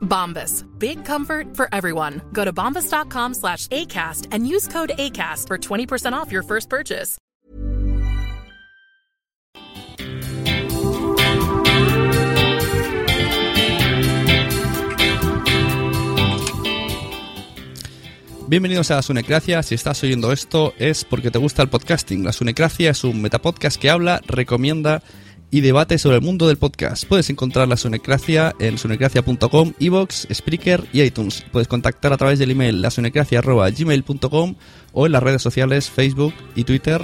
Bombas. Big comfort for everyone. Go to bombas.com slash ACAST and use code ACAST for 20% off your first purchase. Bienvenidos a la Sunecracia. Si estás oyendo esto es porque te gusta el podcasting. La Sunecracia es un metapodcast que habla, recomienda y debate sobre el mundo del podcast. Puedes encontrar la Sunecracia en sunecracia.com, iVoox, Spreaker y iTunes. Puedes contactar a través del email lasunecracia.gmail.com o en las redes sociales Facebook y Twitter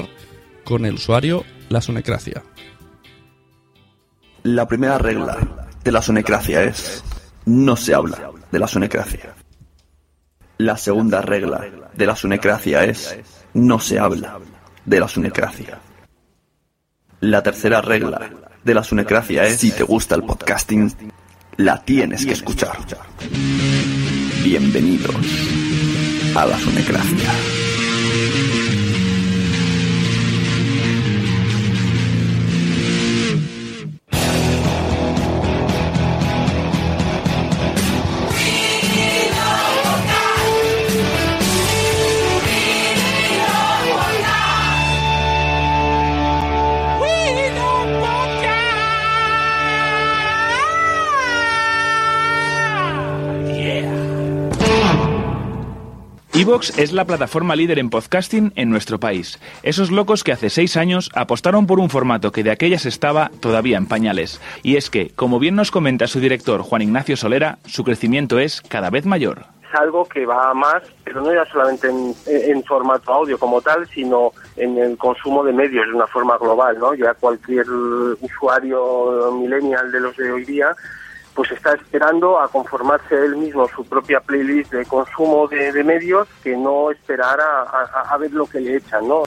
con el usuario La Sunecracia. La primera regla de la sonecracia es no se habla de la sonecracia. La segunda regla de la sonecracia es no se habla de la sonecracia. La tercera regla de la sonecracia es si te gusta el podcasting, la tienes que escuchar. Bienvenidos a la sonecracia. Evox es la plataforma líder en podcasting en nuestro país. Esos locos que hace seis años apostaron por un formato que de aquellas estaba todavía en pañales. Y es que, como bien nos comenta su director Juan Ignacio Solera, su crecimiento es cada vez mayor. es algo que va más, pero no ya solamente en, en formato audio como tal, sino en el consumo de medios de una forma global, ¿no? Ya cualquier usuario millennial de los de hoy día pues está esperando a conformarse él mismo su propia playlist de consumo de, de medios que no esperar a, a- a ver lo que le echan, ¿no?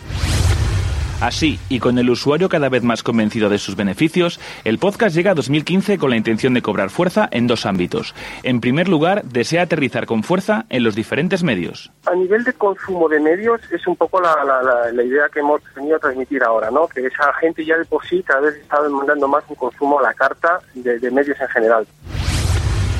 Así, y con el usuario cada vez más convencido de sus beneficios, el podcast llega a 2015 con la intención de cobrar fuerza en dos ámbitos. En primer lugar, desea aterrizar con fuerza en los diferentes medios. A nivel de consumo de medios es un poco la, la, la- idea que hemos venido a transmitir ahora, ¿no? Que esa gente ya de por sí cada vez está demandando más un consumo a la carta de medios en general.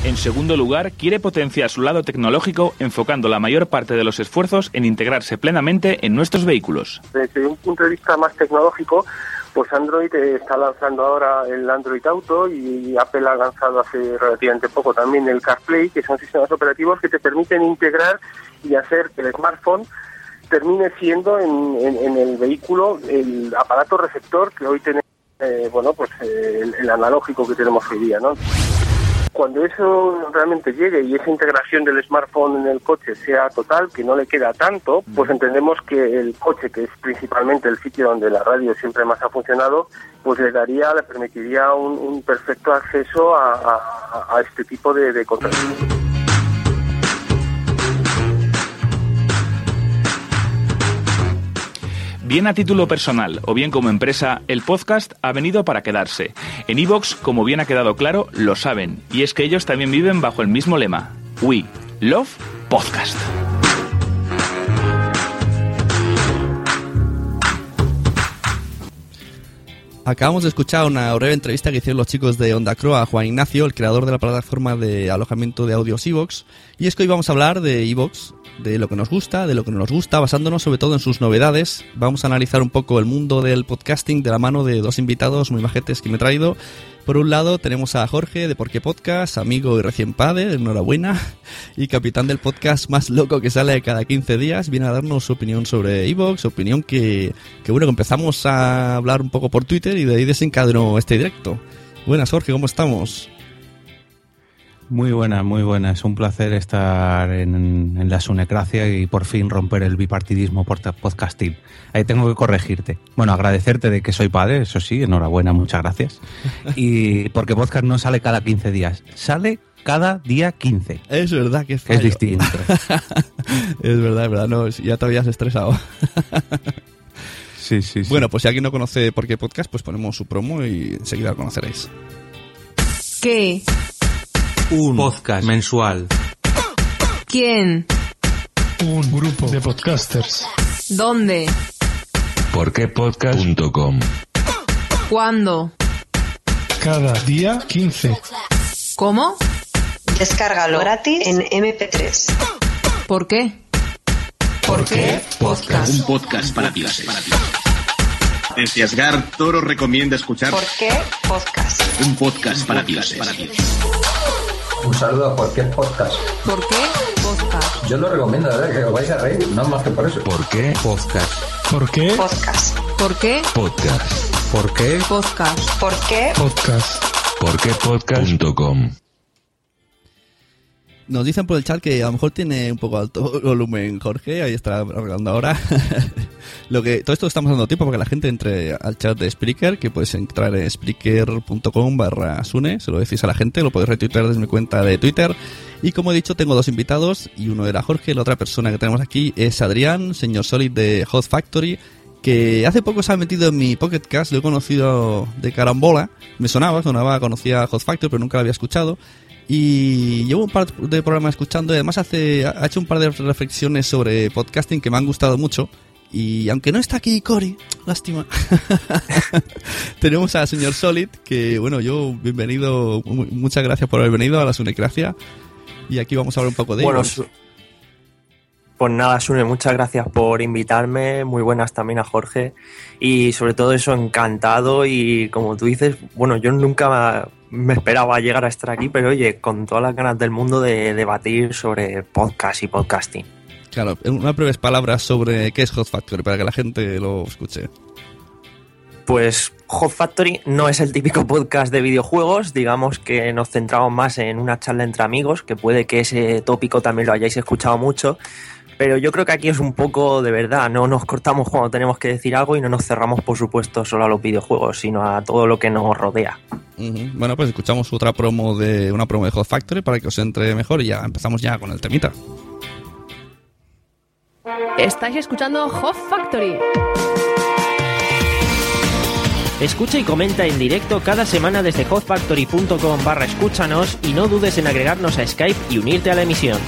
En segundo lugar, quiere potenciar su lado tecnológico enfocando la mayor parte de los esfuerzos en integrarse plenamente en nuestros vehículos. Desde un punto de vista más tecnológico, pues Android eh, está lanzando ahora el Android Auto y Apple ha lanzado hace relativamente poco también el CarPlay, que son sistemas operativos que te permiten integrar y hacer que el smartphone termine siendo en, el vehículo el aparato receptor que hoy tenemos, eh, bueno, pues eh, el, el analógico que tenemos hoy día, ¿no? Cuando eso realmente llegue y esa integración del smartphone en el coche sea total, que no le queda tanto, pues entendemos que el coche, que es principalmente el sitio donde la radio siempre más ha funcionado, pues le daría, le permitiría un, un perfecto acceso a, a- a este tipo de, de contenido. Bien a título personal o bien como empresa, el podcast ha venido para quedarse. En Evox, como bien ha quedado claro, lo saben. Y es que ellos también viven bajo el mismo lema. We Love Podcast. Acabamos de escuchar una breve entrevista que hicieron los chicos de Onda Croa a Juan Ignacio, el creador de la plataforma de alojamiento de audios Evox. Y es que hoy vamos a hablar de Evox, de lo que nos gusta, de lo que no nos gusta, basándonos sobre todo en sus novedades. Vamos a analizar un poco el mundo del podcasting de la mano de dos invitados muy majetes que me he traído. Por un lado tenemos a Jorge de Porqué Podcast, amigo y recién padre, enhorabuena, y capitán del podcast más loco que sale cada 15 días. Viene a darnos su opinión sobre Evox, opinión que, que bueno, que empezamos a hablar un poco por Twitter y de ahí desencadenó este directo. Buenas Jorge, ¿cómo estamos? Muy buena, muy buena. Es un placer estar en, en, la Sunecracia y por fin romper el bipartidismo por podcasting. Ahí tengo que corregirte. Bueno, agradecerte de que soy padre, eso sí, enhorabuena, muchas gracias. Y porque podcast no sale cada 15 días, sale cada día 15. Es verdad que es, es distinto. es verdad, es verdad, no, ya te habías estresado. sí, sí, sí. Bueno, pues si alguien no conoce por qué podcast, pues ponemos su promo y enseguida lo conoceréis. ¿Qué? Un podcast mensual. ¿Quién? Un grupo de podcasters. ¿Dónde? Porquepodcast.com. ¿Cuándo? Cada día 15. ¿Cómo? Descárgalo gratis en MP3. ¿Por qué? ¿Por qué podcast? Un podcast para. Desde Asgard, Toro recomienda escuchar ¿Por qué podcast? un podcast para dioses. Un saludo a cualquier podcast. ¿Por qué podcast? Yo lo recomiendo, ¿verdad? Que os vais a reír, no más que por eso. ¿Por qué podcast? ¿Por qué Podcast. ¿Por qué Podcast. ¿Por qué? podcast? ¿Por qué podcast? Porquepodcast.com. Nos dicen por el chat que a lo mejor tiene un poco alto volumen Jorge, ahí está arreglando ahora. lo que todo esto estamos dando tiempo para que la gente entre al chat de Spreaker, que puedes entrar en spreaker.com barra Sune, se lo decís a la gente, lo podéis retuitear desde mi cuenta de Twitter. Y como he dicho, tengo dos invitados y uno era Jorge, la otra persona que tenemos aquí es Adrián, señor Solid de Hot Factory, que hace poco se ha metido en mi Pocket Cast, lo he conocido de carambola, me sonaba, sonaba, conocía Hot Factory, pero nunca lo había escuchado. Y llevo un par de programas escuchando y además hace, ha hecho un par de reflexiones sobre podcasting que me han gustado mucho. Y aunque no está aquí Cory, lástima, tenemos al señor Solid, que bueno, yo bienvenido, mu- muchas gracias por haber venido a la Sunecracia. Y aquí vamos a hablar un poco de Bueno, ellos. Pues nada, Sune, muchas gracias por invitarme. Muy buenas también a Jorge. Y sobre todo eso, encantado. Y como tú dices, bueno, yo nunca me esperaba llegar a estar aquí, pero oye, con todas las ganas del mundo de debatir sobre podcast y podcasting. Claro, unas breves palabras sobre qué es Hot Factory para que la gente lo escuche. Pues Hot Factory no es el típico podcast de videojuegos, digamos que nos centramos más en una charla entre amigos, que puede que ese tópico también lo hayáis escuchado mucho, pero yo creo que aquí es un poco de verdad, no nos cortamos cuando tenemos que decir algo y no nos cerramos por supuesto solo a los videojuegos, sino a todo lo que nos rodea. Bueno, pues escuchamos otra promo de una promo de Hot Factory para que os entre mejor y ya empezamos ya con el temita. Estáis escuchando Hot Factory. Escucha y comenta en directo cada semana desde hotfactory.com barra escúchanos y no dudes en agregarnos a Skype y unirte a la emisión.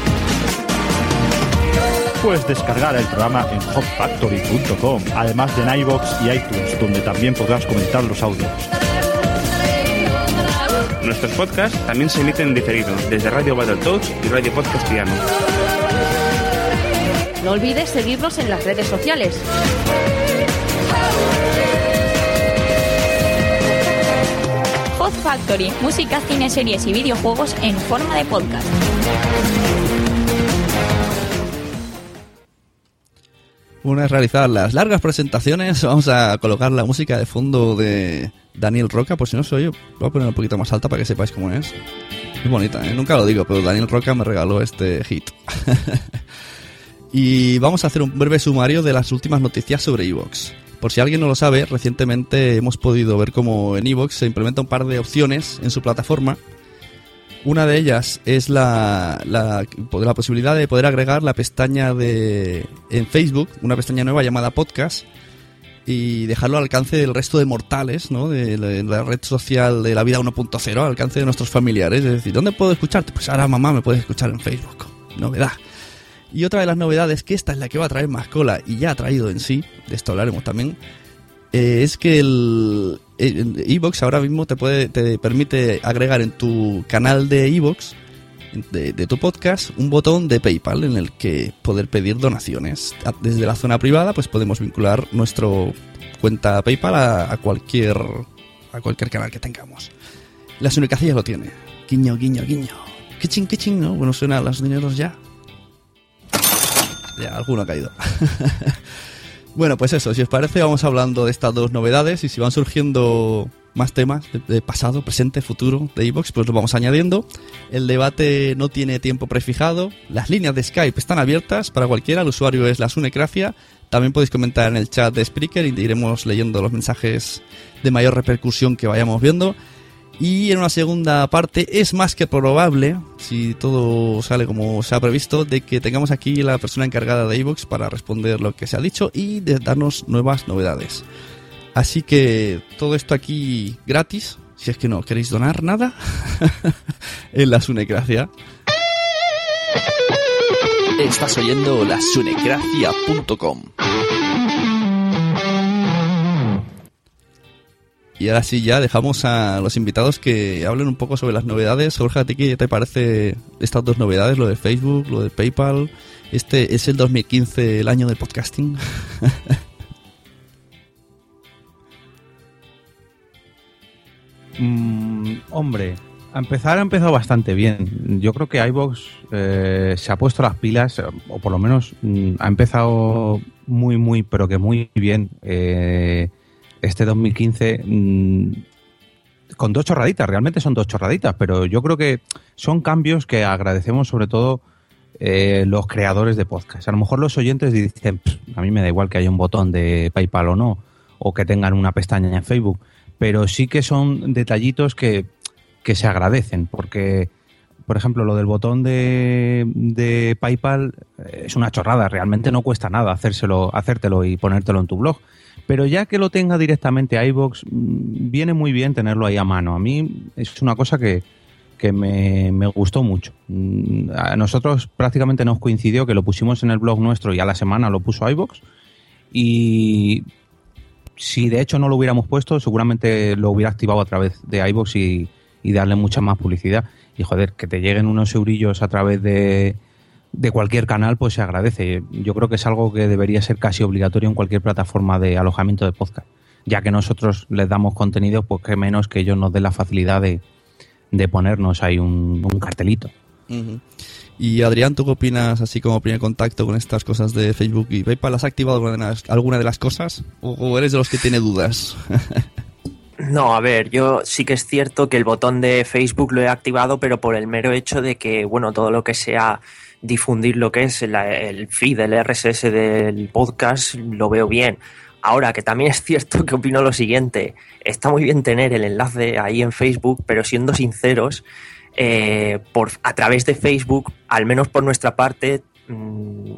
Puedes descargar el programa en hotfactory.com, además de en iVoox y iTunes, donde también podrás comentar los audios. Nuestros podcasts también se emiten en diferido desde Radio Battletoads y Radio Podcastiano. No olvides seguirnos en las redes sociales. Hot Factory, música, cine, series y videojuegos en forma de podcast. Una vez realizadas las largas presentaciones, vamos a colocar la música de fondo de Daniel Roca, por si no se oye, voy a poner un poquito más alta para que sepáis cómo es. Es bonita, ¿eh? nunca lo digo, pero Daniel Roca me regaló este hit. y vamos a hacer un breve sumario de las últimas noticias sobre Evox. Por si alguien no lo sabe, recientemente hemos podido ver cómo en Evox se implementa un par de opciones en su plataforma una de ellas es la, la, la, posibilidad de poder agregar la pestaña de en Facebook, una pestaña nueva llamada Podcast, y dejarlo al alcance del resto de mortales, ¿no? De, la, red social de la vida 1.0, al alcance de nuestros familiares. Es decir, ¿dónde puedo escucharte? Pues ahora mamá me puedes escuchar en Facebook. Novedad. Y otra de las novedades, que esta es la que va a traer más cola y ya ha traído en sí, de esto hablaremos también, eh, es que el Evox ahora mismo te puede te permite agregar en tu canal de Evox de, de tu podcast un botón de PayPal en el que poder pedir donaciones. Desde la zona privada pues podemos vincular nuestro cuenta PayPal a, cualquier a cualquier canal que tengamos. La Sunecracia lo tiene. Guiño, guiño, guiño. Kiching, kiching, ¿no? Bueno, suena a los dineros ya. Ya, alguno ha caído. bueno, pues eso, si os parece, vamos hablando de estas dos novedades y si van surgiendo más temas de, pasado, presente, futuro de iVoox, pues lo vamos añadiendo. El debate no tiene tiempo prefijado. Las líneas de Skype están abiertas para cualquiera. El usuario es la Sunecracia. También podéis comentar en el chat de Spreaker y iremos leyendo los mensajes de mayor repercusión que vayamos viendo. Y en una segunda parte es más que probable, si todo sale como se ha previsto, de que tengamos aquí la persona encargada de iVoox para responder lo que se ha dicho y de darnos nuevas novedades. Así que todo esto aquí gratis, si es que no queréis donar nada, en la Sunecracia. Estás oyendo la sunecracia.com. Y ahora sí, ya dejamos a los invitados que hablen un poco sobre las novedades. Jorge, ¿a ti qué te parece estas dos novedades? Lo de Facebook, lo de PayPal. Este es el 2015, el año del podcasting. Mm, hombre, a empezar ha empezado bastante bien. Yo creo que iVox eh, se ha puesto las pilas, o por lo menos mm, ha empezado muy, muy, pero que muy bien eh, este 2015 mm, con dos chorraditas. Realmente son dos chorraditas, pero yo creo que son cambios que agradecemos sobre todo eh, los creadores de podcast. A lo mejor los oyentes dicen, "Pff, a mí me da igual que haya un botón de PayPal o no, o que tengan una pestaña en Facebook, pero sí que son detallitos que, que se agradecen, porque, por ejemplo, lo del botón de, de PayPal eh, es una chorrada, realmente no cuesta nada hacérselo, hacértelo y ponértelo en tu blog. Pero ya que lo tenga directamente a iVoox, mm, viene muy bien tenerlo ahí a mano. A mí es una cosa que, que me, me gustó mucho. Mm, A nosotros prácticamente nos coincidió que lo pusimos en el blog nuestro y a la semana lo puso iVoox. Y si de hecho no lo hubiéramos puesto, seguramente lo hubiera activado a través de iVoox y, y darle mucha más publicidad. Y joder, que te lleguen unos eurillos a través de, de cualquier canal, pues se agradece. Yo creo que es algo que debería ser casi obligatorio en cualquier plataforma de alojamiento de podcast. Ya que nosotros les damos contenido, pues que menos que ellos nos den la facilidad de, de ponernos ahí un, un cartelito. Y Adrián, ¿tú qué opinas, así como primer contacto con estas cosas de Facebook y PayPal? ¿Has activado alguna de las, alguna de las cosas? ¿O, o eres de los que tiene dudas? No, a ver, yo sí que es cierto que el botón de Facebook lo he activado, pero por el mero hecho de que, bueno, todo lo que sea difundir lo que es el feed, el RSS del podcast, lo veo bien. Ahora, que también es cierto que opino lo siguiente, está muy bien tener el enlace ahí en Facebook, pero siendo sinceros, eh, por, a través de Facebook, al menos por nuestra parte, mm,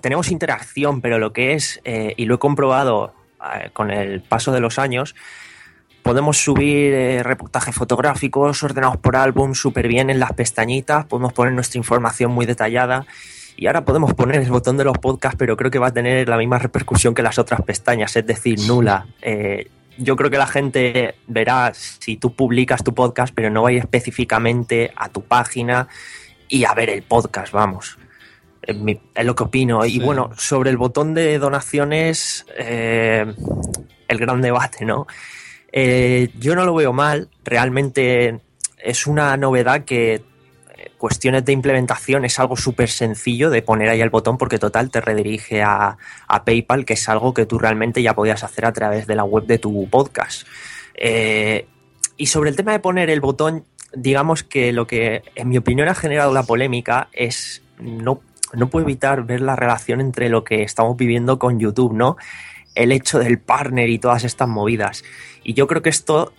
tenemos interacción, pero lo que es, eh, y lo he comprobado eh, con el paso de los años, podemos subir eh, reportajes fotográficos ordenados por álbum súper bien en las pestañitas, podemos poner nuestra información muy detallada y ahora podemos poner el botón de los podcasts, pero creo que va a tener la misma repercusión que las otras pestañas, es decir, nula. Eh, yo creo que la gente verá si tú publicas tu podcast, pero no va a ir específicamente a tu página y a ver el podcast, vamos. Es, mi- es lo que opino. Y bueno, sobre el botón de donaciones, eh, el gran debate, ¿no? Eh, yo no lo veo mal, realmente es una novedad que eh, cuestiones de implementación es algo súper sencillo de poner ahí el botón porque total te redirige a, PayPal, que es algo que tú realmente ya podías hacer a través de la web de tu podcast. Eh, y sobre el tema de poner el botón, digamos que lo que en mi opinión ha generado la polémica es no, no puedo evitar ver la relación entre lo que estamos viviendo con YouTube, ¿no? El hecho del partner y todas estas movidas. Y yo creo que esto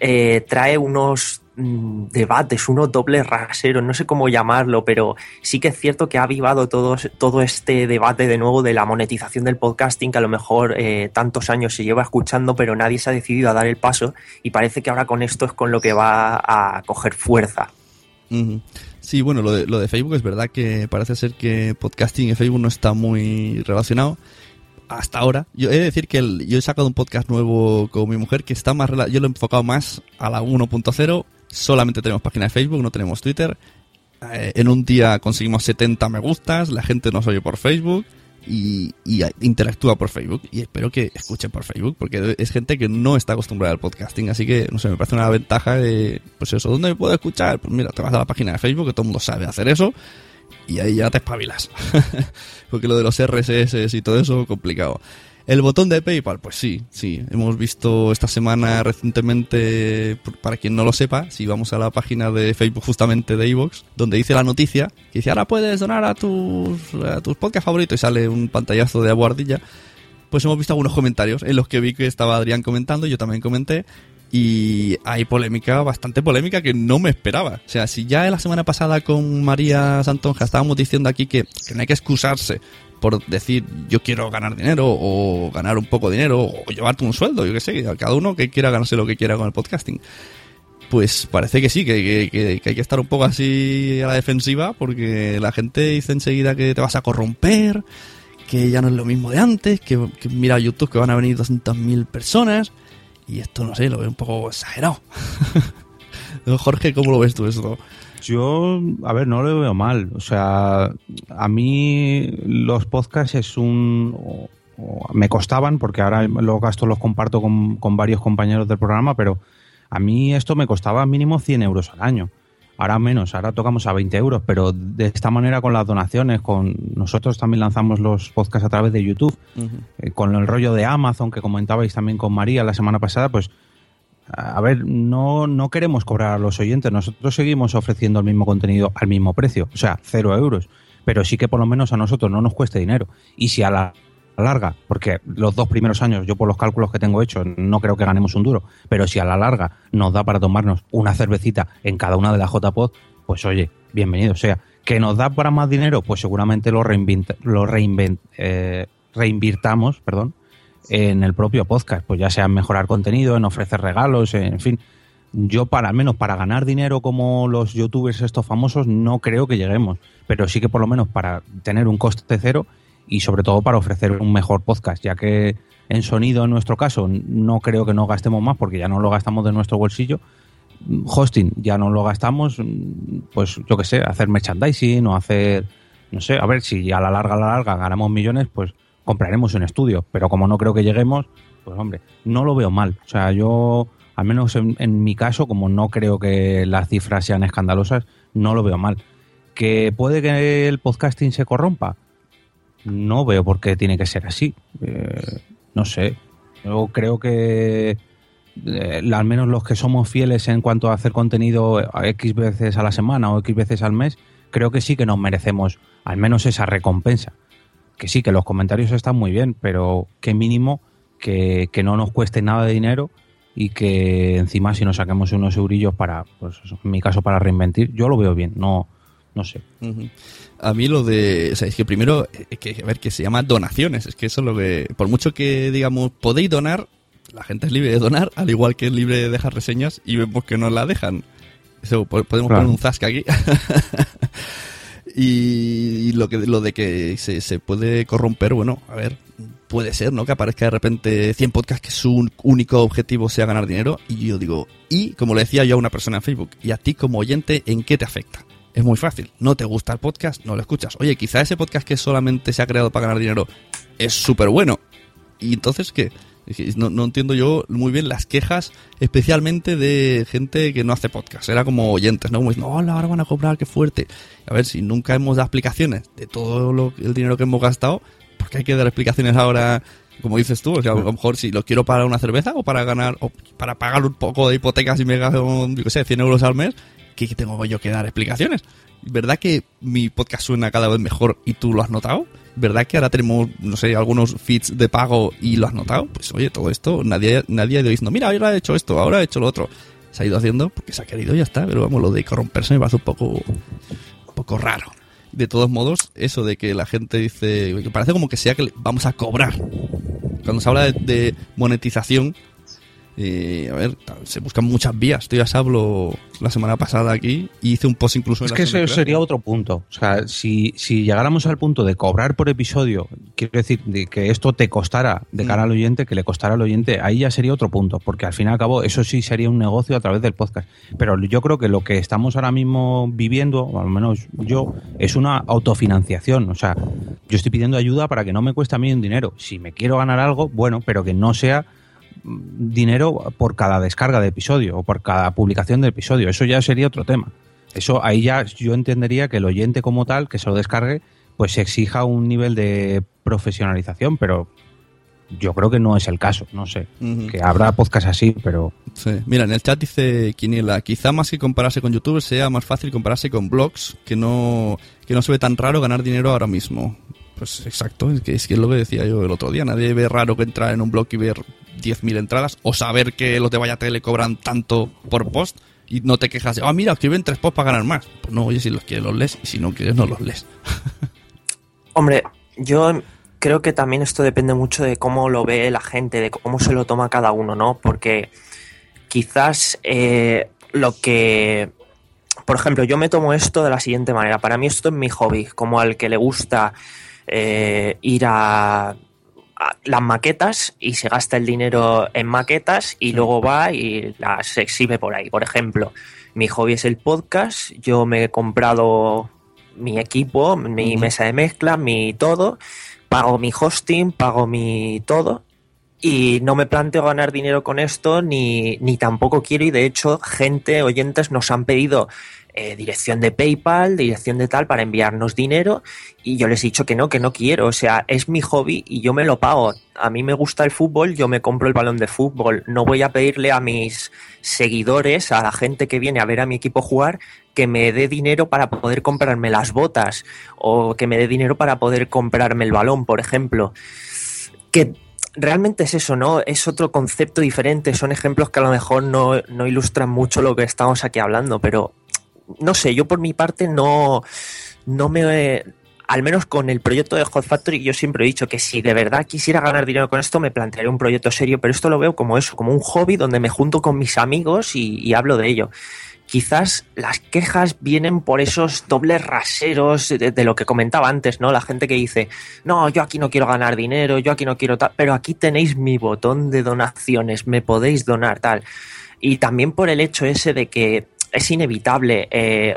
eh, trae unos mm, debates, unos dobles raseros, no sé cómo llamarlo, pero sí que es cierto que ha avivado todo, todo este debate de nuevo de la monetización del podcasting, que a lo mejor eh, tantos años se lleva escuchando, pero nadie se ha decidido a dar el paso y parece que ahora con esto es con lo que va a coger fuerza. Sí, bueno, lo de, lo de Facebook es verdad que parece ser que podcasting y Facebook no está muy relacionado. Hasta ahora, yo he de decir que yo he sacado un podcast nuevo con mi mujer que está más, yo lo he enfocado más a la 1.0. Solamente tenemos página de Facebook, no tenemos Twitter. eh, en un día conseguimos 70 me gustas, la gente nos oye por Facebook y, y interactúa por Facebook. Y espero que escuchen por Facebook, porque es gente que no está acostumbrada al podcasting. Así que, no sé, me parece una ventaja de, pues eso, ¿dónde me puedo escuchar? Pues mira, te vas a la página de Facebook, que todo el mundo sabe hacer eso, y ahí ya te espabilas. porque lo de los RSS y todo eso, complicado. El botón de PayPal, pues sí, sí. Hemos visto esta semana recientemente, para quien no lo sepa, si vamos a la página de Facebook justamente de Evox, donde dice la noticia, que dice ahora puedes donar a tus, a tus podcast favoritos y sale un pantallazo de aguardilla, pues hemos visto algunos comentarios en los que vi que estaba Adrián comentando, yo también comenté, y hay polémica, bastante polémica que no me esperaba. O sea, si ya la semana pasada con María Santonja estábamos diciendo aquí que, no hay que excusarse por decir yo quiero ganar dinero o ganar un poco de dinero o llevarte un sueldo, yo qué sé, cada uno que quiera ganarse lo que quiera con el podcasting. Pues parece que sí, que, que- que- que hay que estar un poco así a la defensiva porque la gente dice enseguida que te vas a corromper, que ya no es lo mismo de antes, que, que mira YouTube que van a venir 200.000 personas y esto no sé, lo veo un poco exagerado. Jorge, ¿cómo lo ves tú esto? Yo, a ver, no lo veo mal. O sea, a mí los podcasts es un... me costaban, porque ahora los gastos los comparto con, con varios compañeros del programa, pero a mí esto me costaba mínimo 100 euros al año. Ahora menos, ahora tocamos a 20 euros, pero de esta manera con las donaciones, con nosotros también lanzamos los podcasts a través de YouTube, eh, con el rollo de Amazon que comentabais también con María la semana pasada, pues a ver, no, no queremos cobrar a los oyentes, nosotros seguimos ofreciendo el mismo contenido al mismo precio, o sea, cero euros, pero sí que por lo menos a nosotros no nos cueste dinero. Y si a la larga, porque los dos primeros años, yo por los cálculos que tengo hechos, no creo que ganemos un duro, pero si a la larga nos da para tomarnos una cervecita en cada una de las JPod, pues oye, bienvenido sea. ¿Que nos da para más dinero? Pues seguramente lo, reinvent- lo reinvent- eh, reinvirtamos, perdón, en el propio podcast, pues ya sea en mejorar contenido, en ofrecer regalos, en fin. Yo para al menos para ganar dinero como los youtubers estos famosos no creo que lleguemos, pero sí que por lo menos para tener un coste cero y sobre todo para ofrecer un mejor podcast, ya que en sonido en nuestro caso no creo que no gastemos más porque ya no lo gastamos de nuestro bolsillo. Hosting ya no lo gastamos, pues yo que sé, hacer merchandising o hacer, no sé, a ver si a la larga, a la larga ganamos millones, pues compraremos un estudio, pero como no creo que lleguemos, pues hombre, no lo veo mal. O sea, yo, al menos en, en mi caso, como no creo que las cifras sean escandalosas, no lo veo mal. ¿Que puede que el podcasting se corrompa? No veo por qué tiene que ser así. Eh, no sé. Yo creo que eh, al menos los que somos fieles en cuanto a hacer contenido a X veces a la semana o X veces al mes, creo que sí que nos merecemos al menos esa recompensa. Que sí, que los comentarios están muy bien, pero que mínimo que, que no nos cueste nada de dinero y que encima si nos saquemos unos eurillos para, pues en mi caso para reinventir, yo lo veo bien, no, no sé. A mí lo de, o sea, es que primero, eh, que, a ver, que se llama donaciones, es que eso es lo que, por mucho que digamos, podéis donar, la gente es libre de donar, al igual que es libre de dejar reseñas y vemos que no la dejan. Eso, po- podemos Claro. poner un zasca aquí. y, y lo que lo de que se, se puede corromper, bueno, a ver, puede ser, ¿no? Que aparezca de repente 100 podcasts que su único objetivo sea ganar dinero. Y yo digo, y como le decía yo a una persona en Facebook, y a ti como oyente, ¿en qué te afecta? Es muy fácil. No te gusta el podcast, no lo escuchas. Oye, quizá ese podcast que solamente se ha creado para ganar dinero es súper bueno. ¿Y entonces qué? No, no entiendo yo muy bien las quejas, especialmente de gente que no hace podcast. Era como oyentes, ¿no? Como diciendo, hola, ahora van a cobrar, qué fuerte. A ver, si nunca hemos dado explicaciones de todo lo, el dinero que hemos gastado, ¿por qué hay que dar explicaciones ahora, como dices tú? O sea, a lo mejor si lo quiero para una cerveza o para ganar, o para pagar un poco de hipotecas y me gasto, yo qué sé, 100 euros al mes, ¿qué tengo yo que dar explicaciones? ¿Verdad que mi podcast suena cada vez mejor y tú lo has notado? ¿Verdad que ahora tenemos, no sé, algunos feeds de pago y lo has notado? Pues oye, todo esto, nadie, nadie ha ido diciendo, mira, ahora he hecho esto, ahora he hecho lo otro. Se ha ido haciendo porque se ha querido y ya está, pero vamos, lo de corromperse me parece un poco, un poco raro. De todos modos, eso de que la gente dice, que parece como que sea que vamos a cobrar. Cuando se habla de monetización, eh, a ver, se buscan muchas vías. Esto ya se habló la semana pasada aquí y hice un post incluso Es en que eso sería otro punto. O sea, si, si llegáramos al punto de cobrar por episodio, quiero decir, de que esto te costara de cara al oyente, que le costara al oyente, ahí ya sería otro punto, porque al fin y al cabo eso sí sería un negocio a través del podcast. Pero yo creo que lo que estamos ahora mismo viviendo, o al menos yo, es una autofinanciación. O sea, yo estoy pidiendo ayuda para que no me cueste a mí un dinero. Si me quiero ganar algo, bueno, pero que no sea mm, dinero por cada descarga de episodio o por cada publicación de episodio. Eso ya sería otro tema. Eso ahí ya yo entendería que el oyente como tal, que se lo descargue, pues se exija un nivel de profesionalización, pero yo creo que no es el caso, no sé. Que habrá podcast así, pero Sí. Mira, en el chat dice Quiniela, quizá más que compararse con YouTube sea más fácil compararse con blogs, que no, que no se ve tan raro ganar dinero ahora mismo. Pues exacto, es que, es que es lo que decía yo el otro día. Nadie ve raro que entrar en un blog y ver 10.000 entradas o saber que los de Vaya Tele cobran tanto por post y no te quejas de, ah, mira, escriben tres posts para ganar más. Pues no, oye, si los quieres los lees y si no quieres no los lees. Hombre, yo creo que también esto depende mucho de cómo lo ve la gente, de cómo se lo toma cada uno, ¿no? Porque quizás eh, lo que... Por ejemplo, yo me tomo esto de la siguiente manera. Para mí esto es mi hobby, como al que le gusta eh, ir a las maquetas y se gasta el dinero en maquetas y luego va y las exhibe por ahí. Por ejemplo, mi hobby es el podcast. Yo me he comprado mi equipo, mi mesa de mezcla, mi todo. Pago mi hosting, pago mi todo. Y no me planteo ganar dinero con esto, ni, ni tampoco quiero. Y de hecho, gente, oyentes, nos han pedido eh, dirección de PayPal, dirección de tal, para enviarnos dinero. Y yo les he dicho que no, que no quiero. O sea, es mi hobby y yo me lo pago. A mí me gusta el fútbol, yo me compro el balón de fútbol. No voy a pedirle a mis seguidores, a la gente que viene a ver a mi equipo jugar, que me dé dinero para poder comprarme las botas o que me dé dinero para poder comprarme el balón, por ejemplo. Que realmente es eso, ¿no? Es otro concepto diferente, son ejemplos que a lo mejor no, no ilustran mucho lo que estamos aquí hablando, pero no sé, yo por mi parte no, no me... Al menos con el proyecto de Hot Factory, yo siempre he dicho que si de verdad quisiera ganar dinero con esto, me plantearía un proyecto serio, pero esto lo veo como eso, como un hobby donde me junto con mis amigos y, y hablo de ello quizás las quejas vienen por esos dobles raseros de, de, lo que comentaba antes, ¿no? La gente que dice, no, yo aquí no quiero ganar dinero, yo aquí no quiero tal, pero aquí tenéis mi botón de donaciones, me podéis donar tal. Y también por el hecho ese de que es inevitable, eh,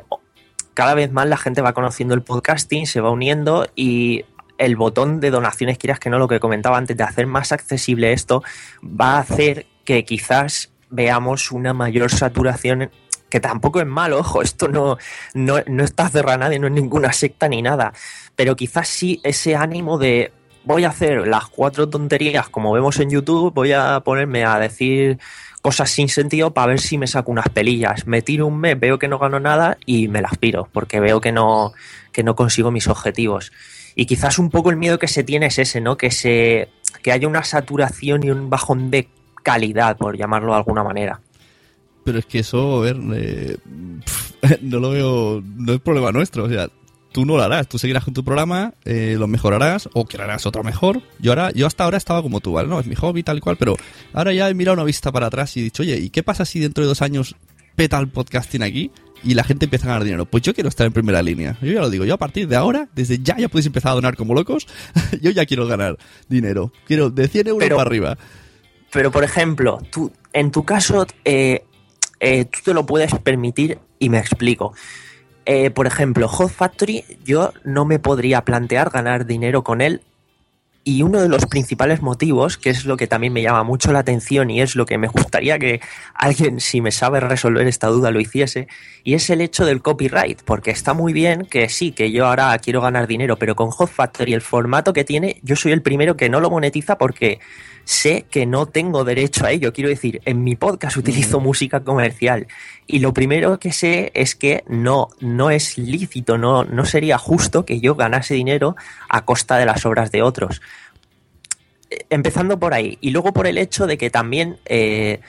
cada vez más la gente va conociendo el podcasting, se va uniendo y el botón de donaciones, quieras que no, lo que comentaba antes, de hacer más accesible esto, va a hacer que quizás veamos una mayor saturación que tampoco es malo, ojo, esto no, no, no está cerrado a nadie, no es ninguna secta ni nada, pero quizás sí ese ánimo de voy a hacer las cuatro tonterías como vemos en YouTube, voy a ponerme a decir cosas sin sentido para ver si me saco unas pelillas. Me tiro un mes, veo que no gano nada y me las piro, porque veo que no, que no consigo mis objetivos. Y quizás un poco el miedo que se tiene es ese, ¿no? Que se que haya una saturación y un bajón de calidad, por llamarlo de alguna manera. Pero es que eso, a ver, eh, no lo veo, no es problema nuestro. O sea, tú no lo harás, tú seguirás con tu programa, eh, lo mejorarás o crearás otro mejor. Yo ahora, yo hasta ahora estaba como tú, ¿vale? No, es mi hobby tal y cual, pero ahora ya he mirado una vista para atrás y he dicho, oye, ¿y qué pasa si dentro de dos años peta el podcasting aquí y la gente empieza a ganar dinero? Pues yo quiero estar en primera línea. Yo ya lo digo, yo a partir de ahora, desde ya ya podéis empezar a donar como locos, yo ya quiero ganar dinero. Quiero de 100 euros Pero- para arriba. Pero, por ejemplo, tú, en tu caso, eh, eh, tú te lo puedes permitir y me explico. Eh, por ejemplo, Hot Factory, yo no me podría plantear ganar dinero con él. Y uno de los principales motivos, que es lo que también me llama mucho la atención y es lo que me gustaría que alguien, si me sabe resolver esta duda, lo hiciese, y es el hecho del copyright, porque está muy bien que sí, que yo ahora quiero ganar dinero, pero con Hot Factory el formato que tiene, yo soy el primero que no lo monetiza porque sé que no tengo derecho a ello. Quiero decir, en mi podcast utilizo música comercial y lo primero que sé es que no, no es lícito, no, no sería justo que yo ganase dinero a costa de las obras de otros. Eh, Empezando por ahí y luego por el hecho de que también... eh,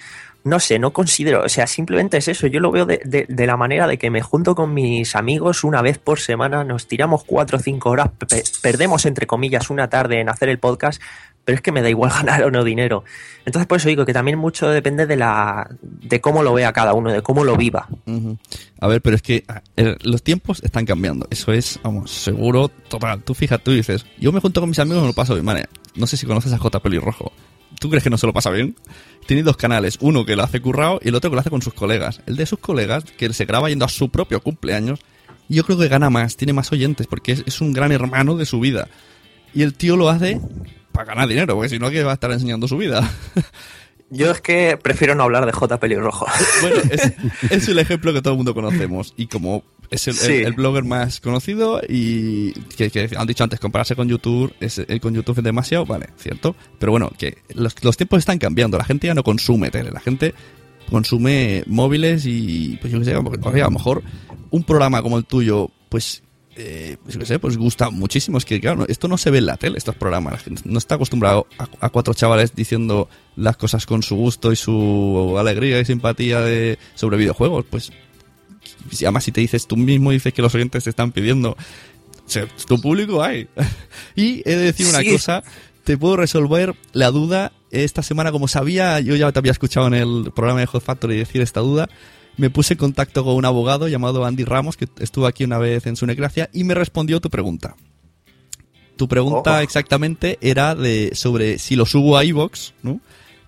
no sé, no considero, o sea, simplemente es eso. Yo lo veo de, de- de la manera de que me junto con mis amigos una vez por semana, nos tiramos cuatro o cinco horas, pe- perdemos entre comillas una tarde en hacer el podcast, pero es que me da igual ganar o no dinero. Entonces por eso digo que también mucho depende de la de cómo lo vea cada uno, de cómo lo viva. A ver, pero es que ah, los tiempos están cambiando. Eso es, vamos, seguro, total. Tú fíjate, tú dices, yo me junto con mis amigos y me lo paso bien. Vale, no sé si conoces a J. Pelirrojo. ¿Tú crees que no se lo pasa bien? Tiene dos canales, uno que lo hace currado y el otro que lo hace con sus colegas. El de sus colegas, que se graba yendo a su propio cumpleaños, yo creo que gana más, tiene más oyentes, porque es un gran hermano de su vida. Y el tío lo hace para ganar dinero, porque si no, que va a estar enseñando su vida. Yo es que prefiero no hablar de J pelirrojo. Bueno, es, es el ejemplo que todo el mundo conocemos. Y como es el, Sí. el- el blogger más conocido y que, que han dicho antes, compararse con YouTube, es, eh, con YouTube es demasiado, vale, cierto. Pero bueno, que los, los tiempos están cambiando. La gente ya no consume tele, la gente consume móviles y, pues yo qué sé, a lo mejor un programa como el tuyo, pues eh, pues sé, pues gusta muchísimo. Es que, claro, no- esto no se ve en la tele, estos programas. La gente no está acostumbrado a, a cuatro chavales diciendo las cosas con su gusto y su alegría y simpatía de, sobre videojuegos. Pues, si- además, si te dices tú mismo, dices que los oyentes te están pidiendo, o sea, tu público hay. y he de decir una Sí. cosa, te puedo resolver la duda. Esta semana, como sabía, yo ya te había escuchado en el programa de Hot Factory decir esta duda. Me puse en contacto con un abogado llamado Andy Ramos, que estuvo aquí una vez en Sunecracia, y me respondió tu pregunta. Tu pregunta Oh. exactamente era de sobre si lo subo a iVoox, ¿no?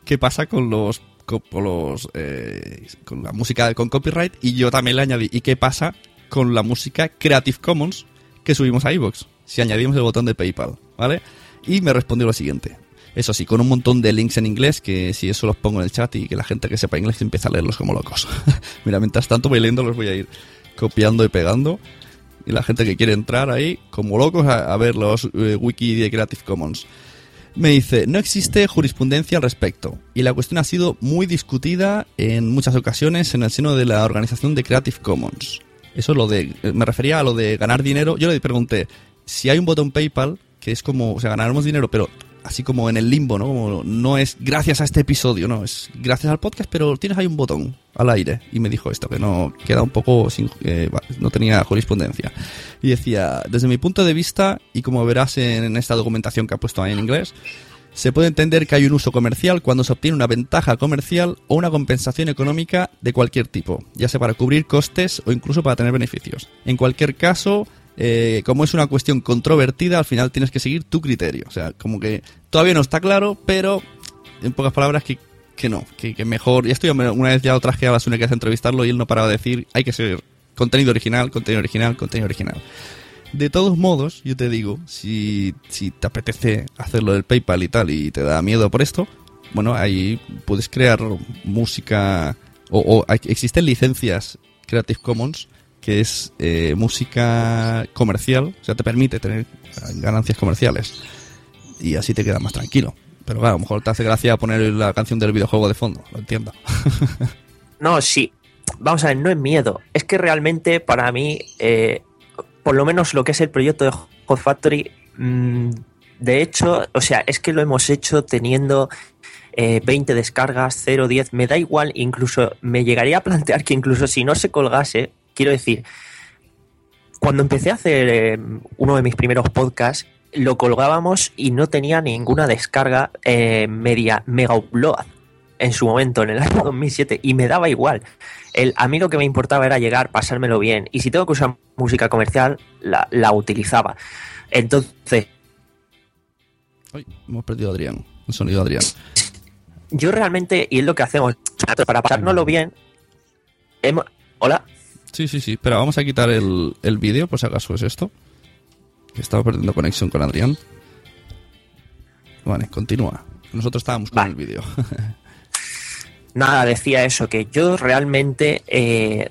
¿Qué pasa con los con, con los eh, con la música con copyright? Y yo también le añadí ¿y qué pasa con la música Creative Commons que subimos a iVoox? Si añadimos el botón de PayPal, ¿vale? Y me respondió lo siguiente. Eso sí, con un montón de links en inglés que si eso los pongo en el chat y que la gente que sepa inglés empieza a leerlos como locos. Mira, mientras tanto voy leyendo los voy a ir copiando y pegando. Y la gente que quiere entrar ahí, como locos, a, ver los eh, wiki de Creative Commons. Me dice, no existe jurisprudencia al respecto. Y la cuestión ha sido muy discutida en muchas ocasiones en el seno de la organización de Creative Commons. Eso es lo de, eh, me refería a lo de ganar dinero. Yo le pregunté, si hay un botón PayPal, que es como, o sea, ganaremos dinero, pero así como en el limbo, ¿no? Como no es gracias a este episodio, no, es gracias al podcast, pero tienes ahí un botón al aire. Y me dijo esto, que no queda un poco sin, eh, no tenía jurisprudencia. Y decía, desde mi punto de vista, y como verás en esta documentación que ha puesto ahí en inglés, se puede entender que hay un uso comercial cuando se obtiene una ventaja comercial o una compensación económica de cualquier tipo, ya sea para cubrir costes o incluso para tener beneficios. En cualquier caso, eh, como es una cuestión controvertida, al final tienes que seguir tu criterio. O sea, como que todavía no está claro, pero en pocas palabras que, que no, que, que mejor. Y esto me- una vez ya lo traje a la Sune que hace entrevistarlo y él no paraba de decir, hay que ser contenido original, contenido original, contenido original. De todos modos, yo te digo, si, si te apetece hacerlo del PayPal y tal y te da miedo por esto, bueno, ahí puedes crear música o, o existen licencias Creative Commons que es eh, música comercial, o sea, te permite tener ganancias comerciales y así te quedas más tranquilo. Pero claro, a lo mejor te hace gracia poner la canción del videojuego de fondo, lo entiendo. No, sí. Vamos a ver, no es miedo. Es que realmente para mí, eh, por lo menos lo que es el proyecto de Hot Factory, mm, de hecho, o sea, es que lo hemos hecho teniendo eh, 20 descargas, 0, 10, me da igual, incluso me llegaría a plantear que incluso si no se colgase, quiero decir, cuando empecé a hacer eh, uno de mis primeros podcasts, lo colgábamos y no tenía ninguna descarga eh, media mega upload en su momento, en el año 2007, y me daba igual. El, a mí lo que me importaba era llegar, pasármelo bien, y si tengo que usar música comercial, la, la utilizaba. Entonces, hemos perdido a Adrián, el sonido de Adrián. yo realmente, y es lo que hacemos, para pasárnoslo bien, hemos... Hola. Sí, sí, sí. Espera, vamos a quitar el, el vídeo, por si acaso es esto. Estaba perdiendo conexión con Adrián. Vale, continúa. Nosotros estábamos con el vídeo. Nada, decía eso, que yo realmente, eh,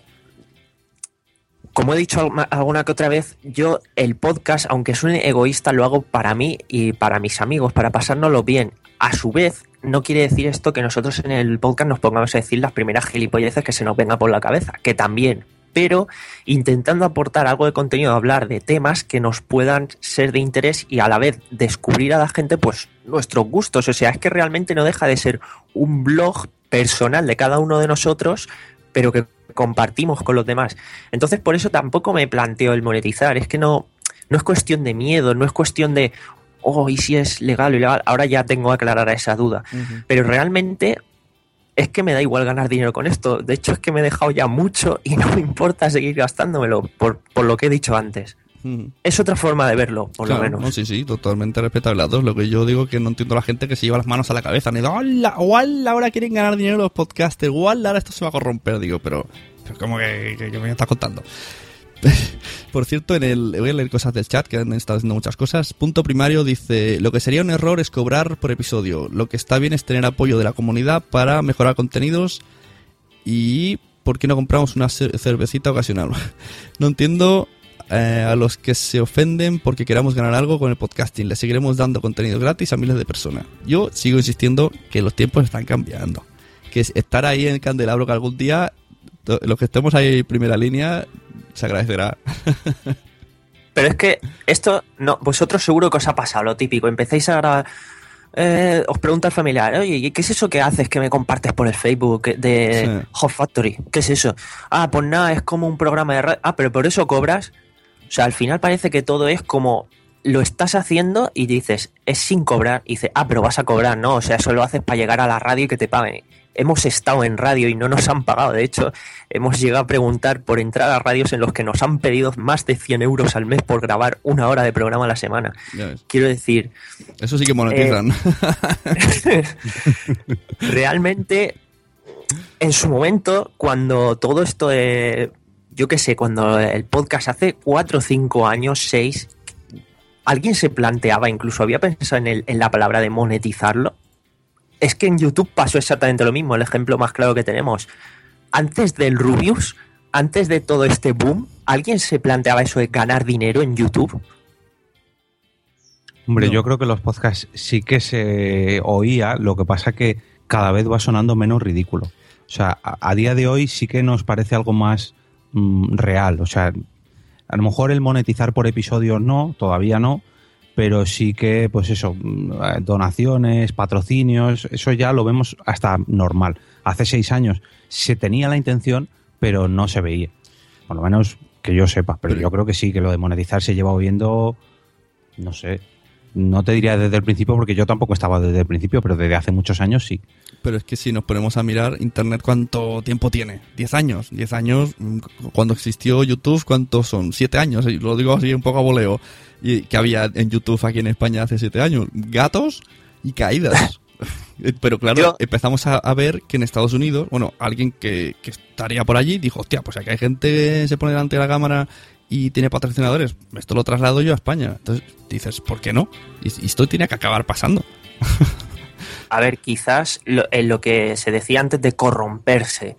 como he dicho alguna que otra vez, yo el podcast, aunque suene egoísta, lo hago para mí y para mis amigos, para pasárnoslo bien. A su vez, no quiere decir esto que nosotros en el podcast nos pongamos a decir las primeras gilipolleces que se nos venga por la cabeza, que también, pero intentando aportar algo de contenido, hablar de temas que nos puedan ser de interés y a la vez descubrir a la gente pues nuestros gustos. O sea, es que realmente no deja de ser un blog personal de cada uno de nosotros, pero que compartimos con los demás. Entonces, por eso tampoco me planteo el monetizar. Es que no, no es cuestión de miedo, no es cuestión de oh, ¿y si es legal o ilegal? Ahora ya tengo que aclarar esa duda. Pero realmente es que me da igual ganar dinero con esto. De hecho, es que me he dejado ya mucho y no me importa seguir gastándomelo por, por lo que he dicho antes. Ujú. Es otra forma de verlo, por Claro, lo menos. no, sí, sí, totalmente respetable las dos. Lo que yo digo que no entiendo a la gente que se lleva las manos a la cabeza. Ni digo, hola, igual ahora quieren ganar dinero los podcasters, igual ahora esto se va a corromper. Digo, pero, pero ¿cómo que, que- que me estás contando? Por cierto, en el, voy a leer cosas del chat que han estado haciendo muchas cosas. Punto primario dice, lo que sería un error es cobrar por episodio. Lo que está bien es tener apoyo de la comunidad para mejorar contenidos y ¿por qué no compramos una ce- cervecita ocasional? no entiendo eh, a los que se ofenden porque queramos ganar algo con el podcasting. Le seguiremos dando contenido gratis a miles de personas. Yo sigo insistiendo que los tiempos están cambiando. Que es estar ahí en el candelabro que algún día, los que estemos ahí en primera línea, se agradecerá. Pero es que esto, no, vosotros seguro que os ha pasado lo típico. Empecéis a grabar. eh, os pregunta el familiar, oye, ¿y ¿qué es eso que haces que me compartes por el Facebook de Sí. Hot Factory? ¿Qué es eso? Ah, pues nada, es como un programa de radio. Ah, pero por eso cobras. O sea, al final parece que todo es como lo estás haciendo y dices, es sin cobrar. Y dices, ah, pero vas a cobrar, ¿no? O sea, eso lo haces para llegar a la radio y que te paguen. Hemos estado en radio y no nos han pagado. De hecho, hemos llegado a preguntar por entrar a radios en los que nos han pedido más de 100 euros al mes por grabar una hora de programa a la semana. Quiero decir, Eso sí que monetizan. realmente en su momento, cuando todo esto de, yo qué sé, cuando el podcast hace cuatro, cinco años, seis, alguien se planteaba, incluso había pensado en, el- en la palabra de monetizarlo. Es que en YouTube pasó exactamente lo mismo, el ejemplo más claro que tenemos. Antes del Rubius, antes de todo este boom, ¿alguien se planteaba eso de ganar dinero en YouTube? Hombre, yo creo que los podcasts sí que se oía, lo que pasa que cada vez va sonando menos ridículo. O sea, a, a día de hoy sí que nos parece algo más mm, real. O sea, a lo mejor el monetizar por episodio no, todavía no, pero sí que, pues eso, mm, donaciones, patrocinios, eso ya lo vemos hasta normal. Hace seis años se tenía la intención, pero no se veía. Por lo menos que yo sepa, pero yo creo que sí, que lo de monetizar se lleva viendo, no sé, no te diría desde el principio porque yo tampoco estaba desde el principio, pero desde hace muchos años sí. Pero es que si nos ponemos a mirar Internet, ¿cuánto tiempo tiene? ¿10 años? ¿10 años? mm, Cuando existió YouTube, ¿cuántos son? ¿7 años? Lo digo así un poco a voleo. ¿Y que había en YouTube aquí en España hace 7 años? Gatos y caídas. Eh, Pero claro, empezamos a, a ver que en Estados Unidos, bueno, alguien que, que estaría por allí dijo, hostia, pues aquí hay gente que se pone delante de la cámara y tiene patrocinadores, esto lo traslado yo a España. Entonces dices, ¿por qué no? Y, y esto tiene que acabar pasando. A ver, quizás lo, en lo que se decía antes de corromperse,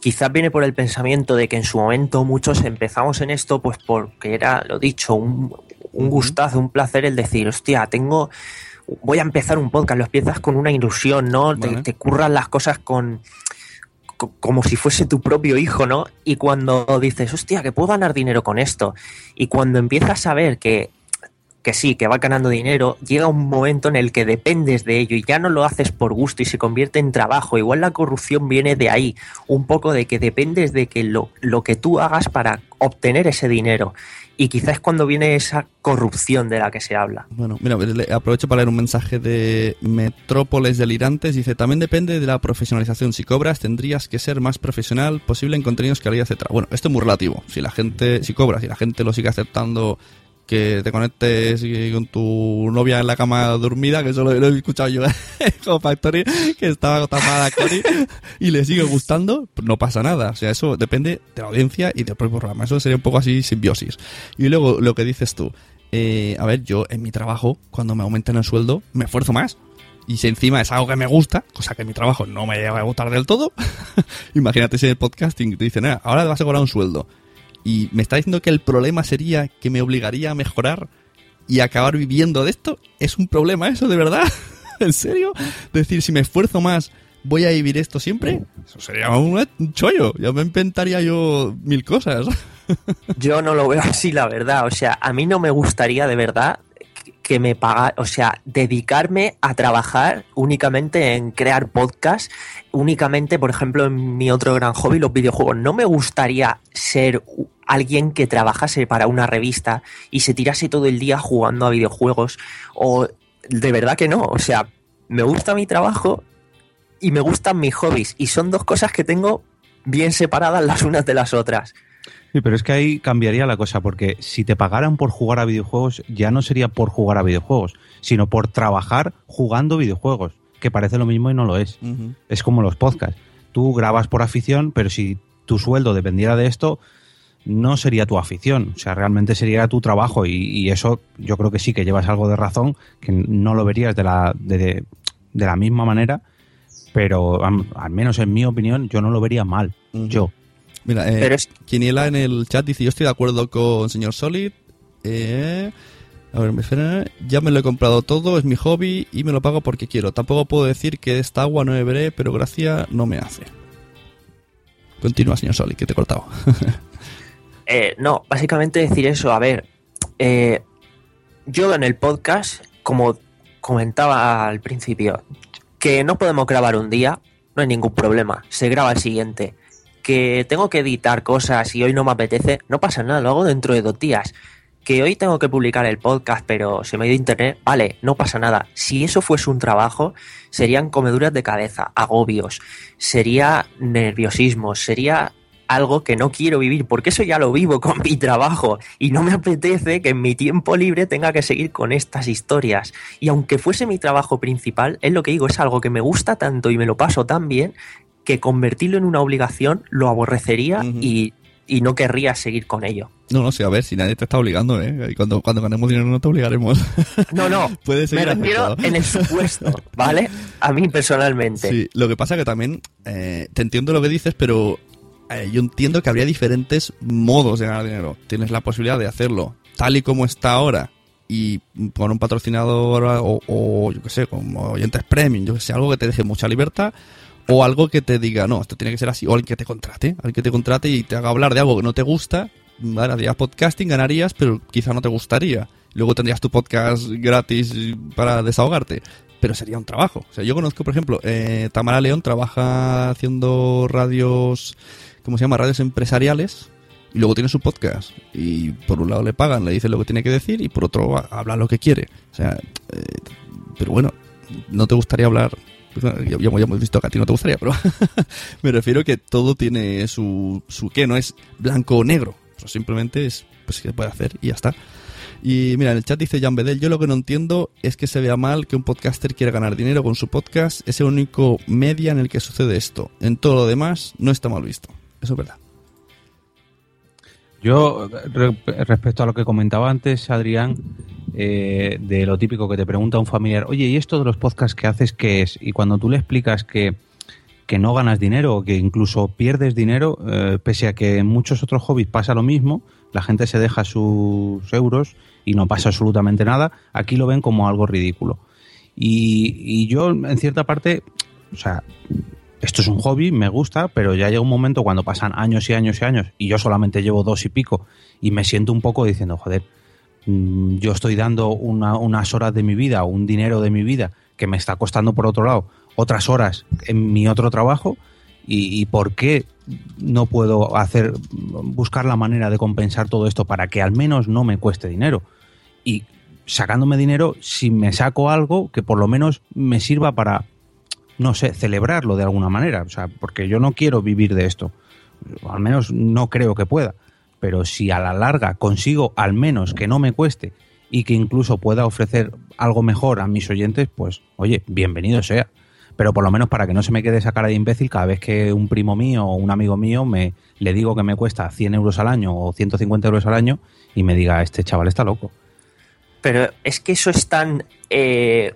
quizás viene por el pensamiento de que en su momento muchos empezamos en esto, pues porque era, lo dicho, un, un gustazo, un placer el decir, hostia, tengo, voy a empezar un podcast, lo empiezas con una ilusión, ¿no? Te, Vale. te curran las cosas con co- como si fuese tu propio hijo, ¿no? Y cuando dices, hostia, que puedo ganar dinero con esto, y cuando empiezas a ver que que sí, que va ganando dinero, llega un momento en el que dependes de ello y ya no lo haces por gusto y se convierte en trabajo. Igual la corrupción viene de ahí, un poco de que dependes de que lo, lo que tú hagas para obtener ese dinero. Y quizás es cuando viene esa corrupción de la que se habla. Bueno, mira, aprovecho para leer un mensaje de Metrópoles Delirantes. Dice, también depende de la profesionalización. Si cobras, tendrías que ser más profesional posible en contenidos, calidad, etcétera. Bueno, esto es muy relativo. Si la gente, si cobras, si la gente lo sigue aceptando, que te conectes con tu novia en la cama dormida, que eso lo, he escuchado yo con Factory, que estaba tapada Cory, y le sigue gustando, no pasa nada. O sea, eso depende de la audiencia y del propio programa. Eso sería un poco así simbiosis. Y luego lo que dices tú, eh, a ver, yo en mi trabajo, cuando me aumentan el sueldo, me esfuerzo más. Y si encima es algo que me gusta, cosa que en mi trabajo no me llega a gustar del todo, imagínate si en el podcasting te dicen, "Ah, ahora vas a cobrar un sueldo. Y me está diciendo que el problema sería que me obligaría a mejorar y acabar viviendo de esto. ¿Es un problema eso, de verdad? ¿En serio? Decir, si me esfuerzo más, ¿voy a vivir esto siempre? Eso sería un, chollo. Ya me inventaría yo mil cosas. Yo no lo veo así, la verdad. O sea, a mí no me gustaría de verdad que, me paga, o sea, dedicarme a trabajar únicamente en crear podcast, únicamente, por ejemplo, en mi otro gran hobby, los videojuegos. No me gustaría ser alguien que trabajase para una revista y se tirase todo el día jugando a videojuegos o de verdad que no, o sea, me gusta mi trabajo y me gustan mis hobbies y son dos cosas que tengo bien separadas las unas de las otras. Sí, pero es que ahí cambiaría la cosa, porque si te pagaran por jugar a videojuegos, ya no sería por jugar a videojuegos, sino por trabajar jugando videojuegos, que parece lo mismo y no lo es. Es como los podcasts. Tú grabas por afición, pero si tu sueldo dependiera de esto, no sería tu afición, o sea, realmente sería tu trabajo y, y eso yo creo que sí que llevas algo de razón, que no lo verías de la, de, de- de la misma manera, pero al menos en mi opinión yo no lo vería mal, yo. Mira, eh, Pero es- Quiniela en el chat dice, yo estoy de acuerdo con señor Solid. Eh, a ver, me espera. Ya me lo he comprado todo, es mi hobby y me lo pago porque quiero. Tampoco puedo decir que esta agua no beberé, pero gracia no me hace. Continúa, señor Solid, que te he cortado. Eh, no, básicamente decir eso, a ver, eh, yo en el podcast, como comentaba al principio, que no podemos grabar un día, no hay ningún problema, se graba el siguiente. Que tengo que editar cosas y hoy no me apetece, no pasa nada, lo hago dentro de dos días. Que hoy tengo que publicar el podcast, pero se me ha ido internet, vale, no pasa nada. Si eso fuese un trabajo, serían comeduras de cabeza, agobios, sería nerviosismo, sería algo que no quiero vivir, porque eso ya lo vivo con mi trabajo y no me apetece que en mi tiempo libre tenga que seguir con estas historias. Y aunque fuese mi trabajo principal, es lo que digo, es algo que me gusta tanto y me lo paso tan bien que convertirlo en una obligación lo aborrecería y, y no querría seguir con ello. No, no sé, a ver, si nadie te está obligando, ¿eh? Cuando, cuando ganemos dinero no te obligaremos. No, no, Puedes me refiero en el supuesto, ¿vale? A mí personalmente. Sí, lo que pasa que también eh, te entiendo lo que dices, pero eh, yo entiendo que habría diferentes modos de ganar dinero. Tienes la posibilidad de hacerlo tal y como está ahora y con un patrocinador o, o, yo qué sé, como oyentes premium, yo que sé, algo que te deje mucha libertad o algo que te diga, no, esto tiene que ser así, o alguien que te contrate, alguien que te contrate y te haga hablar de algo que no te gusta, vale, harías podcasting, ganarías, pero quizá no te gustaría. Luego tendrías tu podcast gratis para desahogarte. Pero sería un trabajo. O sea, yo conozco, por ejemplo, eh, Tamara León trabaja haciendo radios, ¿cómo se llama? Radios empresariales. Y luego tiene su podcast. Y por un lado le pagan, le dicen lo que tiene que decir, y por otro habla lo que quiere. O sea, eh, pero bueno, no te gustaría hablar. Pues, ya, ya hemos visto que a ti no te gustaría, pero me refiero que todo tiene su, su qué, no es blanco o negro. Simplemente es, pues, que se puede hacer y ya está. Y mira, en el chat dice Jan Bedel, yo lo que no entiendo es que se vea mal que un podcaster quiera ganar dinero con su podcast. Es el único media en el que sucede esto. En todo lo demás no está mal visto. Eso es verdad. Yo, re- respecto a lo que comentaba antes, Adrián, eh, de lo típico que te pregunta un familiar, oye, ¿y esto de los podcasts que haces qué es? Y cuando tú le explicas que, que no ganas dinero o que incluso pierdes dinero, eh, pese a que en muchos otros hobbies pasa lo mismo, la gente se deja sus euros y no pasa absolutamente nada, aquí lo ven como algo ridículo. Y, y yo, en cierta parte, o sea, esto es un hobby, me gusta, pero ya llega un momento cuando pasan años y años y años y yo solamente llevo dos y pico y me siento un poco diciendo, joder, mm, yo estoy dando una- unas horas de mi vida, un dinero de mi vida que me está costando por otro lado otras horas en mi otro trabajo y, y por qué no puedo hacer buscar la manera de compensar todo esto para que al menos no me cueste dinero y sacándome dinero si me saco algo que por lo menos me sirva para no sé, celebrarlo de alguna manera. O sea, porque yo no quiero vivir de esto. Al menos no creo que pueda. Pero si a la larga consigo al menos que no me cueste y que incluso pueda ofrecer algo mejor a mis oyentes, pues oye, bienvenido sea. Pero por lo menos para que no se me quede esa cara de imbécil cada vez que un primo mío o un amigo mío me le digo que me cuesta 100 euros al año o 150 euros al año y me diga, este chaval está loco. Pero es que eso es tan, eh,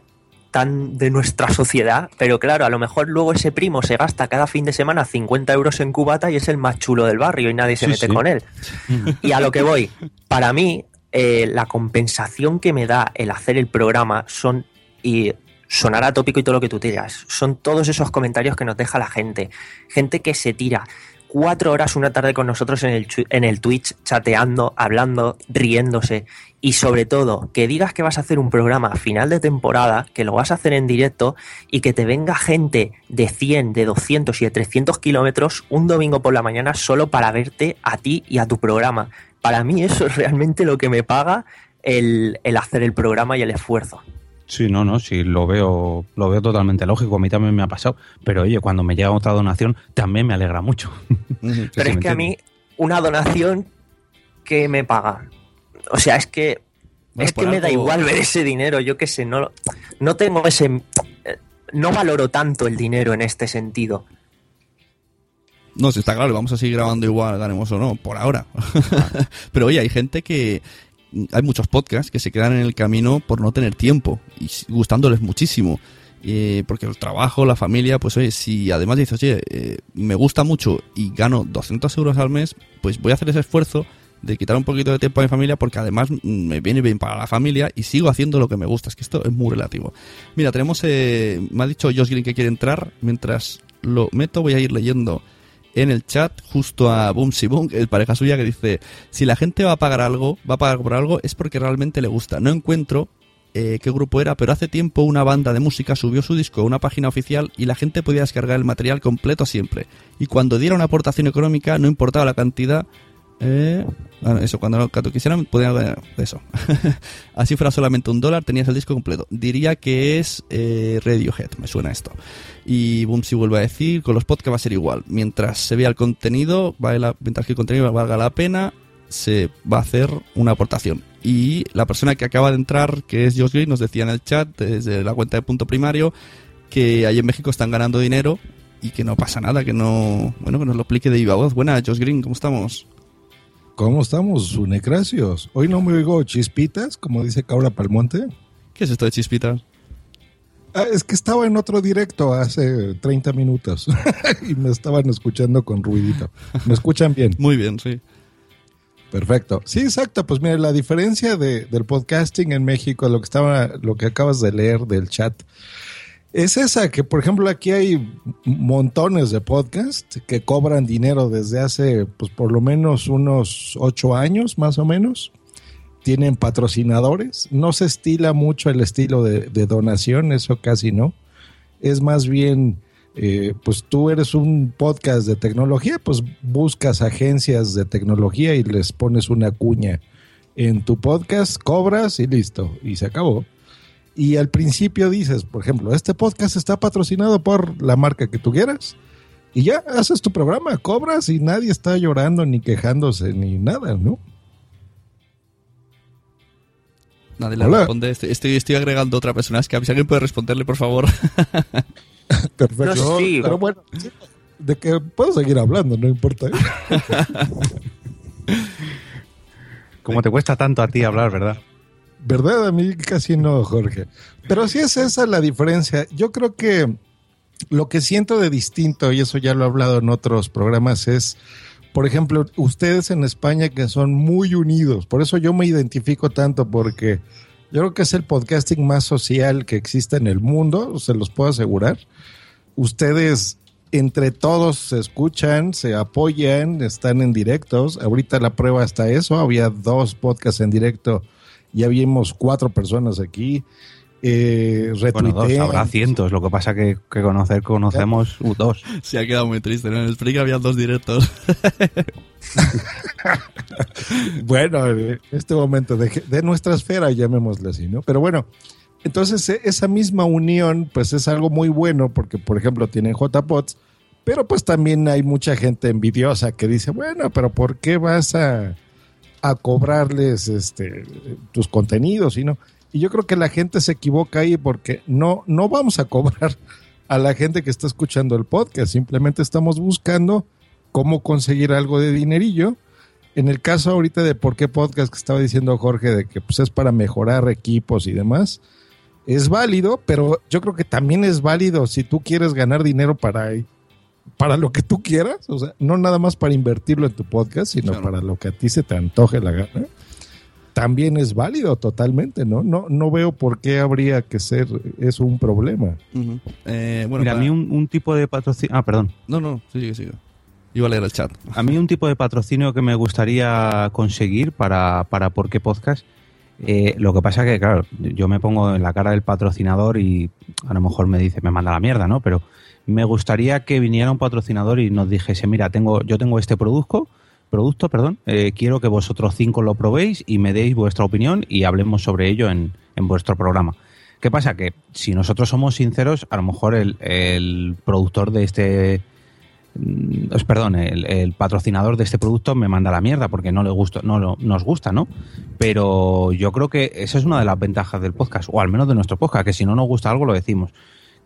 tan de nuestra sociedad. Pero claro, a lo mejor luego ese primo se gasta cada fin de semana 50 euros en cubata y es el más chulo del barrio y nadie se Sí, mete sí. con él. Y a lo que voy, para mí, eh, la compensación que me da el hacer el programa son, y sonará tópico y todo lo que tú tiras, son todos esos comentarios que nos deja la gente. Gente que se tira cuatro horas una tarde con nosotros en el, en el Twitch, chateando, hablando, riéndose. Y sobre todo, que digas que vas a hacer un programa a final de temporada, que lo vas a hacer en directo y que te venga gente de 100, de 200 y de 300 kilómetros un domingo por la mañana solo para verte a ti y a tu programa. Para mí eso es realmente lo que me paga el, el hacer el programa y el esfuerzo. Sí, no, no, sí, lo veo, lo veo totalmente lógico. A mí también me ha pasado. Pero oye, cuando me llega otra donación, también me alegra mucho. Pero es que a mí, una donación que me paga. O sea, es que. Bueno, es que me da igual ver ese dinero, yo qué sé, no, lo- no tengo ese. eh, No valoro tanto el dinero en este sentido. No, si está claro, vamos a seguir grabando igual, ganemos o no, por ahora. Pero oye, hay gente que. Hay muchos podcasts que se quedan en el camino por no tener tiempo y gustándoles muchísimo. Eh, porque el trabajo, la familia, pues oye, si además dices, oye, eh, me gusta mucho y gano 200 euros al mes, pues voy a hacer ese esfuerzo de quitar un poquito de tiempo a mi familia porque además me viene bien para la familia y sigo haciendo lo que me gusta. Es que esto es muy relativo. Mira, tenemos, eh, me ha dicho Josh Green que quiere entrar. Mientras lo meto voy a ir leyendo en el chat justo a Boomsy Boom, el pareja suya, que dice, si la gente va a pagar algo, va a pagar por algo, es porque realmente le gusta. No encuentro eh, qué grupo era, pero hace tiempo una banda de música subió su disco a una página oficial y la gente podía descargar el material completo siempre. Y cuando diera una aportación económica, no importaba la cantidad, eh, eso, cuando, cuando quisieran, podían ganar eso. Así fuera solamente un dólar, tenías el disco completo. Diría que es eh, Radiohead, me suena esto. Y Boomsy vuelve a decir, con los podcasts va a ser igual. Mientras se vea el contenido, vale la- mientras que el contenido valga la pena, se va a hacer una aportación. Y la persona que acaba de entrar, que es Josh Green, nos decía en el chat, desde la cuenta de punto primario, que ahí en México están ganando dinero y que no pasa nada, que no... Bueno, que nos lo explique de viva voz. Buenas, Josh Green, ¿cómo estamos? ¿Cómo estamos, Sunecracios? Hoy no me oigo chispitas, como dice Cabra Palmonte. ¿Qué es esto de chispitas? Ah, es que estaba en otro directo hace 30 minutos y me estaban escuchando con ruidito. ¿Me escuchan bien? Muy bien, sí. Perfecto. Sí, exacto. Pues mire, la diferencia de- del podcasting en México, lo que estaba, lo que acabas de leer del chat, es esa que, por ejemplo, aquí hay montones de podcasts que cobran dinero desde hace, pues, por lo menos unos ocho años, más o menos. Tienen patrocinadores. No se estila mucho el estilo de, donación, eso casi no. Es más bien, eh, pues tú eres un podcast de tecnología, pues buscas agencias de tecnología y les pones una cuña en tu podcast, cobras y listo, y se acabó. Y al principio dices, por ejemplo, este podcast está patrocinado por la marca que tú quieras. Y ya haces tu programa, cobras y nadie está llorando ni quejándose ni nada, ¿no? Nadie le responde. Estoy, estoy, estoy agregando otra persona. Es que si alguien puede responderle, por favor. Perfecto. Sí. Pero bueno, sí, de que puedo seguir hablando, no importa. Como te cuesta tanto a ti hablar, ¿verdad? ¿Verdad? A mí casi no, Jorge. Pero sí es esa la diferencia. Yo creo que lo que siento de distinto, y eso ya lo he hablado en otros programas, es, por ejemplo, ustedes en España que son muy unidos. Por eso yo me identifico tanto porque yo creo que es el podcasting más social que existe en el mundo, se los puedo asegurar. Ustedes entre todos se escuchan, se apoyan, están en directos. Ahorita la prueba está eso. Había dos podcasts en directo. Ya vimos cuatro personas aquí. Eh, Bueno, dos, habrá cientos. Lo que pasa que, que conocer, conocemos uh, dos. Se ha quedado muy triste. ¿no? En el Spreaker había dos directos. bueno, en este momento de, de nuestra esfera, llamémosle así, ¿no? Pero bueno, entonces e- esa misma unión, pues es algo muy bueno porque, por ejemplo, tienen JPods, pero pues también hay mucha gente envidiosa que dice, bueno, pero ¿por qué vas a, a cobrarles este, tus contenidos? Y, no? y yo creo que la gente se equivoca ahí porque no, no vamos a cobrar a la gente que está escuchando el podcast, simplemente estamos buscando cómo conseguir algo de dinerillo. En el caso ahorita de por qué podcast que estaba diciendo Jorge, de que pues es para mejorar equipos y demás, es válido, pero yo creo que también es válido si tú quieres ganar dinero para, para lo que tú quieras, o sea, no nada más para invertirlo en tu podcast, sino para lo que a ti se te antoje la gana. También es válido totalmente, ¿no? No, no veo por qué habría que ser eso un problema. Eh, bueno, Mira, a mí un, un tipo de patrocinio... Ah, perdón. No, no, sigue, sigue. Iba a leer el chat. A mí un tipo de patrocinio que me gustaría conseguir para, para ¿Por qué Podcast? Eh, lo que pasa que, claro, yo me pongo en la cara del patrocinador y a lo mejor me dice, me manda la mierda, ¿no? Pero me gustaría que viniera un patrocinador y nos dijese, mira, tengo, yo tengo este producto, producto, perdón, eh, quiero que vosotros cinco lo probéis y me deis vuestra opinión y hablemos sobre ello en, en vuestro programa. ¿Qué pasa? Que si nosotros somos sinceros, a lo mejor el, el productor de este, mm, perdón, el, patrocinador de este producto me manda la mierda porque no le gusta, no lo- nos gusta, ¿no? Pero yo creo que esa es una de las ventajas del podcast, o al menos de nuestro podcast, que si no nos gusta algo lo decimos.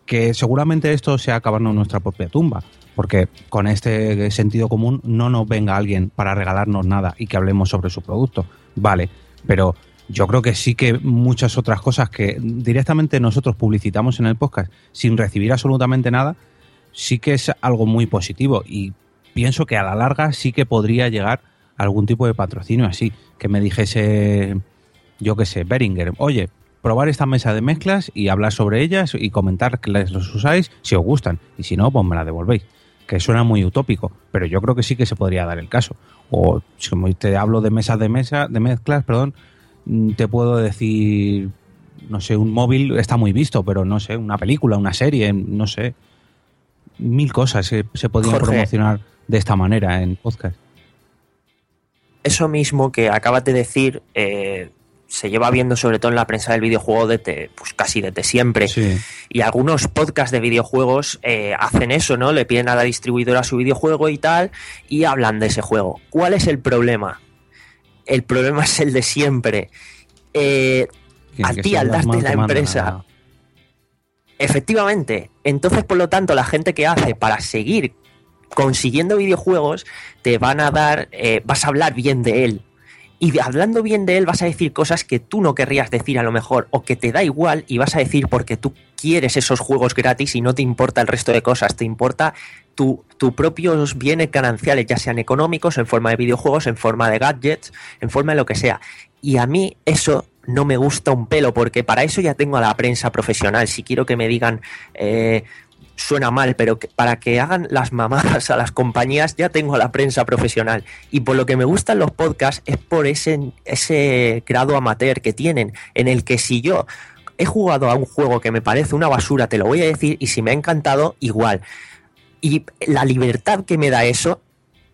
Que seguramente esto sea acabarnos nuestra propia tumba, porque con este sentido común no nos venga alguien para regalarnos nada y que hablemos sobre su producto. Vale, pero yo creo que sí que muchas otras cosas que directamente nosotros publicitamos en el podcast sin recibir absolutamente nada, sí que es algo muy positivo y pienso que a la larga sí que podría llegar algún tipo de patrocinio así, que me dijese, yo qué sé, Beringer, oye, probar esta mesa de mezclas y hablar sobre ellas y comentar que las los usáis si os gustan y si no, pues me la devolvéis. Que suena muy utópico, pero yo creo que sí que se podría dar el caso. O si como te hablo de mesas de mesa, de mezclas, perdón, mm, te puedo decir, no sé, un móvil está muy visto, pero no sé, una película, una serie, no sé, mil cosas se, se podrían Jorge. promocionar de esta manera en podcast. Eso mismo que acabas de decir eh, se lleva viendo sobre todo en la prensa del videojuego desde, pues casi desde siempre. Y algunos podcasts de videojuegos eh, hacen eso, ¿no? Le piden a la distribuidora su videojuego y tal, y hablan de ese juego. ¿Cuál es el problema? El problema es el de siempre. Eh, a ti, al darte la empresa, Efectivamente. Entonces, por lo tanto, la gente que hace para seguir consiguiendo videojuegos, te van a dar, eh, vas a hablar bien de él. Y hablando bien de él vas a decir cosas que tú no querrías decir a lo mejor, o que te da igual y vas a decir porque tú quieres esos juegos gratis y no te importa el resto de cosas, te importa tu, tu propios bienes gananciales, ya sean económicos, en forma de videojuegos, en forma de gadgets, en forma de lo que sea. Y a mí eso no me gusta un pelo, porque para eso ya tengo a la prensa profesional. Si quiero que me digan, eh, suena mal, pero para que hagan las mamadas a las compañías ya tengo a la prensa profesional. Y por lo que me gustan los podcasts es por ese, ese grado amateur que tienen, en el que si yo he jugado a un juego que me parece una basura, te lo voy a decir, y si me ha encantado, igual. Y la libertad que me da eso,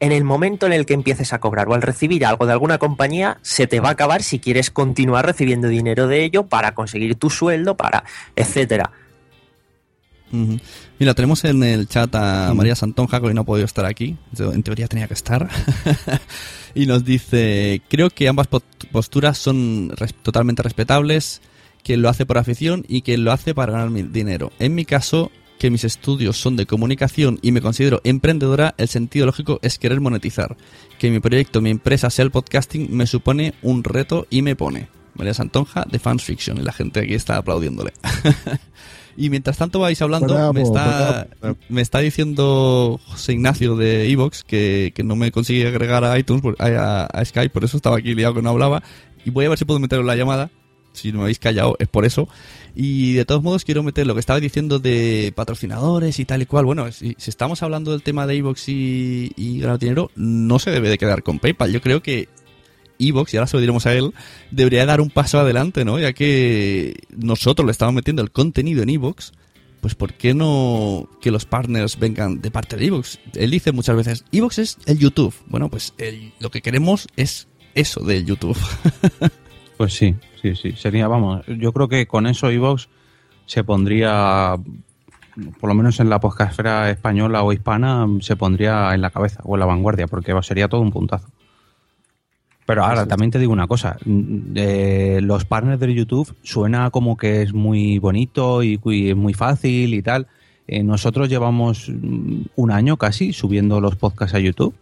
en el momento en el que empieces a cobrar o al recibir algo de alguna compañía, se te va a acabar si quieres continuar recibiendo dinero de ello para conseguir tu sueldo, para etcétera. Mira, tenemos en el chat a María Santonja, que hoy no ha podido estar aquí. En teoría tenía que estar. y nos dice, creo que ambas po- posturas son res- totalmente respetables. Quien lo hace por afición y quien lo hace para ganar mi- dinero. En mi caso, que mis estudios son de comunicación y me considero emprendedora, el sentido lógico es querer monetizar. Que mi proyecto, mi empresa sea el podcasting me supone un reto y me pone. María Santonja de Fans Fiction y la gente aquí está aplaudiéndole. y mientras tanto vais hablando, Bravo, me, está, bravo. me está diciendo José Ignacio de Evox que, que no me consigue agregar a iTunes, a, a Skype, por eso estaba aquí liado que no hablaba. Y voy a ver si puedo meterlo en la llamada. Si no me habéis callado, es por eso. Y de todos modos, quiero meter lo que estaba diciendo de patrocinadores y tal y cual. Bueno, si, si estamos hablando del tema de Evox y, y ganar dinero, no se debe de quedar con PayPal. Yo creo que Evox, y ahora se lo diremos a él, debería dar un paso adelante, ¿no? Ya que nosotros le estamos metiendo el contenido en Evox, pues ¿por qué no que los partners vengan de parte de Evox? Él dice muchas veces, Evox es el YouTube. Bueno, pues lo que queremos es eso del YouTube. Pues sí, sí, sí. Sería, vamos, yo creo que con eso iVox se pondría, por lo menos en la podcastfera española o hispana, se pondría en la cabeza o en la vanguardia, porque sería todo un puntazo. Pero ahora, también te digo una cosa, mm, eh, los partners de YouTube suena como que es muy bonito y, y es muy fácil y tal. Eh, nosotros llevamos mm, un año casi subiendo los podcasts a YouTube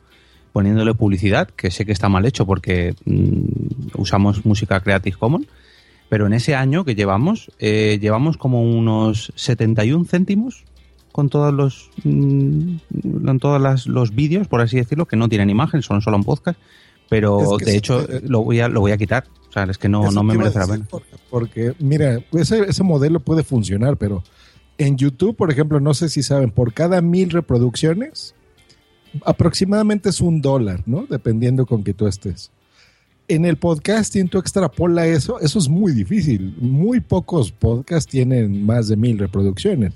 poniéndole publicidad, que sé que está mal hecho porque mm, usamos música Creative Commons, pero en ese año que llevamos, eh, llevamos como unos 71 céntimos con todos los mm, con todos las- los vídeos, por así decirlo, que no tienen imagen, son solo un podcast, pero Es que de hecho lo voy a lo voy a quitar, o sea, es que no, no me merece la pena. Porque, porque, mira, ese, ese modelo puede funcionar, pero en YouTube, por ejemplo, no sé si saben, por cada mil reproducciones, aproximadamente es un dólar, ¿no? Dependiendo con que tú estés. En el podcasting tú extrapola eso, eso es muy difícil. Muy pocos podcasts tienen más de mil reproducciones.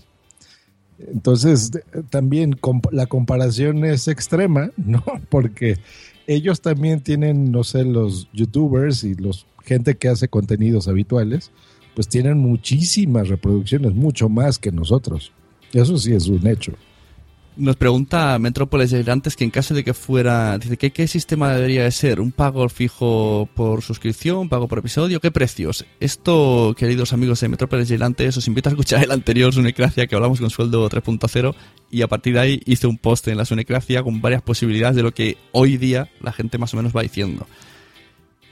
Entonces, también la comparación es extrema, ¿no? Porque ellos también tienen, no sé, los youtubers y los gente que hace contenidos habituales, pues tienen muchísimas reproducciones, mucho más que nosotros. Eso sí es un hecho. Nos pregunta Metrópolis de antes que en caso de que fuera, dice qué sistema debería de ser, un pago fijo por suscripción, pago por episodio, qué precios. Esto, queridos amigos de Metrópolis Gigantes, os invito a escuchar el anterior Sunecracia que hablamos con sueldo 3.0 y a partir de ahí hice un post en la Sunecracia con varias posibilidades de lo que hoy día la gente más o menos va diciendo.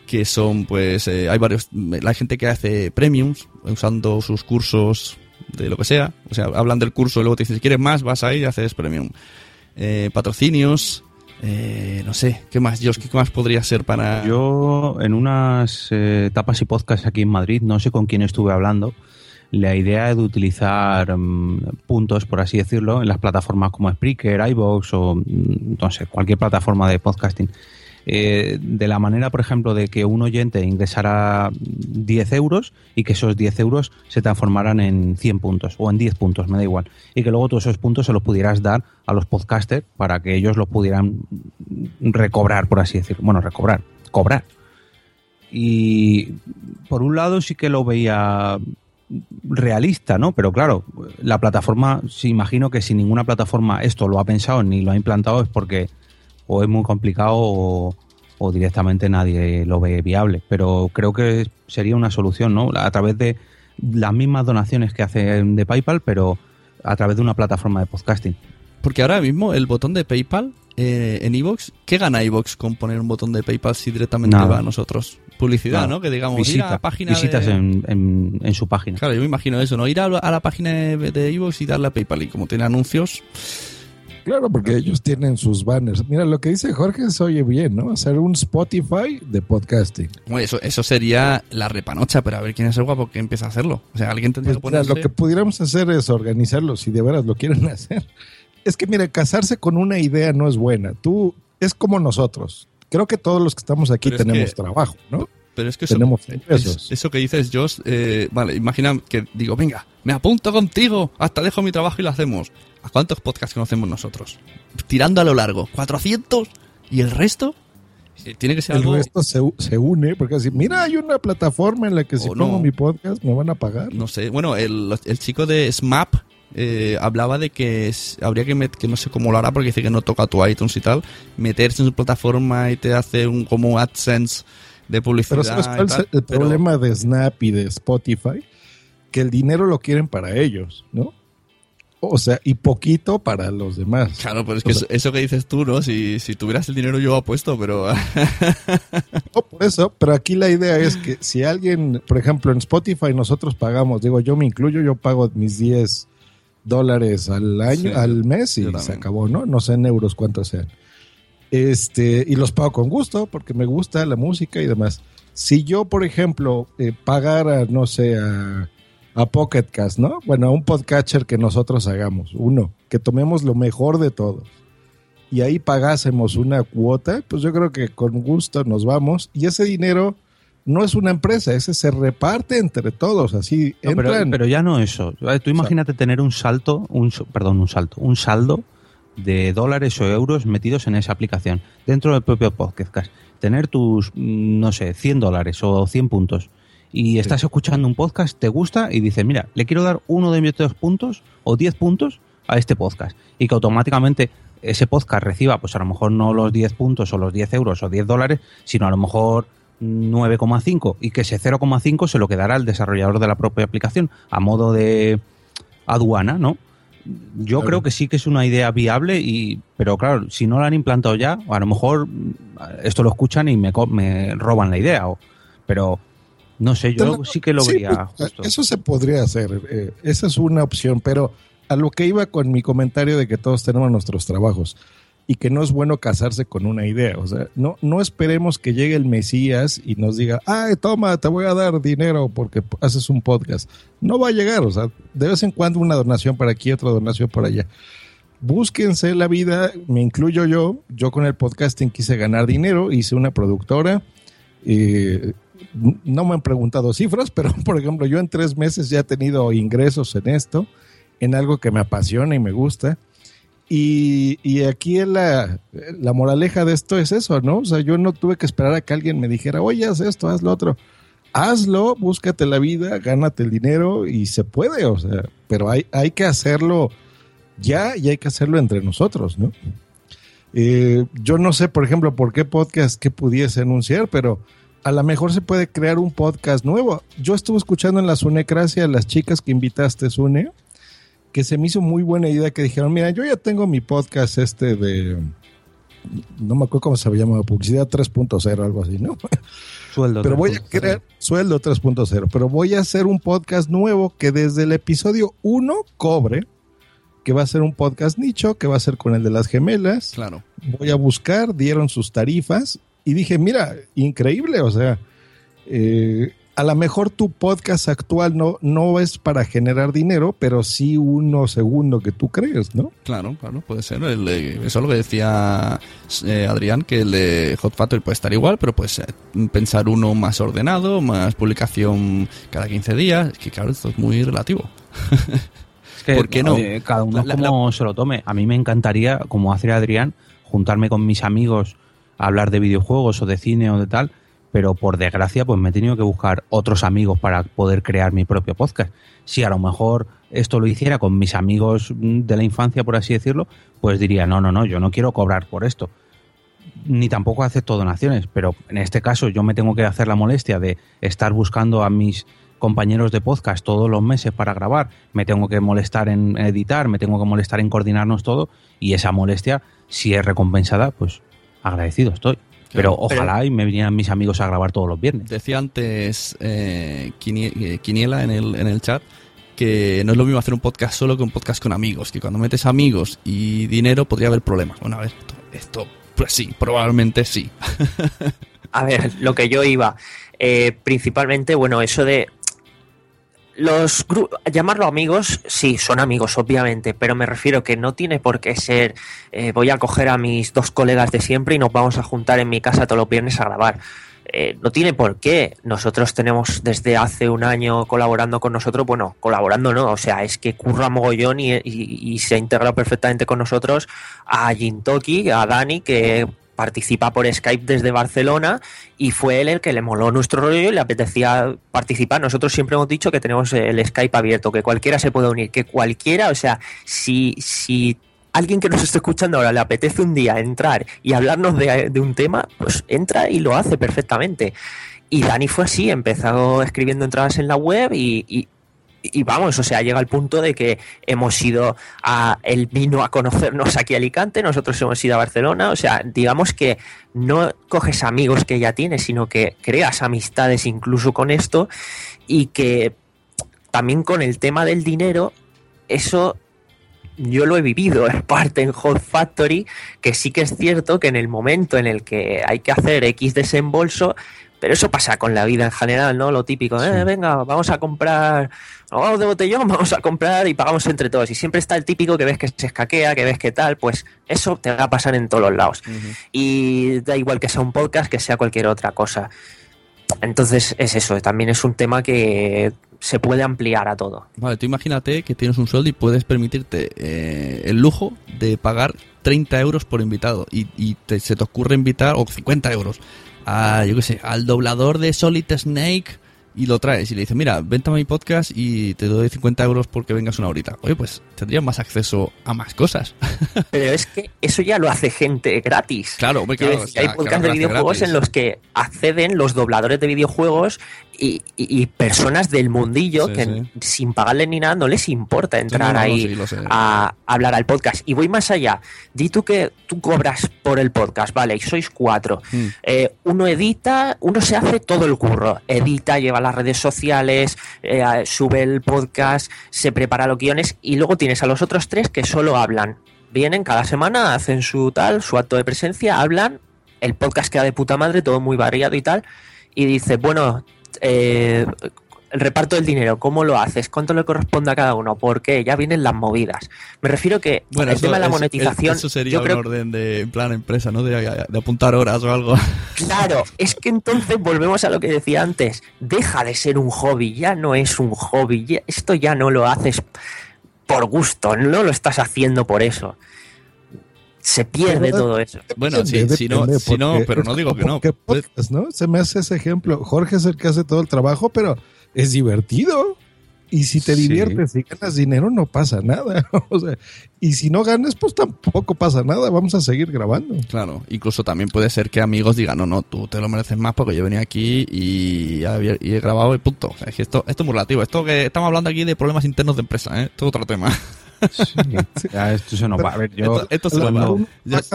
Que son, pues, eh, hay varios, la gente que hace premiums usando sus cursos de lo que sea. O sea, hablan del curso y luego te dicen, si quieres más, vas ahí y haces premium. Eh, patrocinios, eh, no sé, ¿qué más, Josh? ¿Qué más podría ser para...? Yo en unas eh, tapas y podcasts aquí en Madrid, no sé con quién estuve hablando, la idea de utilizar mm, puntos, por así decirlo, en las plataformas como Spreaker, iVoox o mm, no sé, cualquier plataforma de podcasting. Eh, de la manera, por ejemplo, de que un oyente ingresara 10 euros y que esos 10 euros se transformaran en 100 puntos o en 10 puntos, me da igual. Y que luego todos esos puntos se los pudieras dar a los podcasters para que ellos los pudieran recobrar, por así decirlo. Bueno, recobrar, cobrar. Y por un lado sí que lo veía realista, ¿no? Pero claro, la plataforma, sí imagino que si ninguna plataforma esto lo ha pensado ni lo ha implantado es porque o es muy complicado o, o directamente nadie lo ve viable. Pero creo que sería una solución, ¿no? A través de las mismas donaciones que hacen de PayPal, pero a través de una plataforma de podcasting. Porque ahora mismo el botón de PayPal eh, en iVoox, ¿qué gana iVoox con poner un botón de PayPal si directamente Nada. va a nosotros? Publicidad, Nada. ¿no? Que digamos, ir a la página visitas de... en, en- en su página. Claro, yo me imagino eso, ¿no? Ir a, a la página de iVoox y darle a PayPal y como tiene anuncios... Claro, porque ellos tienen sus banners. Mira, lo que dice Jorge se oye bien, ¿no? Hacer un Spotify de podcasting. Bueno, eso, eso sería la repanocha, pero a ver quién es el guapo que empieza a hacerlo. O sea, alguien tendría Pues que mira, lo que pudiéramos hacer es organizarlo, si de veras lo quieren hacer. Es que, mira, casarse con una idea no es buena. Tú, es como nosotros. Creo que todos los que estamos aquí Pero es tenemos que- trabajo, ¿no? Pero es que eso, tenemos es- ingresos. eso que dices, Josh, eh, vale, imagina que digo, venga, me apunto contigo, hasta dejo mi trabajo y lo hacemos. ¿A cuántos podcasts conocemos nosotros? Tirando a lo largo, ¿400? ¿Y el resto? Tiene que ser El algo... resto se, se une, porque así, mira, hay una plataforma en la que si O no. pongo mi podcast me van a pagar. No sé, bueno, el, el chico de SMAP eh, hablaba de que es- habría que, met- que no sé cómo lo hará porque dice que no toca tu iTunes y tal, meterse en su plataforma y te hace un como AdSense de publicidad. Pero ¿sabes cuál es el pero- problema de Snap y de Spotify? Que el dinero lo quieren para ellos, ¿no? O sea, y poquito para los demás. Claro, pero es que O sea, eso, que dices tú, ¿no? Si, si tuvieras el dinero yo apuesto, pero... No, por eso, pero aquí la idea es que si alguien, por ejemplo, en Spotify nosotros pagamos, digo, yo me incluyo, yo pago mis 10 dólares al año, Sí, al mes y se acabó, ¿no? No sé en euros cuántos sean. Este, y los pago con gusto porque me gusta la música y demás. Si yo, por ejemplo, eh, pagara, no sé, a, a Pocket Cast, ¿no? Bueno, a un podcatcher que nosotros hagamos, uno, que tomemos lo mejor de todos y ahí pagásemos una cuota, pues yo creo que con gusto nos vamos y ese dinero no es una empresa, ese se reparte entre todos, así No, entran. pero ya no eso. Tú imagínate tener un salto, un perdón, un salto, un saldo de dólares o euros metidos en esa aplicación dentro del propio podcast. Tener tus, mm, no sé, 100 dólares o 100 puntos y estás escuchando un podcast, te gusta y dices, mira, le quiero dar uno de mis dos puntos o 10 puntos a este podcast y que automáticamente ese podcast reciba, pues a lo mejor no los 10 puntos o los 10 euros o 10 dólares, sino a lo mejor 9,5 y que ese 0,5 se lo quedará al desarrollador de la propia aplicación a modo de aduana, ¿no? Yo Claro. creo que sí que es una idea viable, y pero claro, si no la han implantado ya, a lo mejor mm, esto lo escuchan y me, me roban la idea, o, pero no sé, yo sí que lo Sí, vería pues, justo. Eso se podría hacer, eh, esa es una opción, pero a lo que iba con mi comentario de que todos tenemos nuestros trabajos y que no es bueno casarse con una idea, o sea, no, no esperemos que llegue el Mesías y nos diga, ay, toma, te voy a dar dinero porque haces un podcast. No va a llegar, o sea, de vez en cuando una donación para aquí, otra donación para allá. búsquense la vida, me incluyo yo, yo con el podcasting quise ganar dinero, hice una productora, eh, no me han preguntado cifras, pero por ejemplo yo en tres meses ya he tenido ingresos en esto, en algo que me apasiona y me gusta. Y, y aquí la, la moraleja de esto es eso, ¿no? O sea, yo no tuve que esperar a que alguien me dijera, oye, haz esto, haz lo otro. Hazlo, búscate la vida, gánate el dinero y se puede, o sea, pero hay, hay que hacerlo ya y hay que hacerlo entre nosotros, ¿no? Eh, yo no sé, por ejemplo, por qué podcast que pudiese anunciar, pero a lo mejor se puede crear un podcast nuevo. Yo estuve escuchando en la Sunecracia a las chicas que invitaste, Sune, que se me hizo muy buena idea que dijeron, mira, yo ya tengo mi podcast este de, no me acuerdo cómo se llama, publicidad 3.0, algo así, ¿no? Sueldo. Pero voy a crear sueldo 3.0, pero voy a hacer un podcast nuevo que desde el episodio 1 cobre, que va a ser un podcast nicho, que va a ser con el de las gemelas. Claro. Voy a buscar, dieron sus tarifas y dije, mira, increíble, o sea, eh, a lo mejor tu podcast actual no, no es para generar dinero, pero sí uno segundo que tú crees, ¿no? Claro, claro, puede ser. El, eh, eso es lo que decía eh, Adrián, que el de Hot Factory puede estar igual, pero pues eh, pensar uno más ordenado, más publicación cada 15 días. Es que claro, esto es muy relativo. Es que, ¿Por qué no? oye, cada uno La- la- como se lo tome. A mí me encantaría, como hace Adrián, juntarme con mis amigos hablar de videojuegos o de cine o de tal, pero por desgracia pues me he tenido que buscar otros amigos para poder crear mi propio podcast. Si a lo mejor esto lo hiciera con mis amigos de la infancia, por así decirlo, pues diría, no, no, no, yo no quiero cobrar por esto. Ni tampoco acepto donaciones, pero en este caso yo me tengo que hacer la molestia de estar buscando a mis compañeros de podcast todos los meses para grabar, me tengo que molestar en editar, me tengo que molestar en coordinarnos todo y esa molestia, si es recompensada, pues agradecido estoy. Pero ojalá y me vinieran mis amigos a grabar todos los viernes. Decía antes eh, eh, Quiniela en el, en el chat que no es lo mismo hacer un podcast solo que un podcast con amigos, que cuando metes amigos y dinero podría haber problemas. Bueno, a ver, esto, esto pues sí, probablemente sí. A ver, lo que yo iba, eh, principalmente, bueno, eso de los llamarlo amigos, sí, son amigos, obviamente, pero me refiero que no tiene por qué ser, eh, voy a coger a mis dos colegas de siempre y nos vamos a juntar en mi casa todos los viernes a grabar. Eh, no tiene por qué. Nosotros tenemos desde hace un año colaborando con nosotros, bueno, colaborando no, o sea, es que curra mogollón y- y se ha integrado perfectamente con nosotros a Jintoki, a Dani, que participa por Skype desde Barcelona y fue él el que le moló nuestro rollo y le apetecía participar. Nosotros siempre hemos dicho que tenemos el Skype abierto, que cualquiera se puede unir, que cualquiera, o sea, si, si alguien que nos esté escuchando ahora le apetece un día entrar y hablarnos de, un tema, pues entra y lo hace perfectamente. Y Dani fue así, empezó escribiendo entradas en la web y- y vamos, o sea, llega al punto de que hemos ido a. Él vino a conocernos aquí a Alicante, nosotros hemos ido a Barcelona. O sea, digamos que no coges amigos que ya tienes, sino que creas amistades incluso con esto. Y que también con el tema del dinero, eso yo lo he vivido en parte en Hot Factory, que sí que es cierto que en el momento en el que hay que hacer X desembolso, pero eso pasa con la vida en general, ¿no? Lo típico, eh, venga, vamos a comprar, vamos de botellón, vamos a comprar y pagamos entre todos. Y siempre está el típico que ves que se escaquea, que ves que tal, pues eso te va a pasar en todos los lados. Y da igual que sea un podcast, que sea cualquier otra cosa. Entonces es eso, también es un tema que se puede ampliar a todo. Vale, tú imagínate que tienes un sueldo y puedes permitirte eh, el lujo de pagar 30 euros por invitado y, y te- se te ocurre invitar, o 50 euros, a, yo qué sé, al doblador de Solid Snake y lo traes y le dices, mira, vente a mi podcast y te doy 50 euros porque vengas una horita. Oye, pues tendrías más acceso a más cosas. Pero es que eso ya lo hace gente gratis. Claro, hombre, claro, decir, o sea, hay podcasts claro de videojuegos gratis. en los que acceden los dobladores de videojuegos y, y- personas del mundillo Sí, que sí. sin pagarle ni nada no les importa entrar no, no, ahí sí, a hablar al podcast. Y voy más allá. Di tú que tú cobras por el podcast, vale, y sois cuatro. Mm. Eh, uno edita, uno se hace todo el curro. Edita, lleva las redes sociales, eh, sube el podcast, se prepara los guiones y luego tienes a los otros tres que solo hablan. Vienen cada semana, hacen su tal, su acto de presencia, hablan, el podcast queda de puta madre, todo muy variado y tal. Y dice, bueno, eh, el reparto del dinero, ¿cómo lo haces? ¿Cuánto le corresponde a cada uno? ¿Por qué? Ya vienen las movidas. Me refiero que el eso- tema de la eso- monetización, Eso sería yo un creo orden de en plan empresa, ¿no? De, de apuntar horas o algo. Claro, es que entonces volvemos a lo que decía antes. Deja de ser un hobby, ya no es un hobby. ya- esto ya no lo haces por gusto, no lo estás haciendo por eso. Se pierde Pero, todo eso. Bueno, si, Depende, si no, si no, pero no digo que no. podcast, ¿no? Se me hace ese ejemplo. Jorge es el que hace todo el trabajo, pero es divertido. Y si te Sí. diviertes y ganas dinero, no pasa nada. O sea, y si no ganas, pues tampoco pasa nada. Vamos a seguir grabando. Claro, incluso también puede ser que amigos digan, no, no, tú te lo mereces más porque yo venía aquí y, había- y he grabado y punto. O sea, es que esto, esto es muy relativo. Esto que estamos hablando aquí de problemas internos de empresa, ¿eh? Esto es otro tema. Ya, esto se nos va. A ver, yo. Esto- esto se va.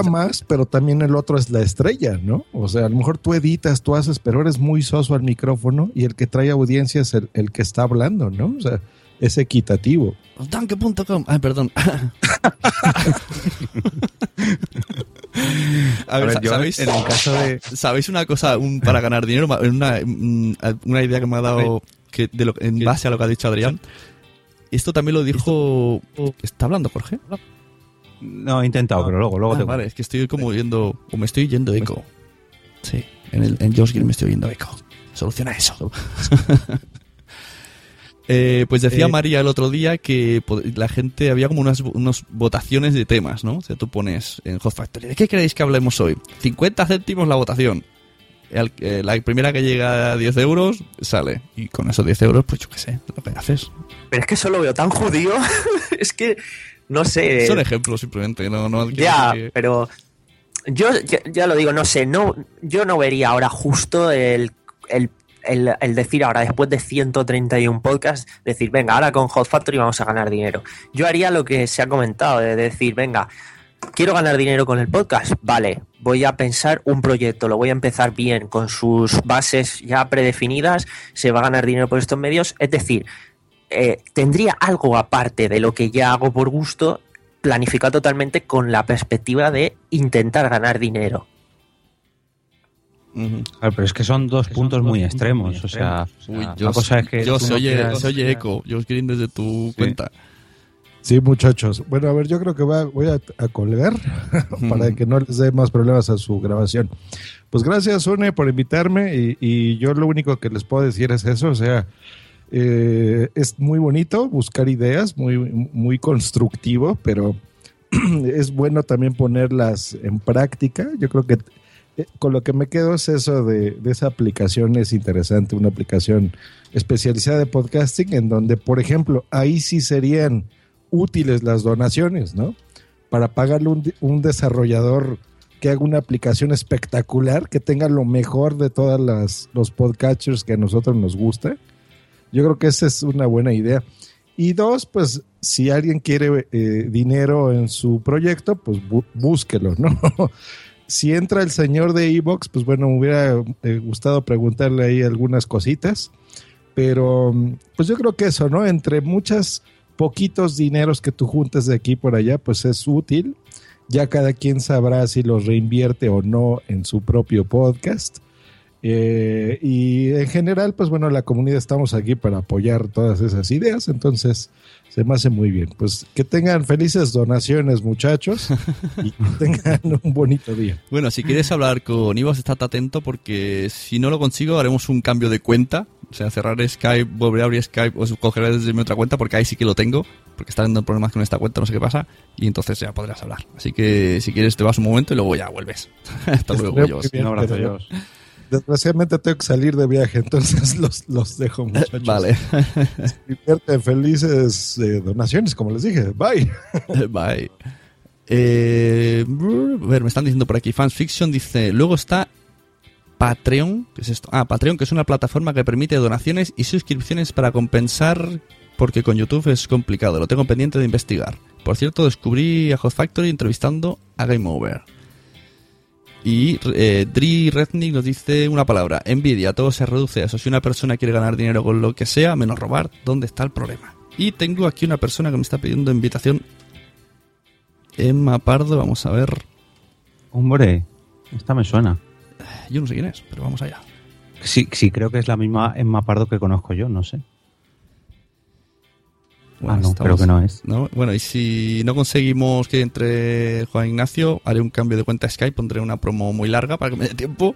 más, pero también el otro es la estrella, ¿no? O sea, a lo mejor tú editas, tú haces, pero eres muy soso al micrófono y el que trae audiencia es el, el que está hablando, ¿no? O sea, es equitativo. Tanque.com. Ay, perdón. A ver, ver, sa- yo, ¿sabéis, en el caso de- ¿sabéis una cosa un- para ganar dinero? Una, mm, una idea que me ha dado que de lo, en base a lo que ha dicho Adrián. Esto también lo dijo... ¿Está hablando Jorge? No, he intentado, pero luego, luego Ah, te vale, es que estoy como oyendo... O me estoy oyendo eco. Sí, en, el, en Josh Green me estoy oyendo eco. Soluciona eso. Eh, pues decía Eh, María el otro día que la gente había como unas, unas votaciones de temas, ¿no? O sea, tú pones en Hot Factory, ¿de qué queréis que hablemos hoy? 50 céntimos la votación. El- eh, la primera que llega a 10 euros sale. Y con esos 10 euros, pues yo qué sé, lo que haces. Pero es que eso lo veo tan judío. es que, no sé. Son ejemplos simplemente, no, no Ya, que- pero yo ya, ya lo digo, no sé, no, yo no vería ahora justo el, el, el- el decir ahora, después de 131 podcasts, decir, venga, ahora con Hot Factory vamos a ganar dinero. Yo haría lo que se ha comentado, de decir, venga, quiero ganar dinero con el podcast, vale, voy a pensar un proyecto, lo voy a empezar bien, con sus bases ya predefinidas, se va a ganar dinero por estos medios, es decir, eh, tendría algo aparte de lo que ya hago por gusto, planificado totalmente con la perspectiva de intentar ganar dinero. Claro, pero es que son dos puntos muy extremos. O sea, Uy, la yo, cosa es que. yo se no oye, quieras- se oye eco. Josh Green desde tu cuenta. Sí, muchachos. Bueno, a ver, yo creo que voy a, a colgar para que no les dé más problemas a su grabación. Pues gracias, Une, por invitarme y, y yo lo único que les puedo decir es eso, o sea, eh, es muy bonito buscar ideas, muy, muy constructivo, pero es bueno también ponerlas en práctica. Yo creo que eh, con lo que me quedo es eso de, de esa aplicación, es interesante, una aplicación especializada de podcasting en donde, por ejemplo, ahí sí serían útiles las donaciones, ¿no? Para pagarle un, un desarrollador que haga una aplicación espectacular, que tenga lo mejor de todas las los podcatchers que a nosotros nos gusta. Yo creo que esa es una buena idea. Y dos, pues si alguien quiere eh, dinero en su proyecto, pues bú- búsquelo, ¿no? si entra el señor de Evox, pues bueno, me hubiera eh, gustado preguntarle ahí algunas cositas. Pero pues yo creo que eso, ¿no? Entre muchas poquitos dineros que tú juntes de aquí por allá, pues es útil. Ya cada quien sabrá si los reinvierte o no en su propio podcast. Eh, y en general, pues bueno, la comunidad estamos aquí para apoyar todas esas ideas, entonces se me hace muy bien. Pues que tengan felices donaciones, muchachos, y que tengan un bonito día. Bueno, si quieres hablar con Ivos, estate atento porque si no lo consigo haremos un cambio de cuenta. O sea, cerrar Skype, volver a abrir Skype o cogeré desde mi otra cuenta porque ahí sí que lo tengo. Porque está dando problemas con esta cuenta, no sé qué pasa. Y entonces ya podrás hablar. Así que si quieres te vas un momento y luego ya vuelves. Hasta luego, Jos. muy bien, pero Desgraciadamente tengo que salir de viaje, entonces los, los dejo, muchachos. Vale. Divierten felices eh, donaciones, como les dije. Bye. Bye. Eh, a ver, me están diciendo por aquí. Fans Fiction dice: Luego está Patreon. ¿Qué es esto? Ah, Patreon, que es una plataforma que permite donaciones y suscripciones para compensar. Porque con YouTube es complicado. Lo tengo pendiente de investigar. Por cierto, descubrí a Hot Factory entrevistando a Game Over. Y eh, Dri Rednick nos dice una palabra: envidia. Todo se reduce a eso. Si una persona quiere ganar dinero con lo que sea, menos robar, ¿dónde está el problema? Y tengo aquí una persona que me está pidiendo invitación Emma Pardo, vamos a ver. Hombre, esta me suena. Yo no sé quién es, pero vamos allá. Sí, sí, creo que es la misma Emma Pardo que conozco yo, no sé. Bueno, ah, no, estamos- creo que no es. ¿no? Bueno, y si no conseguimos que entre Juan Ignacio, haré un cambio de cuenta Skype, pondré una promo muy larga para que me dé tiempo.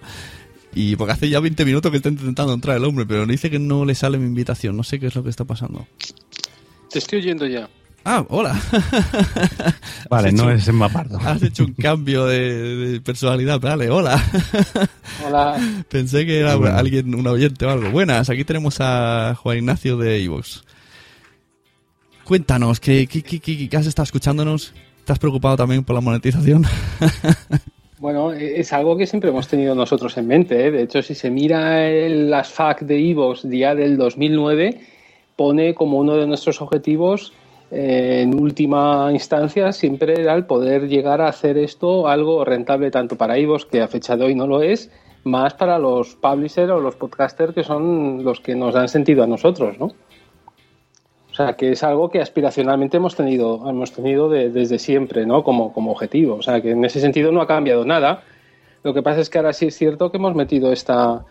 Y porque hace ya 20 minutos que está intentando entrar el hombre, pero dice que no le sale mi invitación. No sé qué es lo que está pasando. Te estoy oyendo ya. Ah, hola. Vale, no hecho- es Emma Pardo. Has hecho un cambio de, de personalidad. Vale, hola. Hola. Pensé que era Bueno. alguien, un oyente o algo. Buenas, aquí tenemos a Juan Ignacio de Evox. Cuéntanos, ¿qué, qué, qué, qué- qué has estado escuchándonos? ¿Estás preocupado también por la monetización? Bueno, e- es algo que siempre hemos tenido nosotros en mente. ¿eh? De hecho, si se mira el- las FAQ de Ivox día del 2009, pone como uno de nuestros objetivos, en última instancia, siempre era el poder llegar a hacer esto algo rentable tanto para Ivox, que a fecha de hoy no lo es, más para los publishers o los podcasters que son los que nos dan sentido a nosotros, ¿no? O sea, que es algo que aspiracionalmente hemos tenido, hemos tenido de- desde siempre, ¿no? Como, como objetivo. O sea, que en ese sentido no ha cambiado nada. Lo que pasa es que ahora sí es cierto que hemos metido esta,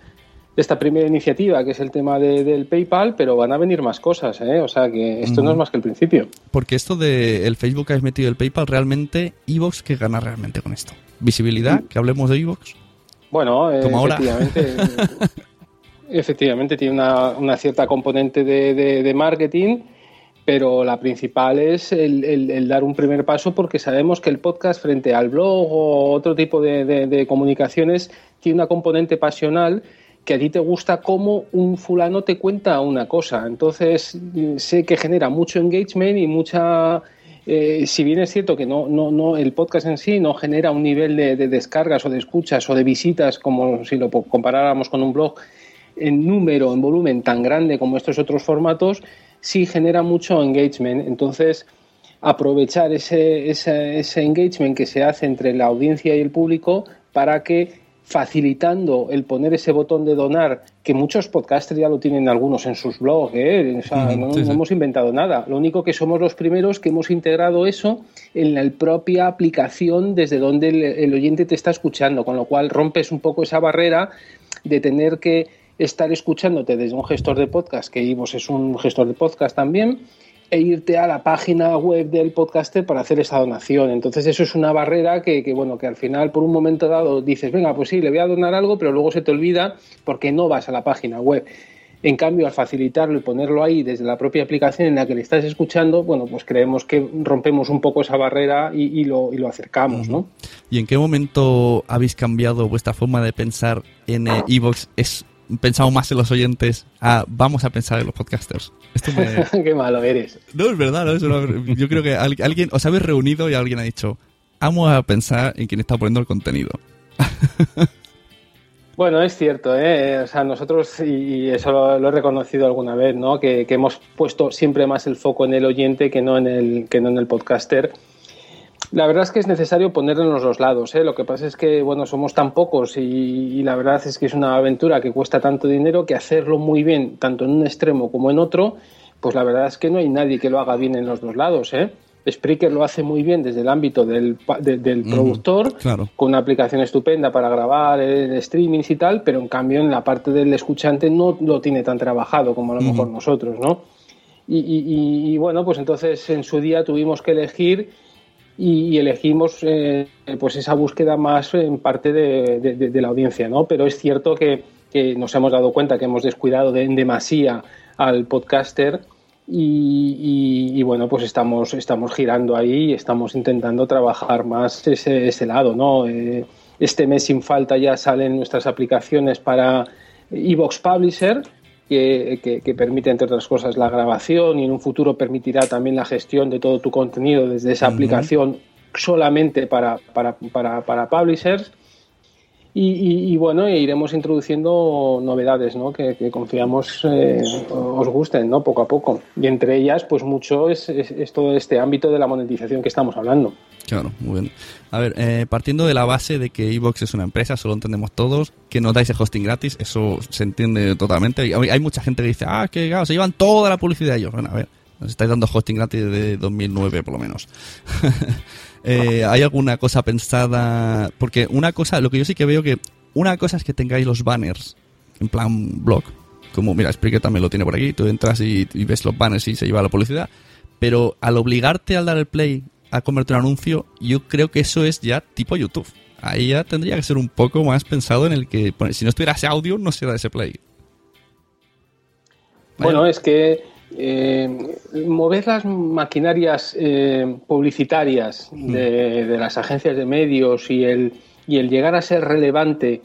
esta primera iniciativa, que es el tema de- del PayPal, pero van a venir más cosas, ¿eh? O sea, que esto no es más que el principio. Porque esto de el Facebook que has metido el PayPal, realmente, Evox, ¿qué gana realmente con esto? ¿Visibilidad? ¿Que hablemos de Evox? Bueno, eh, efectivamente, efectivamente tiene una, una cierta componente de, de- de marketing, pero la principal es el, el- el dar un primer paso porque sabemos que el podcast frente al blog o otro tipo de, de- de comunicaciones tiene una componente pasional que a ti te gusta cómo un fulano te cuenta una cosa. Entonces mm, sé que genera mucho engagement y mucha eh, si bien es cierto que no, no, no, el podcast en sí no genera un nivel de, de descargas o de escuchas o de visitas como si lo comparáramos con un blog en número, en volumen tan grande como estos otros formatos, sí genera mucho engagement. Entonces, aprovechar ese, ese, ese engagement que se hace entre la audiencia y el público para que facilitando el poner ese botón de donar, que muchos podcasters ya lo tienen algunos en sus blogs, ¿eh? O sea, Ujú, no, hemos inventado nada. Lo único que somos los primeros que hemos integrado eso en la propia aplicación desde donde el, el oyente te está escuchando, con lo cual rompes un poco esa barrera de tener que estar escuchándote desde un gestor de podcast, que Ivos es un gestor de podcast también, e irte a la página web del podcaster para hacer esa donación. Entonces eso es una barrera que, que, bueno, que al final por un momento dado dices, venga, pues sí, le voy a donar algo, pero luego se te olvida porque no vas a la página web. En cambio, al facilitarlo y ponerlo ahí desde la propia aplicación en la que le estás escuchando, bueno, pues creemos que rompemos un poco esa barrera y, y lo, y lo acercamos, ¿no? ¿Y en qué momento habéis cambiado vuestra forma de pensar en eh, Evox? ¿Es pensado más en los oyentes a vamos a pensar en los podcasters? Esto me... Qué malo eres. No, es verdad, ¿no? Es una- Yo creo que al- alguien os habéis reunido y alguien ha dicho vamos a pensar en quién está poniendo el contenido. Bueno, es cierto, ¿eh? O sea, nosotros, y y eso lo, lo he reconocido alguna vez, ¿no? Que, que hemos puesto siempre más el foco en el oyente que no en el, que no en el podcaster. La verdad es que es necesario ponerlo en los dos lados, ¿eh? Lo que pasa es que, bueno, somos tan pocos y, y la verdad es que es una aventura que cuesta tanto dinero que hacerlo muy bien, tanto en un extremo como en otro, pues la verdad es que no hay nadie que lo haga bien en los dos lados, ¿eh? Spreaker lo hace muy bien desde el ámbito del, de- del productor, Claro. con una aplicación estupenda para grabar eh, streamings y tal, pero en cambio en la parte del escuchante no lo tiene tan trabajado como a lo Ujú. mejor nosotros, ¿no? Y, y- y- y, bueno, pues entonces en su día tuvimos que elegir y, elegimos eh, pues esa búsqueda más en parte de, la audiencia, ¿no? Pero es cierto que, nos hemos dado cuenta que hemos descuidado de, en demasía al podcaster y, bueno, pues estamos, estamos girando ahí y estamos intentando trabajar más ese, ese lado, ¿no? Eh, este mes sin falta ya salen nuestras aplicaciones para Evox Publisher, que, que- que permite, entre otras cosas, la grabación y en un futuro permitirá también la gestión de todo tu contenido desde esa aplicación solamente para, para, para, para publishers. Y, bueno, e iremos introduciendo novedades ¿no? que, confiamos eh, os gusten ¿no? poco a poco. Y entre ellas, pues mucho es, todo este ámbito de la monetización que estamos hablando. Claro, muy bien. A ver, eh, partiendo de la base de que Evox es una empresa, eso lo entendemos todos, que nos dais el hosting gratis, eso se entiende totalmente. Hay, mucha gente que dice, ah, que se llevan toda la publicidad ellos. Bueno, a ver, nos estáis dando hosting gratis de 2009 por lo menos. Eh, ¿Hay alguna cosa pensada? Porque una cosa, lo que yo sí que veo que una cosa es que tengáis los banners en plan blog. Como, mira, Spreaker también lo tiene por aquí, tú entras y, y ves los banners y se lleva la publicidad. Pero al obligarte al dar el play a convertir un anuncio, yo creo que eso es ya tipo YouTube. Ahí ya tendría que ser un poco más pensado en el que, bueno, si no estuviera ese audio, no se da ese play. Bueno, es que eh, mover las maquinarias eh, publicitarias de, de las agencias de medios y el, y el llegar a ser relevante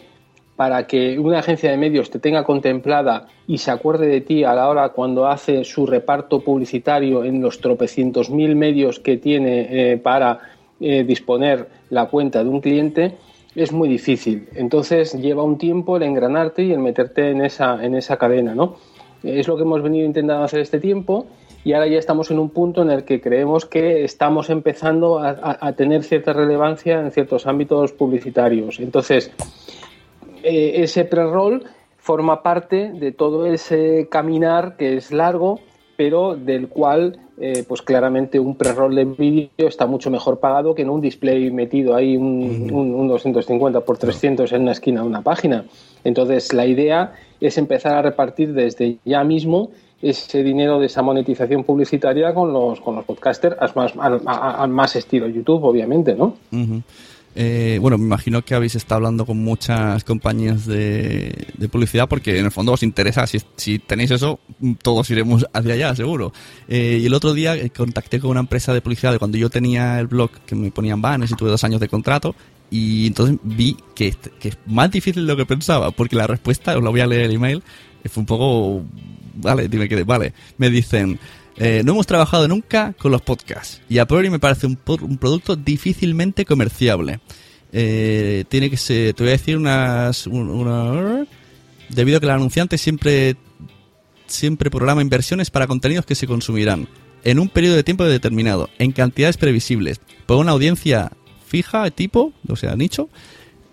para que una agencia de medios te tenga contemplada y se acuerde de ti a la hora cuando hace su reparto publicitario en los tropecientos mil medios que tiene eh, para eh, disponer la cuenta de un cliente, es muy difícil. Entonces lleva un tiempo el engranarte y el meterte en esa, en esa cadena, ¿no? Es lo que hemos venido intentando hacer este tiempo y ahora ya estamos en un punto en el que creemos que estamos empezando a, a- tener cierta relevancia en ciertos ámbitos publicitarios. Entonces, eh, ese pre-roll forma parte de todo ese caminar que es largo, pero del cual, eh, pues claramente un pre-roll de vídeo está mucho mejor pagado que en un display metido ahí un, un- un 250 por 300 en una esquina de una página. Entonces, la idea es empezar a repartir desde ya mismo ese dinero de esa monetización publicitaria con los, con los podcasters al más, al- a- más estilo YouTube, obviamente, ¿no? Eh, bueno, me imagino que habéis estado hablando con muchas compañías de, publicidad porque en el fondo os interesa, si, tenéis eso, todos iremos hacia allá, seguro. Eh, y el otro día eh, contacté con una empresa de publicidad de cuando yo tenía el blog que me ponían banners y tuve dos años de contrato y entonces vi que, que es más difícil de lo que pensaba porque la respuesta, os la voy a leer el email, eh, fue un poco... Vale, dime que... Vale, me dicen... Eh, no hemos trabajado nunca con los podcasts y a priori me parece un, producto difícilmente comerciable. Eh, tiene que ser, te voy a decir unas, un- una, debido a que el anunciante siempre, siempre programa inversiones para contenidos que se consumirán en un periodo de tiempo determinado, en cantidades previsibles, por una audiencia fija, tipo, o sea, nicho,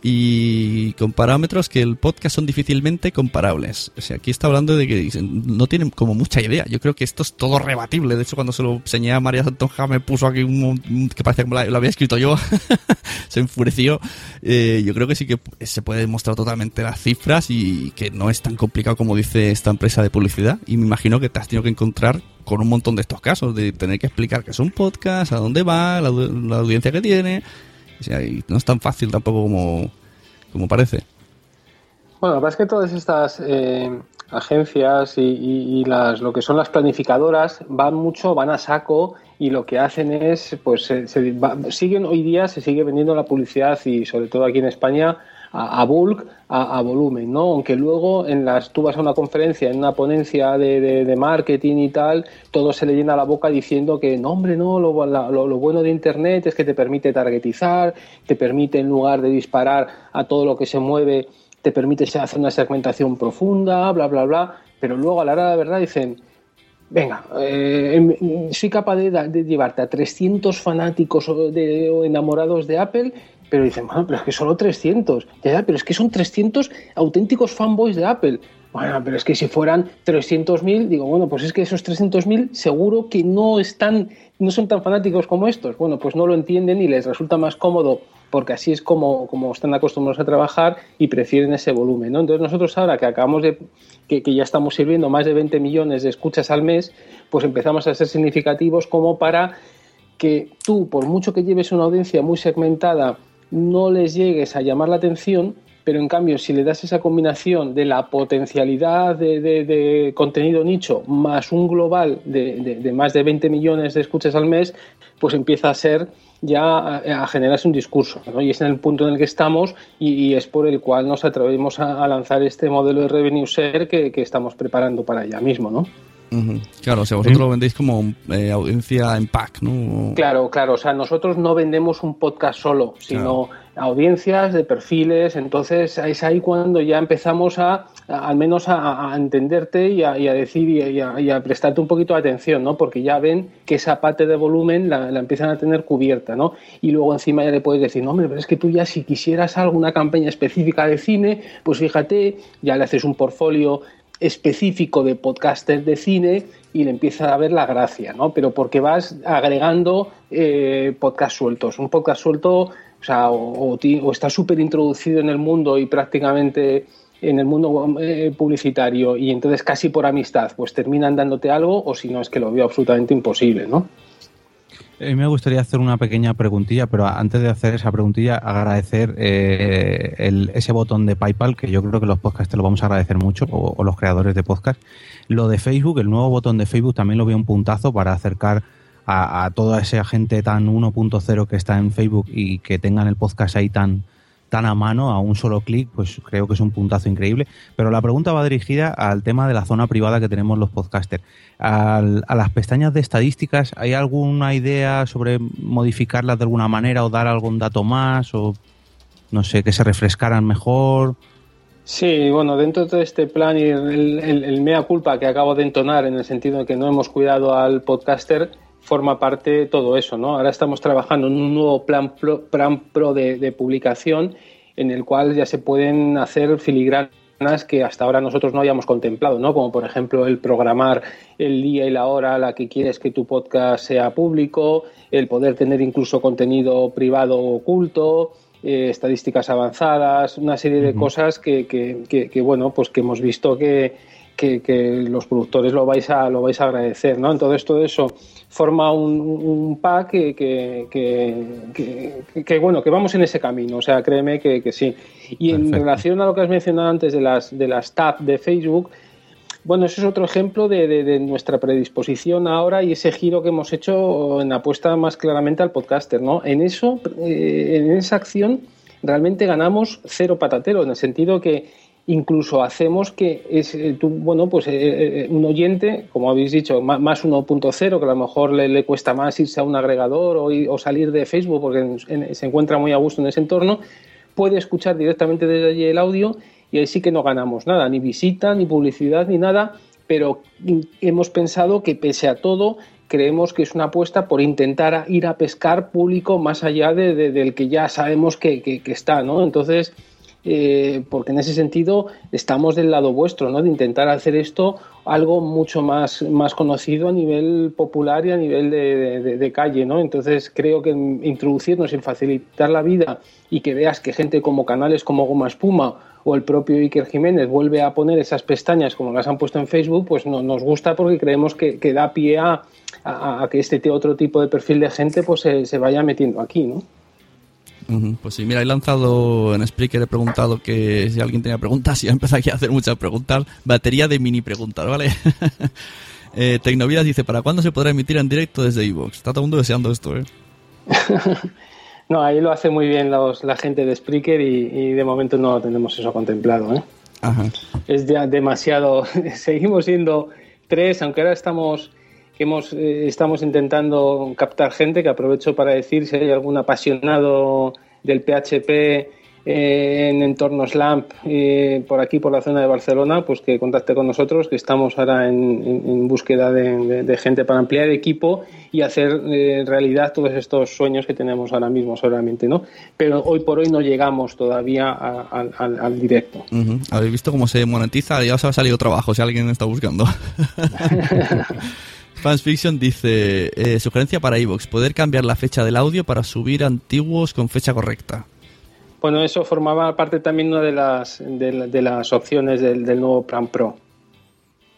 y con parámetros que el podcast son difícilmente comparables. O sea, aquí está hablando de que no tienen como mucha idea. Yo creo que esto es todo rebatible. De hecho, cuando se lo enseñé a María Santonja me puso aquí un, que parece que lo había escrito yo. se enfureció. Eh, yo creo que sí que se puede demostrar totalmente las cifras y que no es tan complicado como dice esta empresa de publicidad. Y me imagino que te has tenido que encontrar con un montón de estos casos, de tener que explicar que es un podcast, a dónde va, la audiencia que tiene. Y no es tan fácil tampoco como, como parece. Bueno, la verdad es que todas estas eh, agencias y, y- y las, lo que son las planificadoras van mucho, van a saco y lo que hacen es, pues, se, se va- siguen hoy día, se sigue vendiendo la publicidad y sobre todo aquí en España a, bulk, a, volumen, ¿no? Aunque luego en las, tú vas a una conferencia, en una ponencia de, marketing y tal, todo se le llena la boca diciendo que no, hombre, no, lo, la- lo- bueno de Internet es que te permite targetizar, te permite en lugar de disparar a todo lo que se mueve, te permite hacer una segmentación profunda, bla, bla, bla, pero luego a la hora de la verdad dicen, venga, eh, em- soy capaz de, de llevarte a 300 fanáticos o, de, o enamorados de Apple, pero dicen, bueno, pero es que solo 300, ya, pero es que son 300 auténticos fanboys de Apple. Bueno, pero es que si fueran 300.000, digo, bueno, pues es que esos 300.000 seguro que no están, no son tan fanáticos como estos. Bueno, pues no lo entienden y les resulta más cómodo porque así es como, como están acostumbrados a trabajar y prefieren ese volumen. ¿no? Entonces nosotros ahora que acabamos de, que, que ya estamos sirviendo más de 20 millones de escuchas al mes, pues empezamos a ser significativos como para que tú, por mucho que lleves una audiencia muy segmentada, no les llegues a llamar la atención, pero en cambio si le das esa combinación de la potencialidad de, de- de contenido nicho más un global de, de- más de 20 millones de escuchas al mes, pues empieza a ser ya a, a generarse un discurso. ¿no? Y es en el punto en el que estamos y, es por el cual nos atrevemos a, a lanzar este modelo de revenue share que, que estamos preparando para allá mismo. ¿no? Claro, o sea, vosotros lo vendéis como eh, audiencia en pack, ¿no? Claro, claro. O sea, nosotros no vendemos un podcast solo, sino audiencias de perfiles. Entonces es ahí cuando ya empezamos a, a- al menos a, a entenderte y a, y a decir y a, y a- y a prestarte un poquito de atención, ¿no? Porque ya ven que esa parte de volumen la, la empiezan a tener cubierta, ¿no? Y luego encima ya le puedes decir, no, hombre, pero es que tú ya si quisieras alguna campaña específica de cine, pues fíjate, ya le haces un portfolio específico de podcaster de cine y le empieza a ver la gracia, ¿no? Pero porque vas agregando eh, podcast sueltos. Un podcast suelto, o sea, o, o está súper introducido en el mundo y prácticamente en el mundo eh, publicitario y entonces casi por amistad, pues terminan dándote algo o si no es que lo veo absolutamente imposible, ¿no? A mí me gustaría hacer una pequeña preguntilla, pero antes de hacer esa preguntilla, agradecer eh, el- ese botón de PayPal, que yo creo que los podcasts te lo vamos a agradecer mucho, o, o los creadores de podcast. Lo de Facebook, el nuevo botón de Facebook, también lo veo un puntazo para acercar a, a toda esa gente tan 1.0 que está en Facebook y que tengan el podcast ahí tan, tan a mano, a un solo clic, pues creo que es un puntazo increíble. Pero la pregunta va dirigida al tema de la zona privada que tenemos los podcasters. A las pestañas de estadísticas, ¿hay alguna idea sobre modificarlas de alguna manera o dar algún dato más o no sé, que se refrescaran mejor? Sí, bueno, dentro de este plan y el mea culpa que acabo de entonar en el sentido de que no hemos cuidado al podcaster, forma parte de todo eso, ¿no? Ahora estamos trabajando en un nuevo plan pro, plan pro de, de publicación en el cual ya se pueden hacer filigranas que hasta ahora nosotros no habíamos contemplado, ¿no? Como por ejemplo el programar el día y la hora a la que quieres que tu podcast sea público, el poder tener incluso contenido privado oculto, eh, estadísticas avanzadas, una serie de cosas que, que- que- que, bueno, pues que hemos visto que los productores lo vais a lo vais a agradecer, ¿no? Entonces todo eso forma un, un pack que, que, que- bueno que vamos en ese camino, o sea créeme que, que sí. Y en relación a lo que has mencionado antes de las de las tabs de Facebook, bueno, eso es otro ejemplo de, de- de nuestra predisposición ahora y ese giro que hemos hecho en apuesta más claramente al podcaster, ¿no? En eso, eh, en esa acción, realmente ganamos cero patatero, en el sentido que incluso hacemos que es eh, tú, bueno, pues eh, eh, un oyente, como habéis dicho, más 1.0, que a lo mejor le, cuesta más irse a un agregador o, salir de Facebook porque en- se encuentra muy a gusto en ese entorno, puede escuchar directamente desde allí el audio y ahí sí que no ganamos nada, ni visita, ni publicidad, ni nada, pero hemos pensado que pese a todo creemos que es una apuesta por intentar ir a pescar público más allá de- de- del que ya sabemos que, que- que está, ¿no? Entonces, eh, porque en ese sentido estamos del lado vuestro, ¿no? De intentar hacer esto algo mucho más, más conocido a nivel popular y a nivel de, calle, ¿no? Entonces creo que introducirnos en facilitar la vida y que veas que gente como canales como Goma Espuma o el propio Iker Jiménez vuelve a poner esas pestañas como las han puesto en Facebook, pues no, nos gusta porque creemos que, que da pie a, que este otro tipo de perfil de gente pues se, se vaya metiendo aquí, ¿no? Pues sí, mira, he lanzado en Spreaker, he preguntado que si alguien tenía preguntas y he empezado aquí a hacer muchas preguntas. Batería de mini preguntas, ¿vale? eh, Tecnovidas dice, ¿para cuándo se podrá emitir en directo desde iVoox? Está todo el mundo deseando esto, ¿eh? No, ahí lo hace muy bien los- la gente de Spreaker y, y de momento no tenemos eso contemplado, ¿eh? Ajá. es ya demasiado. Seguimos siendo tres, aunque ahora estamos que hemos eh, estamos intentando captar gente que aprovecho para decir si hay algún apasionado del PHP eh, en entornos LAMP eh, por aquí por la zona de Barcelona, pues que contacte con nosotros, que estamos ahora en, en- en búsqueda de, de- de gente para ampliar equipo y hacer realidad todos estos sueños que tenemos ahora mismo solamente, ¿no? Pero hoy por hoy no llegamos todavía a- al- al- al directo. ¿Habéis visto cómo se monetiza? Ya os ha salido trabajo si alguien está buscando. Fans Fiction dice, eh, sugerencia para iVoox, poder cambiar la fecha del audio para subir antiguos con fecha correcta. Bueno, eso formaba parte también una de las, de, la- de las opciones del, del nuevo Plan Pro.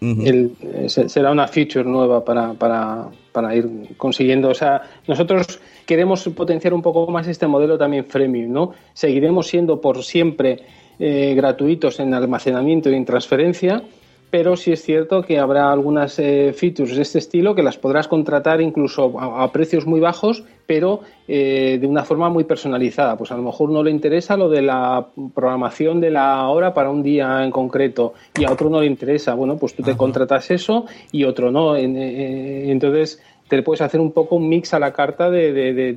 El- eh, se- será una feature nueva para, para, para ir consiguiendo. O sea, nosotros queremos potenciar un poco más este modelo también freemium, ¿no? Seguiremos siendo por siempre eh, gratuitos en almacenamiento y en transferencia, pero sí es cierto que habrá algunas eh, features de este estilo que las podrás contratar incluso a, a precios muy bajos, pero eh, de una forma muy personalizada. Pues a lo mejor no le interesa lo de la programación de la hora para un día en concreto y a otro no le interesa. Bueno, pues tú te contratas eso y otro no. En- eh, entonces te puedes hacer un poco un mix a la carta de, de- de-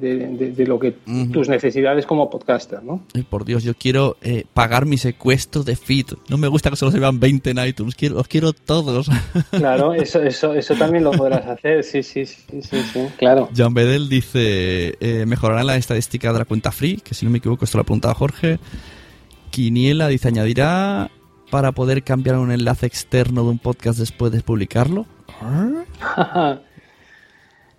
de- lo que tus necesidades como podcaster, ¿no? Ay, por Dios, yo quiero eh, pagar mi secuestro de feed. No me gusta que solo se vean 20 en iTunes, quiero, los quiero todos. Claro, eso, eso, eso también lo podrás hacer, sí, sí, sí, sí, sí, claro. Jan Bedel dice, eh, mejorará la estadística de la cuenta free, que si no me equivoco esto lo ha preguntado Jorge. Quiniela dice, añadirá para poder cambiar un enlace externo de un podcast después de publicarlo.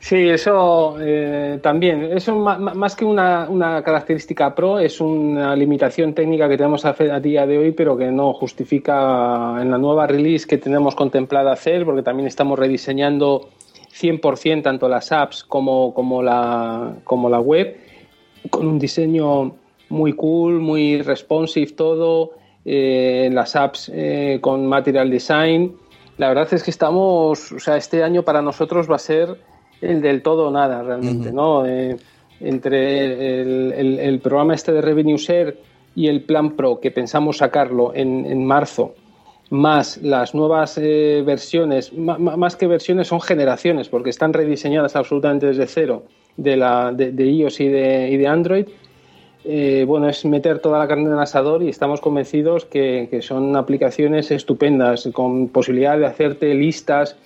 Sí, eso eh, también. Eso más que una, una característica pro, es una limitación técnica que tenemos a día de hoy, pero que no justifica en la nueva release que tenemos contemplada hacer, porque también estamos rediseñando 100% tanto las apps como, como, la, como la web, con un diseño muy cool, muy responsive todo, eh, las apps eh, con material design. La verdad es que estamos, o sea, este año para nosotros va a ser el del todo o nada realmente, ¿no? Eh, entre el, el- el programa este de Revenue Share y el Plan Pro, que pensamos sacarlo en, en marzo, más las nuevas eh, versiones, más que versiones son generaciones, porque están rediseñadas absolutamente desde cero de, la, de, de iOS y de, y de Android, eh, bueno, es meter toda la carne en el asador y estamos convencidos que, que son aplicaciones estupendas, con posibilidad de hacerte listas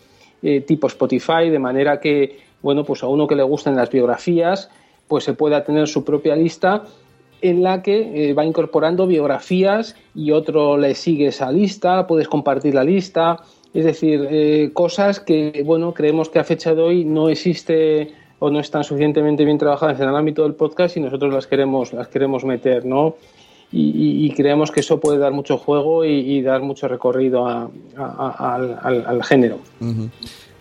eh, tipo Spotify, de manera que, bueno, pues a uno que le gusten las biografías, pues se pueda tener su propia lista en la que eh, va incorporando biografías y otro le sigue esa lista, puedes compartir la lista, es decir, eh, cosas que, bueno, creemos que a fecha de hoy no existe o no están suficientemente bien trabajadas en el ámbito del podcast y nosotros las queremos, las queremos meter, ¿no? Y, y- y creemos que eso puede dar mucho juego y, y dar mucho recorrido a- a- a- al, al- al género.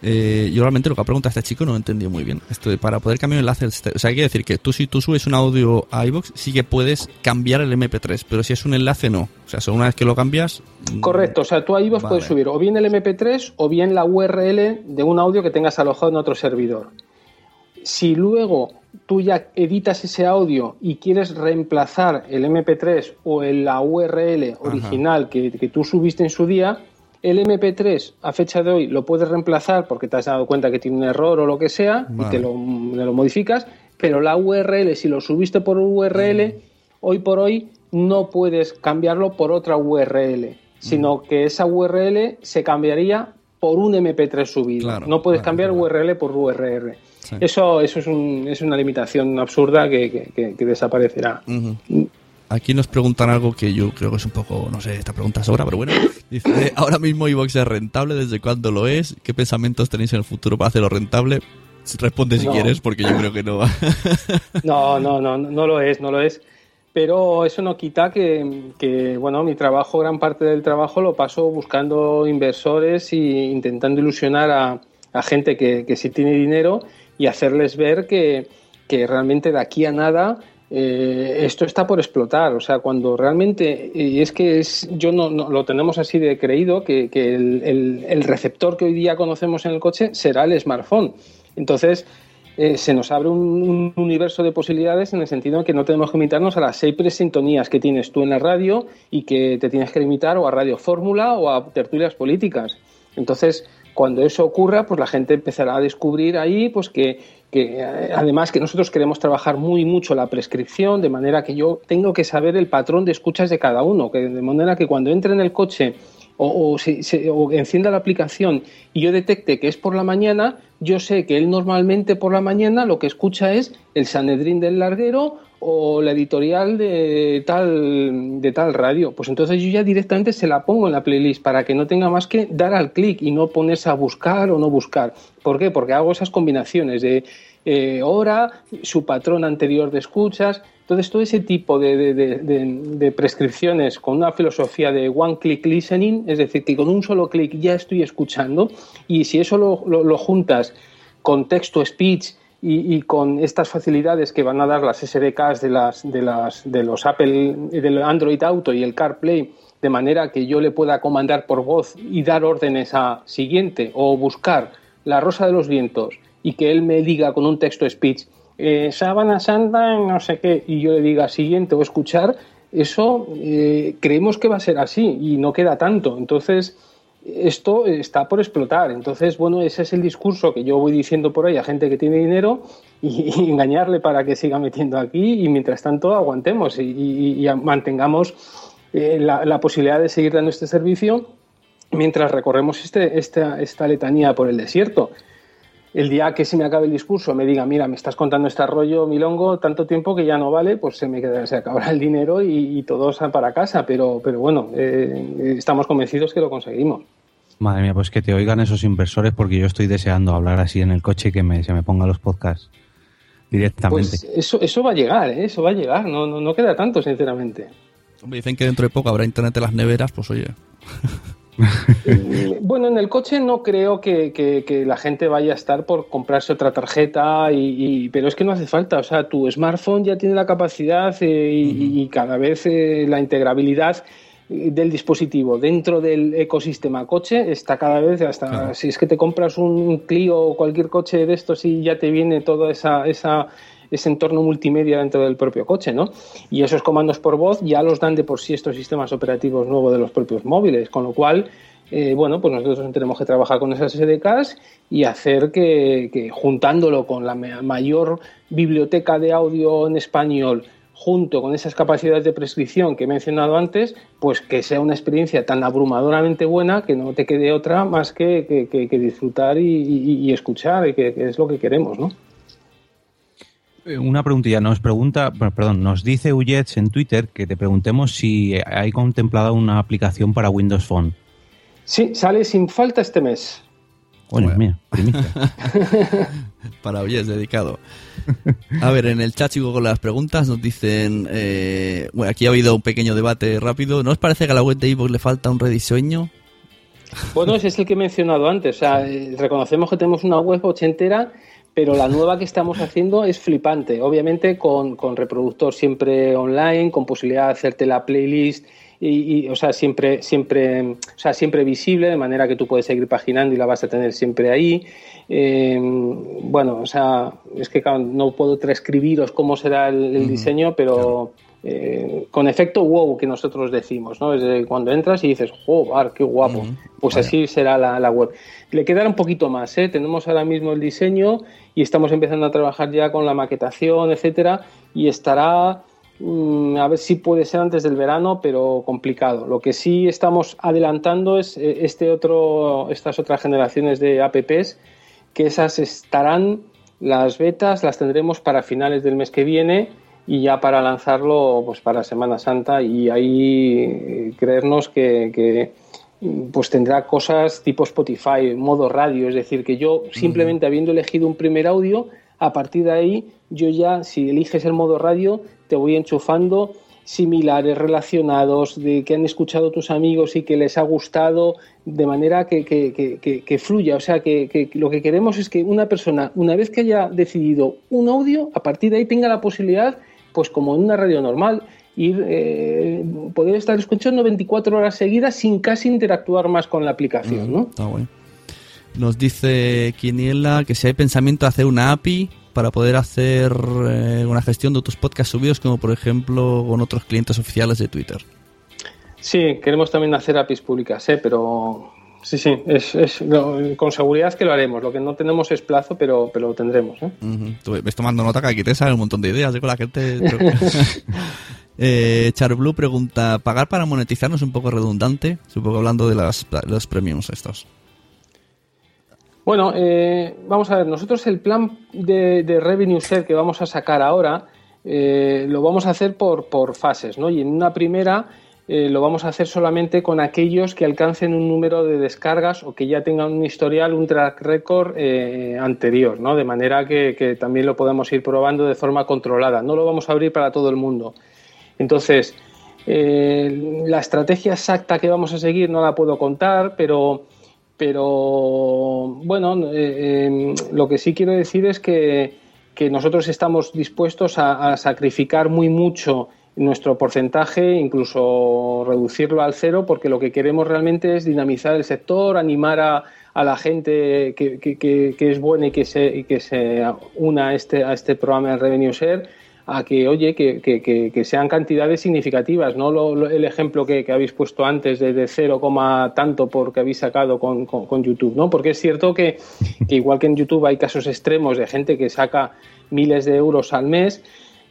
Eh, yo realmente lo que ha preguntado este chico no lo entendí muy bien. Esto de para poder cambiar el enlace, o sea, hay que decir que tú si tú subes un audio a iVoox sí que puedes cambiar el MP3, pero si es un enlace no. O sea, solo una vez que lo cambias, Correcto, o sea, tú vos Vale. puedes subir o bien el MP3 o bien la URL de un audio que tengas alojado en otro servidor. Si luego tú ya editas ese audio y quieres reemplazar el MP3 o la URL original que, que tú subiste en su día, el MP3 a fecha de hoy lo puedes reemplazar porque te has dado cuenta que tiene un error o lo que sea y te lo, te lo modificas, pero la URL, si lo subiste por URL, hoy por hoy no puedes cambiarlo por otra URL, sino que esa URL se cambiaría por un MP3 subido. Claro, no puedes cambiar URL por URL. Sí. Eso, eso es, un- es una limitación absurda que, que- que- que desaparecerá. Ujú. Aquí nos preguntan algo que yo creo que es un poco, no sé, esta pregunta sobra, pero bueno. Dice, ahora mismo iVox es rentable, ¿desde cuándo lo es? ¿Qué pensamientos tenéis en el futuro para hacerlo rentable? Responde si No. quieres, porque yo creo que no. No, no, no, no lo es, no lo es. Pero eso no quita que, que, bueno, mi trabajo, gran parte del trabajo lo paso buscando inversores e intentando ilusionar a, a gente que, que sí tiene dinero y hacerles ver que, que realmente de aquí a nada eh, esto está por explotar. O sea, cuando realmente, y es que es, yo no, lo tenemos así de creído, que, que el, receptor que hoy día conocemos en el coche será el smartphone. Entonces, eh, se nos abre un, un universo de posibilidades en el sentido de que no tenemos que limitarnos a las seis presintonías que tienes tú en la radio y que te tienes que limitar o a Radio Fórmula o a tertulias políticas. Entonces, cuando eso ocurra, pues la gente empezará a descubrir ahí pues que, que, eh, además que nosotros queremos trabajar muy mucho la prescripción, de manera que yo tengo que saber el patrón de escuchas de cada uno, que de manera que cuando entre en el coche o, se- o encienda la aplicación y yo detecte que es por la mañana, yo sé que él normalmente por la mañana lo que escucha es el Sanedrín del Larguero o la editorial de tal, de tal radio. Pues entonces yo ya directamente se la pongo en la playlist para que no tenga más que dar al clic y no ponerse a buscar o no buscar. ¿Por qué? Porque hago esas combinaciones de eh, hora, su patrón anterior de escuchas. Entonces, todo ese tipo de, de- de- prescripciones con una filosofía de one click listening, es decir, que con un solo clic ya estoy escuchando, y si eso lo, lo- juntas con texto speech y, y con estas facilidades que van a dar las SDKs de, las, de, las, de los Apple, del Android Auto y el CarPlay, de manera que yo le pueda comandar por voz y dar órdenes a siguiente o buscar la rosa de los vientos y que él me diga con un texto speech eh, sábana santa, no sé qué, y yo le diga siguiente o escuchar, eso eh, creemos que va a ser así y no queda tanto. Entonces, esto está por explotar. Entonces, bueno, ese es el discurso que yo voy diciendo por ahí a gente que tiene dinero y, engañarle para que siga metiendo aquí y mientras tanto aguantemos y mantengamos eh, la, la posibilidad de seguir dando este servicio mientras recorremos este, esta, esta letanía por el desierto. El día que se me acabe el discurso me diga, mira, me estás contando este rollo, milongo, tanto tiempo que ya no vale, pues se me queda, se acabará el dinero y, y todos para casa. Pero, pero bueno, eh, estamos convencidos que lo conseguimos. Madre mía, pues que te oigan esos inversores porque yo estoy deseando hablar así en el coche y que me, se me pongan los podcasts directamente. Pues eso, eso va a llegar, ¿eh? eso va a llegar, no, no, no queda tanto, sinceramente. Hombre, dicen que dentro de poco habrá internet en las neveras, pues oye. Bueno, en el coche no creo que, que- que la gente vaya a estar por comprarse otra tarjeta, y, y- pero es que no hace falta. O sea, tu smartphone ya tiene la capacidad eh, y, y cada vez eh, la integrabilidad eh, del dispositivo dentro del ecosistema coche está cada vez hasta si es que te compras un Clio o cualquier coche de estos y ya te viene toda esa, esa ese entorno multimedia dentro del propio coche, ¿no? Y esos comandos por voz ya los dan de por sí estos sistemas operativos nuevos de los propios móviles, con lo cual, eh, bueno, pues nosotros tenemos que trabajar con esas SDKs y hacer que, juntándolo con la ma- mayor biblioteca de audio en español, junto con esas capacidades de prescripción que he mencionado antes, pues que sea una experiencia tan abrumadoramente buena que no te quede otra más que, que- disfrutar y, y- escuchar, y que es lo que queremos, ¿no? Eh, Una preguntilla, nos pregunta, perdón, nos dice Uyets en Twitter que te preguntemos si hay contemplada una aplicación para Windows Phone. Sí, sale sin falta este mes. Bueno, mía, primicia. Para hoy es dedicado. A ver, en el chat sigo con las preguntas. Nos dicen. eh, bueno, aquí ha habido un pequeño debate rápido. ¿No os parece que a la web de iVoox le falta un rediseño? Bueno, ese es el que he mencionado antes. O sea, eh, reconocemos que tenemos una web ochentera, pero la nueva que estamos haciendo es flipante. Obviamente con, con reproductor siempre online, con posibilidad de hacerte la playlist y, y, o sea, siempre, siempre, o sea, siempre visible, de manera que tú puedes seguir paginando y la vas a tener siempre ahí. Eh, bueno, o sea, es que claro, no puedo transcribiros cómo será el, el diseño, pero eh, con efecto wow que nosotros decimos, ¿no? Es cuando entras y dices, ¡joder, qué guapo! Pues así será la, la web. Le quedará un poquito más, ¿eh? Tenemos ahora mismo el diseño y estamos empezando a trabajar ya con la maquetación, etcétera, y estará mm, a ver si puede ser antes del verano, pero complicado. Lo que sí estamos adelantando es eh, este otro, estas otras generaciones de apps, que esas estarán, las betas las tendremos para finales del mes que viene y ya para lanzarlo pues para Semana Santa y ahí eh, creernos que, que, pues tendrá cosas tipo Spotify, modo radio, es decir, que yo simplemente habiendo elegido un primer audio, a partir de ahí yo ya, si eliges el modo radio, te voy enchufando similares, relacionados, de que han escuchado tus amigos y que les ha gustado, de manera que, que- que- que- que fluya. O sea, que, que lo que queremos es que una persona, una vez que haya decidido un audio, a partir de ahí tenga la posibilidad, pues como en una radio normal, ir eh, poder estar escuchando 24 horas seguidas sin casi interactuar más con la aplicación, ¿no? Está bueno. Nos dice Quiniela que si hay pensamiento de hacer una API para poder hacer eh, una gestión de tus podcasts subidos, como por ejemplo con otros clientes oficiales de Twitter. Sí, queremos también hacer APIs públicas, ¿eh? pero sí, sí, es, con seguridad que lo haremos. Lo que no tenemos es plazo, pero, pero lo tendremos. ¿eh? Tú ves tomando nota que aquí te sale un montón de ideas ¿eh? con la gente. eh, Charblue pregunta: ¿pagar para monetizar no es un poco redundante? Supongo hablando de las, los premiums estos. Bueno, eh, vamos a ver, nosotros el plan de, de revenue share que vamos a sacar ahora eh, lo vamos a hacer por, por fases, ¿no? Y en una primera eh, lo vamos a hacer solamente con aquellos que alcancen un número de descargas o que ya tengan un historial, un track record eh, anterior, ¿no? De manera que, también lo podemos ir probando de forma controlada. No lo vamos a abrir para todo el mundo. Entonces, eh, la estrategia exacta que vamos a seguir no la puedo contar, pero, pero bueno, lo que sí quiero decir es que, que nosotros estamos dispuestos a sacrificar muy mucho nuestro porcentaje, incluso reducirlo al cero, porque lo que queremos realmente es dinamizar el sector, animar a, a la gente que, que- que- es buena y que se, que se una a este, a este programa de Revenue Share a que, oye, que, que- sean cantidades significativas, no Lo- el ejemplo que, habéis puesto antes de, de 0, coma tanto porque habéis sacado con, con- YouTube, ¿no? Porque es cierto que igual que en YouTube hay casos extremos de gente que saca miles de euros al mes,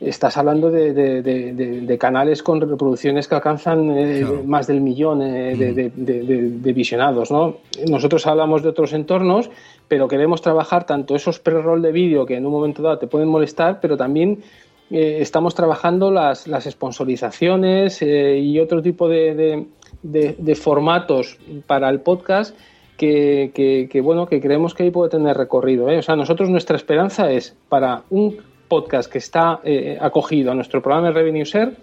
estás hablando de, de- de- de- de canales con reproducciones que alcanzan eh, más del millón eh, de, de- visionados. ¿no? Nosotros hablamos de otros entornos, pero queremos trabajar tanto esos pre-roll de vídeo que en un momento dado te pueden molestar, pero también eh, estamos trabajando las, las sponsorizaciones y otro tipo de, formatos para el podcast que, que- que, bueno, que creemos que ahí puede tener recorrido. ¿eh? O sea, nosotros nuestra esperanza es para un podcast que está eh, acogido a nuestro programa de Revenue Share,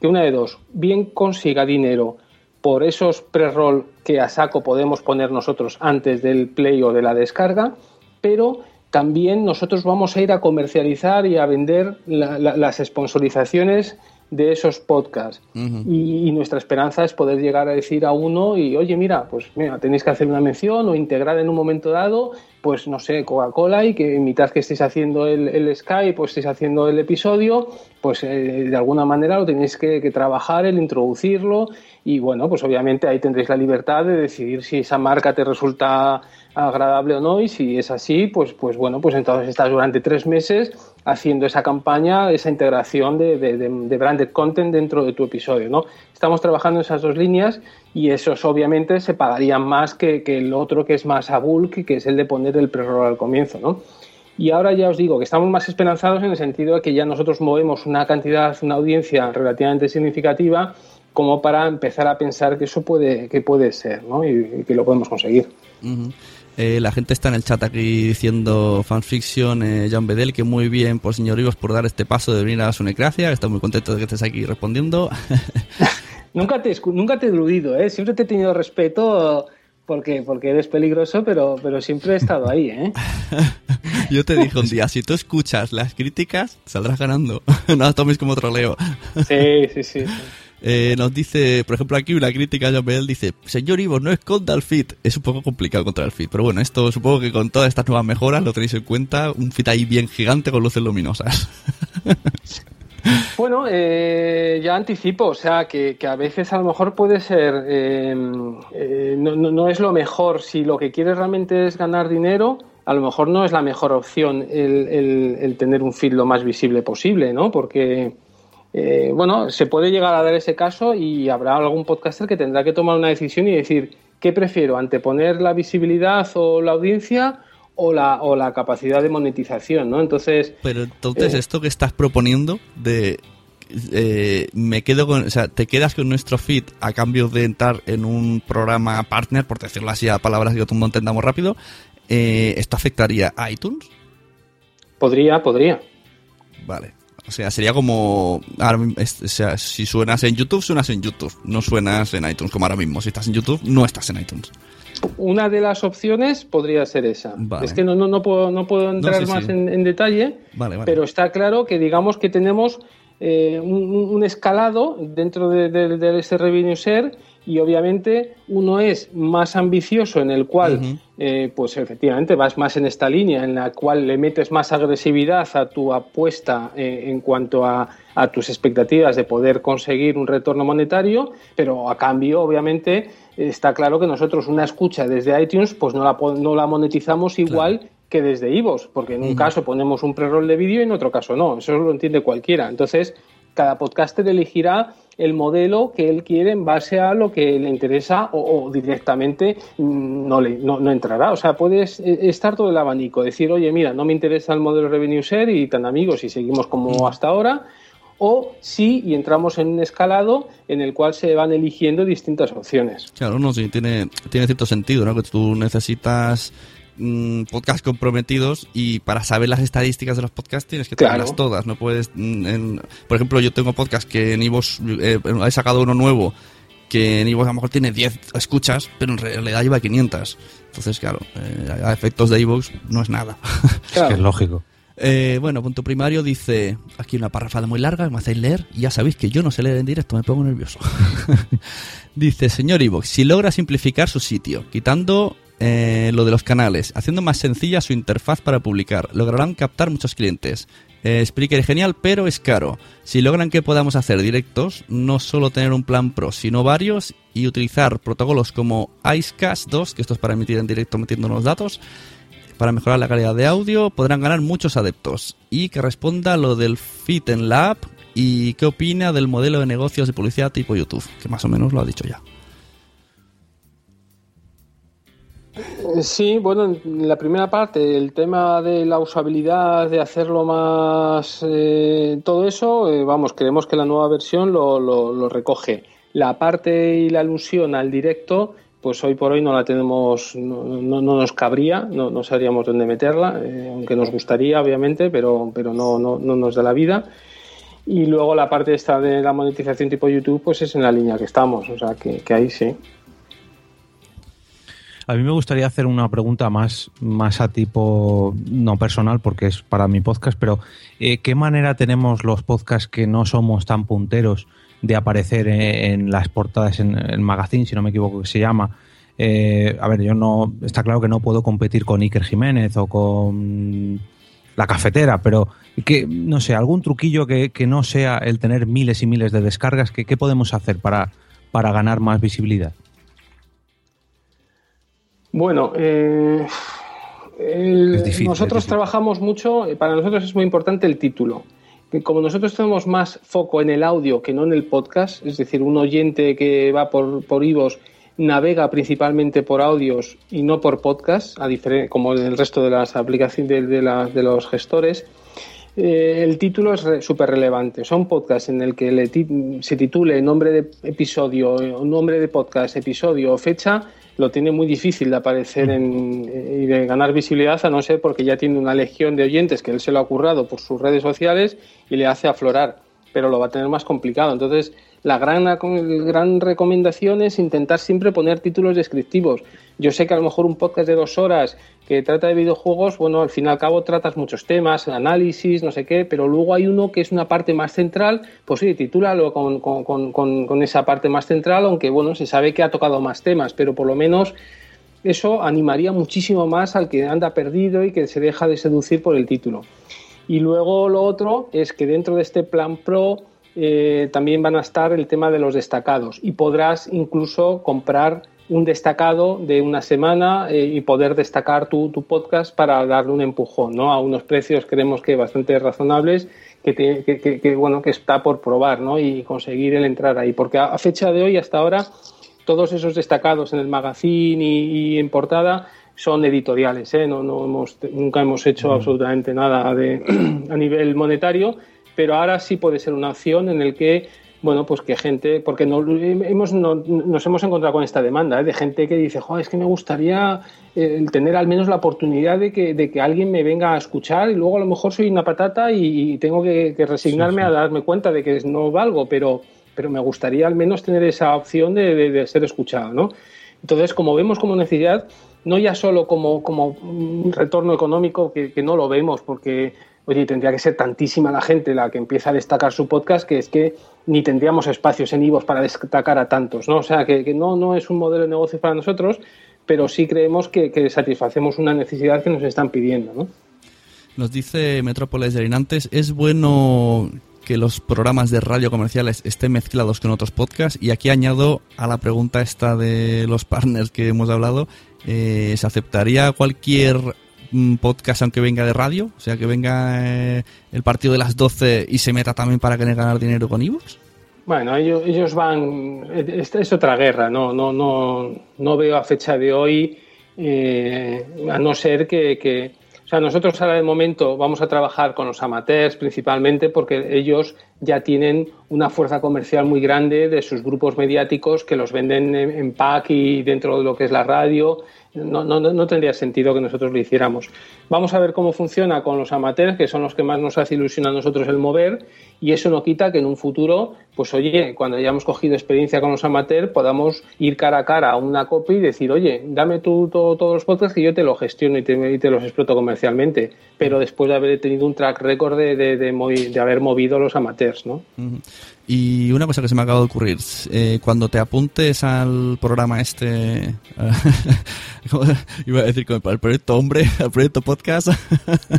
que una de dos, bien consiga dinero por esos pre-roll que a saco podemos poner nosotros antes del play o de la descarga, pero también nosotros vamos a ir a comercializar y a vender la- la- las sponsorizaciones de esos podcasts. Y, y nuestra esperanza es poder llegar a decir a uno y, oye, mira, pues mira, tenéis que hacer una mención o integrar en un momento dado, pues no sé, Coca-Cola y que mitad que estéis haciendo el, el Skype o estéis haciendo el episodio, pues eh, de alguna manera lo tenéis que, que trabajar, el introducirlo y bueno, pues obviamente ahí tendréis la libertad de decidir si esa marca te resulta agradable o no y si es así, pues, pues bueno, pues entonces estás durante tres meses haciendo esa campaña, esa integración de, de- de- de branded content dentro de tu episodio, ¿no? Estamos trabajando en esas dos líneas y esos obviamente se pagarían más que, que el otro que es más a bulk, que es el de poner el pre-roll al comienzo, ¿no? Y ahora ya os digo que estamos más esperanzados en el sentido de que ya nosotros movemos una cantidad, una audiencia relativamente significativa como para empezar a pensar que eso puede, que puede ser, ¿no? Y, y que lo podemos conseguir. Ujú. Eh, la gente está en el chat aquí diciendo fanfiction, eh, Jan Bedel, que muy bien por señor Rivos por dar este paso de venir a la Sunecracia. Está muy contento de que estés aquí respondiendo. Nunca te, nunca te he eludido, ¿eh? Siempre te he tenido respeto porque, porque eres peligroso, pero, pero siempre he estado ahí, ¿eh? Yo te dije un día, si tú escuchas las críticas, saldrás ganando. no las tomes como troleo. Sí, sí, sí. sí. Eh, nos dice, por ejemplo, aquí una crítica Jan Bedel dice, señor Ivo, no esconda el feed. Es un poco complicado contra el feed, pero bueno, esto supongo que con todas estas nuevas mejoras lo tenéis en cuenta. Un feed ahí bien gigante con luces luminosas. Bueno, eh, ya anticipo, o sea, que, a veces a lo mejor puede ser, eh, eh, no, no- no es lo mejor, si lo que quieres realmente es ganar dinero, a lo mejor no es la mejor opción el, el- el tener un feed lo más visible posible, ¿no? Porque, eh, bueno, se puede llegar a dar ese caso y habrá algún podcaster que tendrá que tomar una decisión y decir, ¿qué prefiero? ¿Anteponer la visibilidad o la audiencia o la, o la capacidad de monetización, ¿no? Entonces... Pero entonces, Eh. esto que estás proponiendo de. eh, me quedo con. O sea, te quedas con nuestro feed a cambio de entrar en un programa partner, por decirlo así a palabras que todo el mundo entendamos rápido. eh, ¿Esto afectaría a iTunes? Podría, podría. Vale. O sea, sería como. ahora o sea, si suenas en YouTube, suenas en YouTube. No suenas en iTunes, como ahora mismo. Si estás en YouTube, no estás en iTunes. Una de las opciones podría ser esa. Vale. Es que no, no, no, puedo, no puedo entrar sí, más sí. En, en detalle, Vale, vale. pero está claro que digamos que tenemos eh, un, un escalado dentro de, de- de ese revenue share y obviamente uno es más ambicioso en el cual eh, pues efectivamente vas más en esta línea en la cual le metes más agresividad a tu apuesta eh, en cuanto a, a tus expectativas de poder conseguir un retorno monetario pero a cambio obviamente está claro que nosotros una escucha desde iTunes pues no la, no la monetizamos igual que desde iVoox, porque en un caso ponemos un pre-roll de vídeo y en otro caso no, eso lo entiende cualquiera. Entonces, cada podcaster elegirá el modelo que él quiere en base a lo que le interesa o, o directamente mm, no, le, no, no entrará. O sea, puedes eh, estar todo el abanico, decir, oye, mira, no me interesa el modelo revenue share y tan amigos y seguimos como hasta ahora, o sí y entramos en un escalado en el cual se van eligiendo distintas opciones. Claro, no, sí, tiene, tiene cierto sentido, ¿no? Que tú necesitas mm, podcasts comprometidos y para saber las estadísticas de los podcasts tienes que Claro. tenerlas todas, no puedes... mm, en- por ejemplo, yo tengo podcast que en iVoox eh, he sacado uno nuevo que en iVoox a lo mejor tiene 10 escuchas, pero en realidad lleva 500. Entonces, claro, eh, a efectos de iVoox no es nada. Es que es lógico. Eh, bueno, punto primario dice, aquí una parrafada muy larga, me hacéis leer, y ya sabéis que yo no sé leer en directo, me pongo nervioso. dice, señor Ivox, si logra simplificar su sitio, quitando eh, lo de los canales, haciendo más sencilla su interfaz para publicar, lograrán captar muchos clientes. Eh, es genial, pero es caro. Si logran que podamos hacer directos, no solo tener un plan pro, sino varios, y utilizar protocolos como Icecast 2, que esto es para emitir en directo metiendo los datos, para mejorar la calidad de audio, podrán ganar muchos adeptos. Y que responda lo del fit en la app y qué opina del modelo de negocios de publicidad tipo YouTube, que más o menos lo ha dicho ya. Sí, bueno, en la primera parte, el tema de la usabilidad, de hacerlo más, eh, todo eso, eh, vamos, creemos que la nueva versión lo, lo- recoge. La parte y la alusión al directo, pues hoy por hoy no la tenemos, no, no- no nos cabría, no, no sabríamos dónde meterla, eh, aunque nos gustaría, obviamente, pero, no, no nos da la vida. Y luego la parte esta de la monetización tipo YouTube, pues es en la línea que estamos, o sea, que, que ahí sí. A mí me gustaría hacer una pregunta más, más a tipo, no personal, porque es para mi podcast, pero eh, ¿qué manera tenemos los podcasts que no somos tan punteros de aparecer en, en las portadas, en el magazine, si no me equivoco que se llama? Eh, a ver, yo no, está claro que no puedo competir con Iker Jiménez o con la cafetera, pero que, no sé, algún truquillo que, que no sea el tener miles y miles de descargas, que, ¿qué podemos hacer para, para ganar más visibilidad? Bueno, eh, el- Es difícil, nosotros es trabajamos mucho, eh, para nosotros es muy importante el título. Como nosotros tenemos más foco en el audio que no en el podcast, es decir, un oyente que va por, por IVOS navega principalmente por audios y no por podcast, a como en el resto de las aplicaciones de, de la- de los gestores, eh, el título es re- súper relevante. O sea, un podcast en el que le se titule nombre de episodio, eh, nombre de podcast, episodio o fecha, lo tiene muy difícil de aparecer en, eh, y de ganar visibilidad, a no ser porque ya tiene una legión de oyentes que él se lo ha currado por sus redes sociales y le hace aflorar, pero lo va a tener más complicado. Entonces, la gran, recomendación es intentar siempre poner títulos descriptivos. Yo sé que a lo mejor un podcast de dos horas que trata de videojuegos, bueno, al fin y al cabo tratas muchos temas, análisis, no sé qué, pero luego hay uno que es una parte más central, pues sí, titúlalo con esa parte más central, aunque bueno, se sabe que ha tocado más temas, pero por lo menos eso animaría muchísimo más al que anda perdido y que se deja de seducir por el título. Y luego lo otro es que dentro de este plan pro eh, también van a estar el tema de los destacados y podrás incluso comprar un destacado de una semana eh, y poder destacar tu, tu podcast para darle un empujón ¿no? a unos precios creemos que bastante razonables que, te- que- que- que, bueno que está por probar ¿no? y conseguir el entrar ahí porque a, a fecha de hoy hasta ahora todos esos destacados en el magazine y, y en portada son editoriales, ¿eh? no, no hemos, nunca hemos hecho absolutamente nada de, a nivel monetario, pero ahora sí puede ser una opción en el que, bueno, pues que gente, porque no, hemos, no- nos hemos encontrado con esta demanda ¿eh? de gente que dice, "Jo, es que me gustaría eh, tener al menos la oportunidad de que, de que alguien me venga a escuchar y luego a lo mejor soy una patata y, y tengo que, que resignarme a darme cuenta de que no valgo, pero, pero me gustaría al menos tener esa opción de, de- de ser escuchado, ¿no? Entonces, como vemos como necesidad, no ya solo como, como un retorno económico, que, que no lo vemos, porque, oye, tendría que ser tantísima la gente la que empieza a destacar su podcast, que es que ni tendríamos espacios en IVOS para destacar a tantos, ¿no? O sea, que, no, no es un modelo de negocio para nosotros, pero sí creemos que, que satisfacemos una necesidad que nos están pidiendo, ¿no? Nos dice Metrópolis de Linantes, es bueno que los programas de radio comerciales estén mezclados con otros podcasts y aquí añado a la pregunta esta de los partners que hemos hablado, eh, ¿se aceptaría cualquier mm, podcast aunque venga de radio? O sea, que venga eh, el partido de las 12 y se meta también para querer ganar dinero con Evox. Bueno, ellos, ellos van. Es, es otra guerra, no, no, no, no veo a fecha de hoy, eh, a no ser que, que- O sea, nosotros ahora de momento vamos a trabajar con los amateurs principalmente porque ellos ya tienen una fuerza comercial muy grande de sus grupos mediáticos que los venden en, pack y dentro de lo que es la radio. No, no, no tendría sentido que nosotros lo hiciéramos. Vamos a ver cómo funciona con los amateurs, que son los que más nos hace ilusión a nosotros el mover, y eso no quita que en un futuro, pues oye, cuando hayamos cogido experiencia con los amateurs, podamos ir cara a cara a una copia y decir, oye, dame tú todo- todos los podcasts que yo te lo gestiono y te, y te los exploto comercialmente, pero después de haber tenido un track record de, de, de haber movido los amateurs, ¿no? Y una cosa que se me acaba de ocurrir, eh, cuando te apuntes al programa este, ¿cómo iba a decir, al proyecto hombre, al proyecto podcast,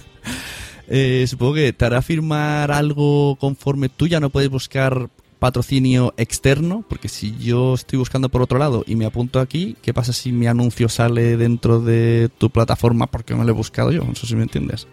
eh, supongo que te hará firmar algo conforme tú ya no puedes buscar patrocinio externo, porque si yo estoy buscando por otro lado y me apunto aquí, ¿qué pasa si mi anuncio sale dentro de tu plataforma porque me lo he buscado yo? No sé si me entiendes.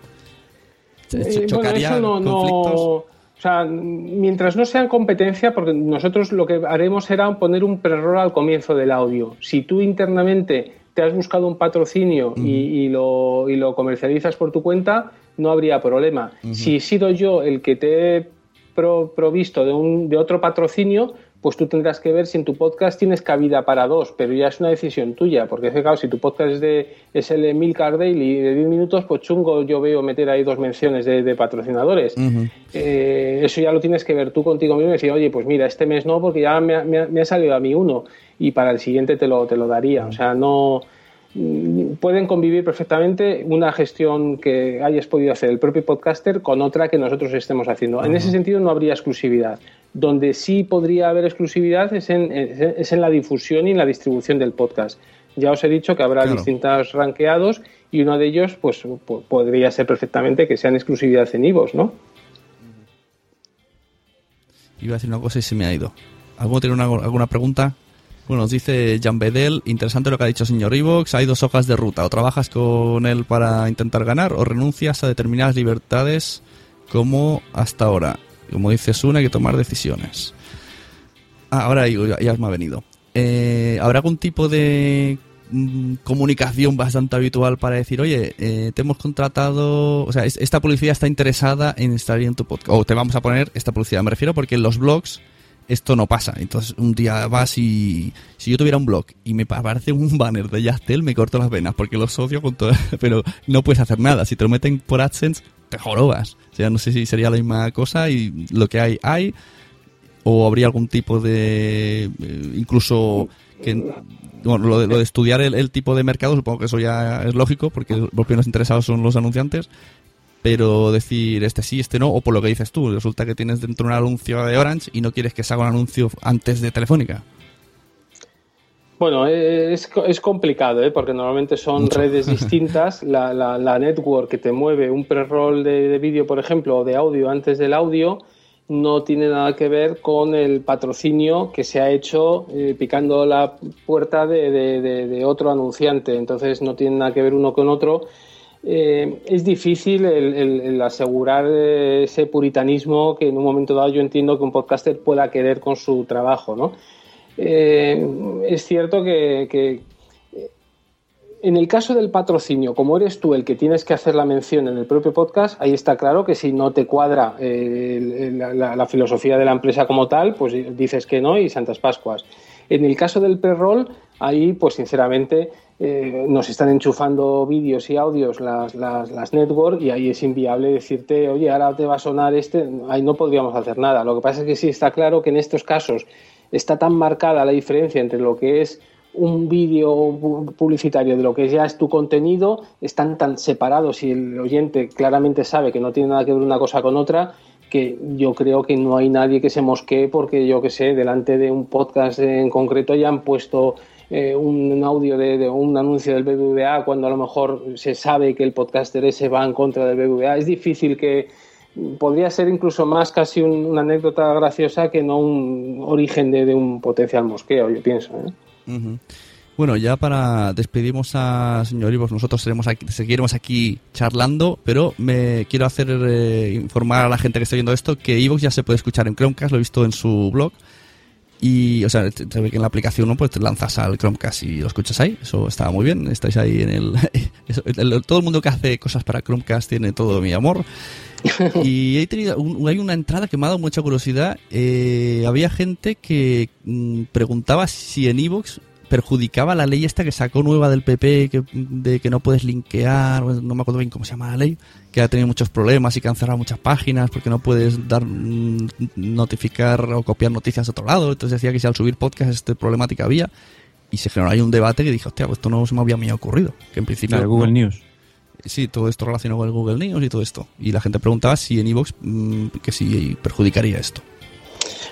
Eh, bueno, ¿Chocaría eso no, no- conflictos? O sea, mientras no sean competencia, porque nosotros lo que haremos será poner un preerror al comienzo del audio. Si tú internamente te has buscado un patrocinio y, y lo, y lo comercializas por tu cuenta, no habría problema. Si he sido yo el que te he pro- provisto de, un, de otro patrocinio, pues tú tendrás que ver si en tu podcast tienes cabida para dos, pero ya es una decisión tuya, porque claro, si tu podcast es, de, es el Milcar Daily de 10 minutos, pues chungo yo veo meter ahí dos menciones de, de patrocinadores. Eh, eso ya lo tienes que ver tú contigo mismo y decir, oye, pues mira, este mes no, porque ya me ha salido a mí uno y para el siguiente te lo, te lo daría. O sea, no mm, pueden convivir perfectamente una gestión que hayas podido hacer el propio podcaster con otra que nosotros estemos haciendo. En ese sentido no habría exclusividad. Donde sí podría haber exclusividad es en, es en la difusión y en la distribución del podcast. Ya os he dicho que habrá Claro. distintos ranqueados y uno de ellos pues po- podría ser perfectamente que sean exclusividad en IVOS, ¿no? Iba a decir una cosa y se me ha ido. ¿Alguno tiene una- alguna pregunta? Bueno, nos dice Jan Bedel, interesante lo que ha dicho señor Ivox, hay dos hojas de ruta, o trabajas con él para intentar ganar o renuncias a determinadas libertades como hasta ahora. Como dice Sune, hay que tomar decisiones. Ah, ahora ya, ya me ha venido. Eh, ¿Habrá algún tipo de mm, comunicación bastante habitual para decir, oye, eh, te hemos contratado, o sea, es- esta publicidad está interesada en estar en tu podcast, o te vamos a poner esta publicidad? Me refiero porque en los blogs esto no pasa. Entonces, un día vas y. Si yo tuviera un blog y me aparece un banner de Yastel, me corto las venas porque los odio con todo. Pero no puedes hacer nada. Si te lo meten por AdSense, te jorobas. O sea, no sé si sería la misma cosa y lo que hay, hay. O habría algún tipo de. eh, incluso. que bueno, lo de, lo de estudiar el, el tipo de mercado, supongo que eso ya es lógico, porque los primeros interesados son los anunciantes pero decir este sí, este no, o por lo que dices tú, resulta que tienes dentro un anuncio de Orange y no quieres que salga un anuncio antes de Telefónica. Bueno, eh, es, co- es complicado, ¿eh? porque normalmente son Mucho. redes distintas. La, la- la network que te mueve un pre-roll de, de vídeo, por ejemplo, o de audio antes del audio, no tiene nada que ver con el patrocinio que se ha hecho eh, picando la puerta de, de- de- de otro anunciante. Entonces no tiene nada que ver uno con otro. Eh, es difícil el, el- el asegurar ese puritanismo que en un momento dado yo entiendo que un podcaster pueda querer con su trabajo, ¿no? Eh, es cierto que, eh, en el caso del patrocinio, como eres tú el que tienes que hacer la mención en el propio podcast, ahí está claro que si no te cuadra eh, la, filosofía de la empresa como tal, pues dices que no y Santas Pascuas. En el caso del pre-roll, ahí, pues sinceramente, nos están enchufando vídeos y audios las, las, las network y ahí es inviable decirte, oye, ahora te va a sonar este, ahí no podríamos hacer nada. Lo que pasa es que sí está claro que en estos casos está tan marcada la diferencia entre lo que es un vídeo pu- publicitario de lo que ya es tu contenido, están tan separados y el oyente claramente sabe que no tiene nada que ver una cosa con otra, que yo creo que no hay nadie que se mosquee porque yo que sé, delante de un podcast en concreto ya han puesto eh, un audio de, de un anuncio del BBVA cuando a lo mejor se sabe que el podcaster ese va en contra del BBVA. Es difícil que podría ser incluso más casi un- una anécdota graciosa que no un origen de, un potencial mosqueo, yo pienso. ¿eh? Bueno, ya para despedimos a señor Ivos, nosotros seremos seguiremos aquí charlando, pero me quiero hacer eh, informar a la gente que está viendo esto que Ivox ya se puede escuchar en Chromecast, lo he visto en su blog. Y, o sea, te- se ve que en la aplicación ¿no? pues te lanzas al Chromecast y lo escuchas ahí. Eso está muy bien. Estáis ahí en el, eso- el- Todo el mundo que hace cosas para Chromecast tiene todo mi amor. Y he tenido un- hay una entrada que me ha dado mucha curiosidad. Eh, había gente que mm, preguntaba si en Evox perjudicaba la ley esta que sacó nueva del PP que, de que no puedes linkear, no me acuerdo bien cómo se llama la ley, que ha tenido muchos problemas y que han cerrado muchas páginas porque no puedes dar mm, notificar o copiar noticias de otro lado. Entonces decía que si al subir podcast este problemática había y se generó ahí un debate que dije, hostia, pues esto no se me había ocurrido. Que en principio Google no. News. Sí, todo esto relacionado con el Google News y todo esto. Y la gente preguntaba si en Evox que si perjudicaría esto.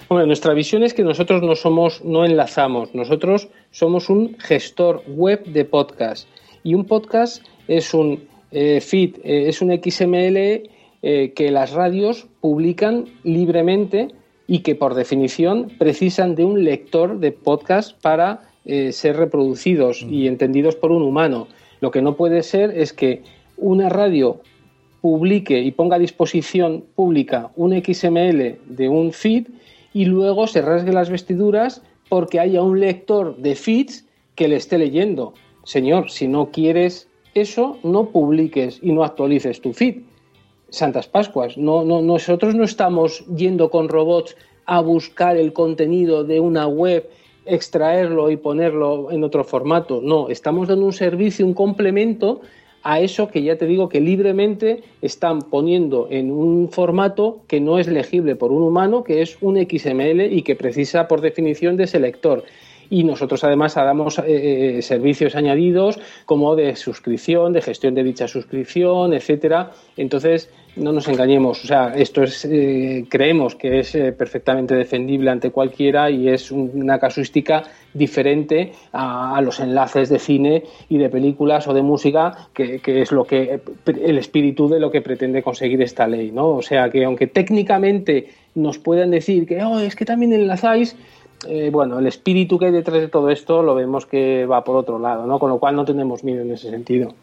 Hombre, nuestra visión es que nosotros no somos, no enlazamos, nosotros somos un gestor web de podcast. Y un podcast es un eh, feed, eh, es un XML eh, que las radios publican libremente y que por definición precisan de un lector de podcast para ser reproducidos y entendidos por un humano. Lo que no puede ser es que una radio publique y ponga a disposición pública un XML de un feed y luego se rasgue las vestiduras porque haya un lector de feeds que le esté leyendo. Señor, si no quieres eso, no publiques y no actualices tu feed. Santas Pascuas, no, no, nosotros no estamos yendo con robots a buscar el contenido de una web, extraerlo y ponerlo en otro formato. No, estamos dando un servicio, un complemento a eso que ya te digo que libremente están poniendo en un formato que no es legible por un humano, que es un XML y que precisa por definición de ese lector y nosotros además damos eh, servicios añadidos como de suscripción, de gestión de dicha suscripción, etcétera. Entonces, no nos engañemos, o sea, esto es, eh, creemos que es eh, perfectamente defendible ante cualquiera y es un- una casuística diferente a, a los enlaces de cine y de películas o de música, que, que es lo que el espíritu de lo que pretende conseguir esta ley, ¿no? O sea, que aunque técnicamente nos puedan decir que "Oh, es que también enlazáis, eh, bueno, el espíritu que hay detrás de todo esto lo vemos que va por otro lado, ¿no? Con lo cual no tenemos miedo en ese sentido.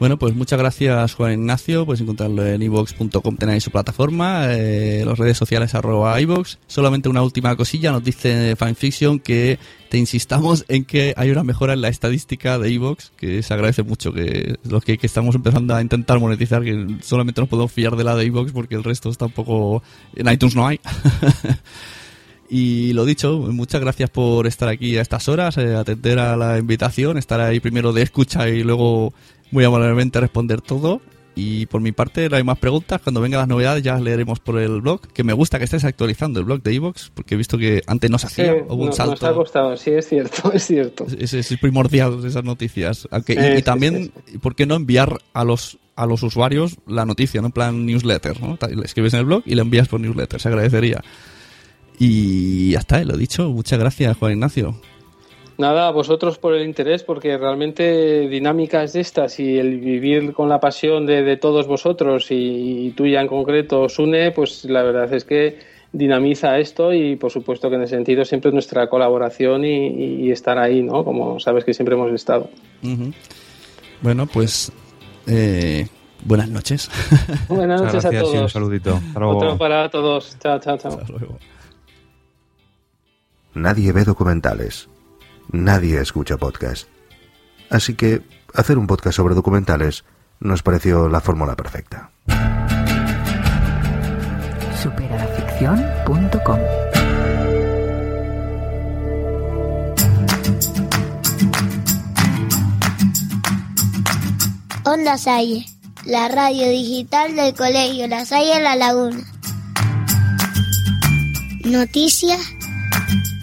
Bueno, pues muchas gracias Juan Ignacio, puedes encontrarlo en ivox.com, tenéis su plataforma, eh, las redes sociales arroba iVox. Solamente una última cosilla, nos dice Fanfiction que te insistamos en que hay una mejora en la estadística de iVox, que se agradece mucho, que los que, que estamos empezando a intentar monetizar, que solamente nos podemos fiar de la de iVox porque el resto está un poco... En iTunes no hay. Y lo dicho, muchas gracias por estar aquí a estas horas, eh, atender a la invitación, estar ahí primero de escucha y luego muy amablemente responder todo. Y por mi parte, no hay más preguntas. Cuando vengan las novedades ya leeremos por el blog. Que me gusta que estés actualizando el blog de Evox, porque he visto que antes no se hacía, Sí, hubo un nos- Nos ha salto. costado, sí, es cierto, es cierto. Es, es primordial esas noticias. Aunque- y- Sí, y, sí, también, ¿por qué no enviar a los a los usuarios la noticia, ¿no? En plan newsletter, ¿no? Le escribes en el blog y le envías por newsletter, se agradecería. Y ya está, lo dicho. Muchas gracias, Juan Ignacio. Nada, a vosotros por el interés, porque realmente dinámicas de estas y el vivir con la pasión de, de todos vosotros y, y tuya en concreto, Sune, pues la verdad es que dinamiza esto y por supuesto que en ese sentido siempre nuestra colaboración y, y- y estar ahí, ¿no? Como sabes que siempre hemos estado. Bueno, pues eh, buenas noches. Buenas noches a gracias y un todos. saludito. Hasta luego. Otro para todos. Chao, chao, chao. Nadie ve documentales. Nadie escucha podcast. Así que hacer un podcast sobre documentales nos pareció la fórmula perfecta. Superadaficción.com Onda Salle, la radio digital del colegio La Salle La Laguna. Noticias,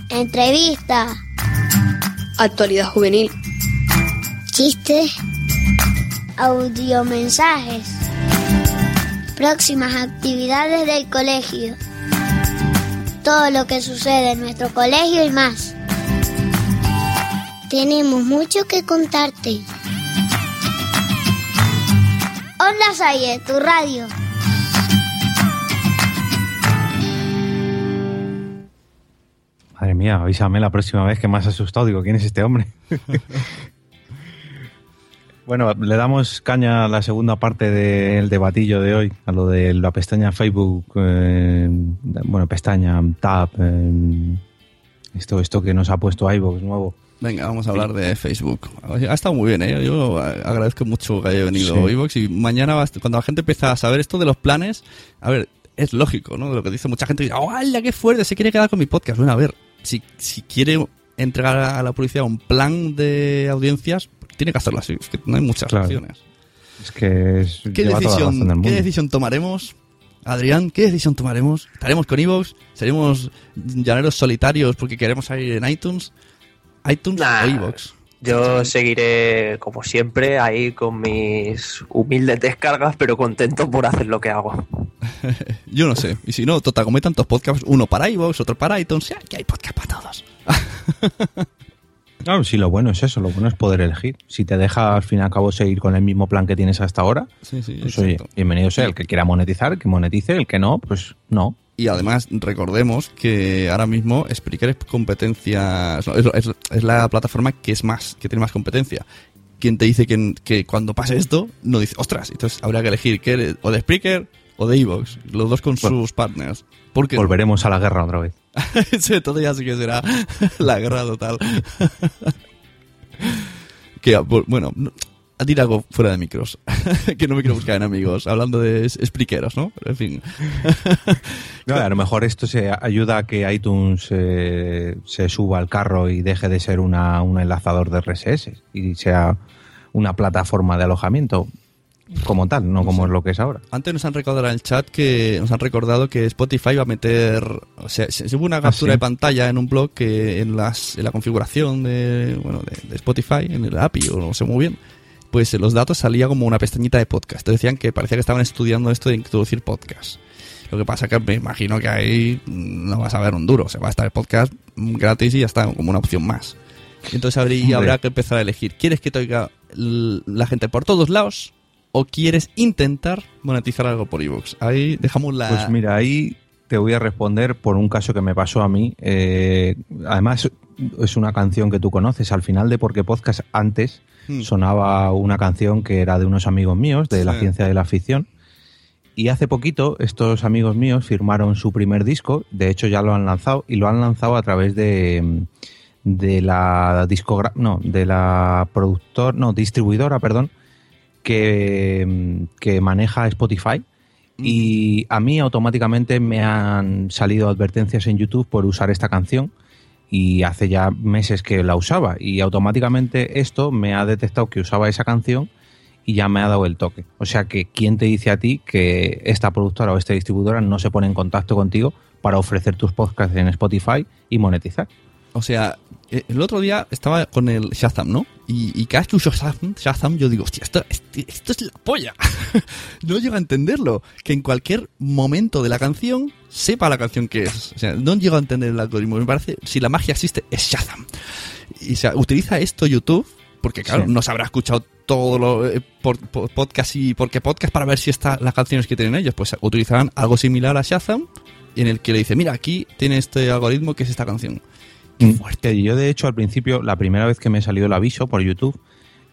entrevistas, actualidad juvenil, chistes, audiomensajes, próximas actividades del colegio, todo lo que sucede en nuestro colegio y más. Tenemos mucho que contarte. Onda Salle, tu radio. Madre mía, avísame la próxima vez que me has asustado. Digo, ¿quién es este hombre? bueno, le damos caña a la segunda parte del debatillo de hoy, a lo de la pestaña Facebook, eh, bueno, pestaña, tab, eh, esto, esto que nos ha puesto iVoox nuevo. Venga, vamos a hablar de Facebook. Ha estado muy bien, ¿eh? Yo agradezco mucho que haya venido Sí. Evox y mañana, cuando la gente empieza a saber esto de los planes, a ver, es lógico, ¿no? De lo que dice mucha gente, ¡oh, ¡hala, qué fuerte! Se quiere quedar con mi podcast. Bueno, a ver, si, si quiere entregar a la publicidad un plan de audiencias, tiene que hacerlo así. Es que no hay muchas Claro. opciones. Es que es, ¿Qué lleva toda la razón del decisión, ¿Qué decisión tomaremos? Adrián, ¿qué decisión tomaremos? ¿Estaremos con Evox? ¿Seremos llaneros solitarios porque queremos salir en iTunes? ¿iTunes Nah. o Evox? Yo seguiré, como siempre, ahí con mis humildes descargas, pero contento por hacer lo que hago. Yo no sé. Y si no, total, como hay tantos podcasts, uno para iVoox, otro para iTunes, ya que hay podcast para todos. Claro, sí, lo bueno es eso, lo bueno es poder elegir. Si te deja al fin y al cabo seguir con el mismo plan que tienes hasta ahora, Sí, sí, pues oye, bienvenido sea el que quiera monetizar, que monetice, el que no, pues no. Y además, recordemos que ahora mismo Spreaker es competencia. Es, es- es la plataforma que es más, que tiene más competencia. Quien te dice que, que cuando pase esto, no dice, ostras, entonces habría que elegir que eres o de Spreaker o de Evox, los dos con sus partners. Porque Volveremos a la guerra otra vez. Entonces ya sí que será la guerra total. que, bu- bueno, no- a decir algo fuera de micros, que no me quiero buscar en amigos, hablando de expliqueros, ¿no? En fin. No, a lo mejor esto se ayuda a que iTunes eh, se suba al carro y deje de ser una, un enlazador de RSS y sea una plataforma de alojamiento como tal, no como es lo que es ahora. Antes nos han recordado en el chat que nos han recordado que Spotify va a meter, o sea, se se hubo una captura sí? de pantalla en un blog que en las en la configuración de bueno de, de Spotify en el API o no sé muy bien, pues en los datos salía como una pestañita de podcast. Te decían que parecía que estaban estudiando esto de introducir podcast. Lo que pasa que me imagino que ahí no vas a ver un duro, o sea, va a estar el podcast gratis y ya está como una opción más. Entonces habría, habrá que empezar a elegir. ¿Quieres que te oiga la gente por todos lados o quieres intentar monetizar algo por iVoox? Ahí dejamos la... Pues mira, ahí te voy a responder por un caso que me pasó a mí. Eh, además, es una canción que tú conoces. Al final de Porque Podcast, antes Hmm. sonaba una canción que era de unos amigos míos, de la ciencia de la ficción. Y hace poquito, estos amigos míos firmaron su primer disco. De hecho, ya lo han lanzado y lo han lanzado a través de, de la discogra no, de la productor, no, distribuidora, perdón, que, que maneja Spotify. Y a mí automáticamente me han salido advertencias en YouTube por usar esta canción y hace ya meses que la usaba y automáticamente esto me ha detectado que usaba esa canción y ya me ha dado el toque. O sea que ¿quién te dice a ti que esta productora o esta distribuidora no se pone en contacto contigo para ofrecer tus podcasts en Spotify y monetizar? O sea, eh, el otro día estaba con el Shazam, ¿no? Y, y cada vez que uso Shazam, Shazam, yo digo, hostia, esto, este- esto es la polla. no llego a entenderlo. Que en cualquier momento de la canción sepa la canción que es. O sea, no llego a entender el algoritmo. Me parece, si la magia existe, es Shazam. Y o sea, utiliza esto YouTube, porque claro, Sí. no se habrá escuchado todo lo eh, por, por podcast y porque podcast para ver si está las canciones que tienen ellos. Pues utilizarán algo similar a Shazam, en el que le dice, mira, aquí tiene este algoritmo que es esta canción. Fuerte. Y yo, de hecho, al principio, la primera vez que me salió el aviso por YouTube,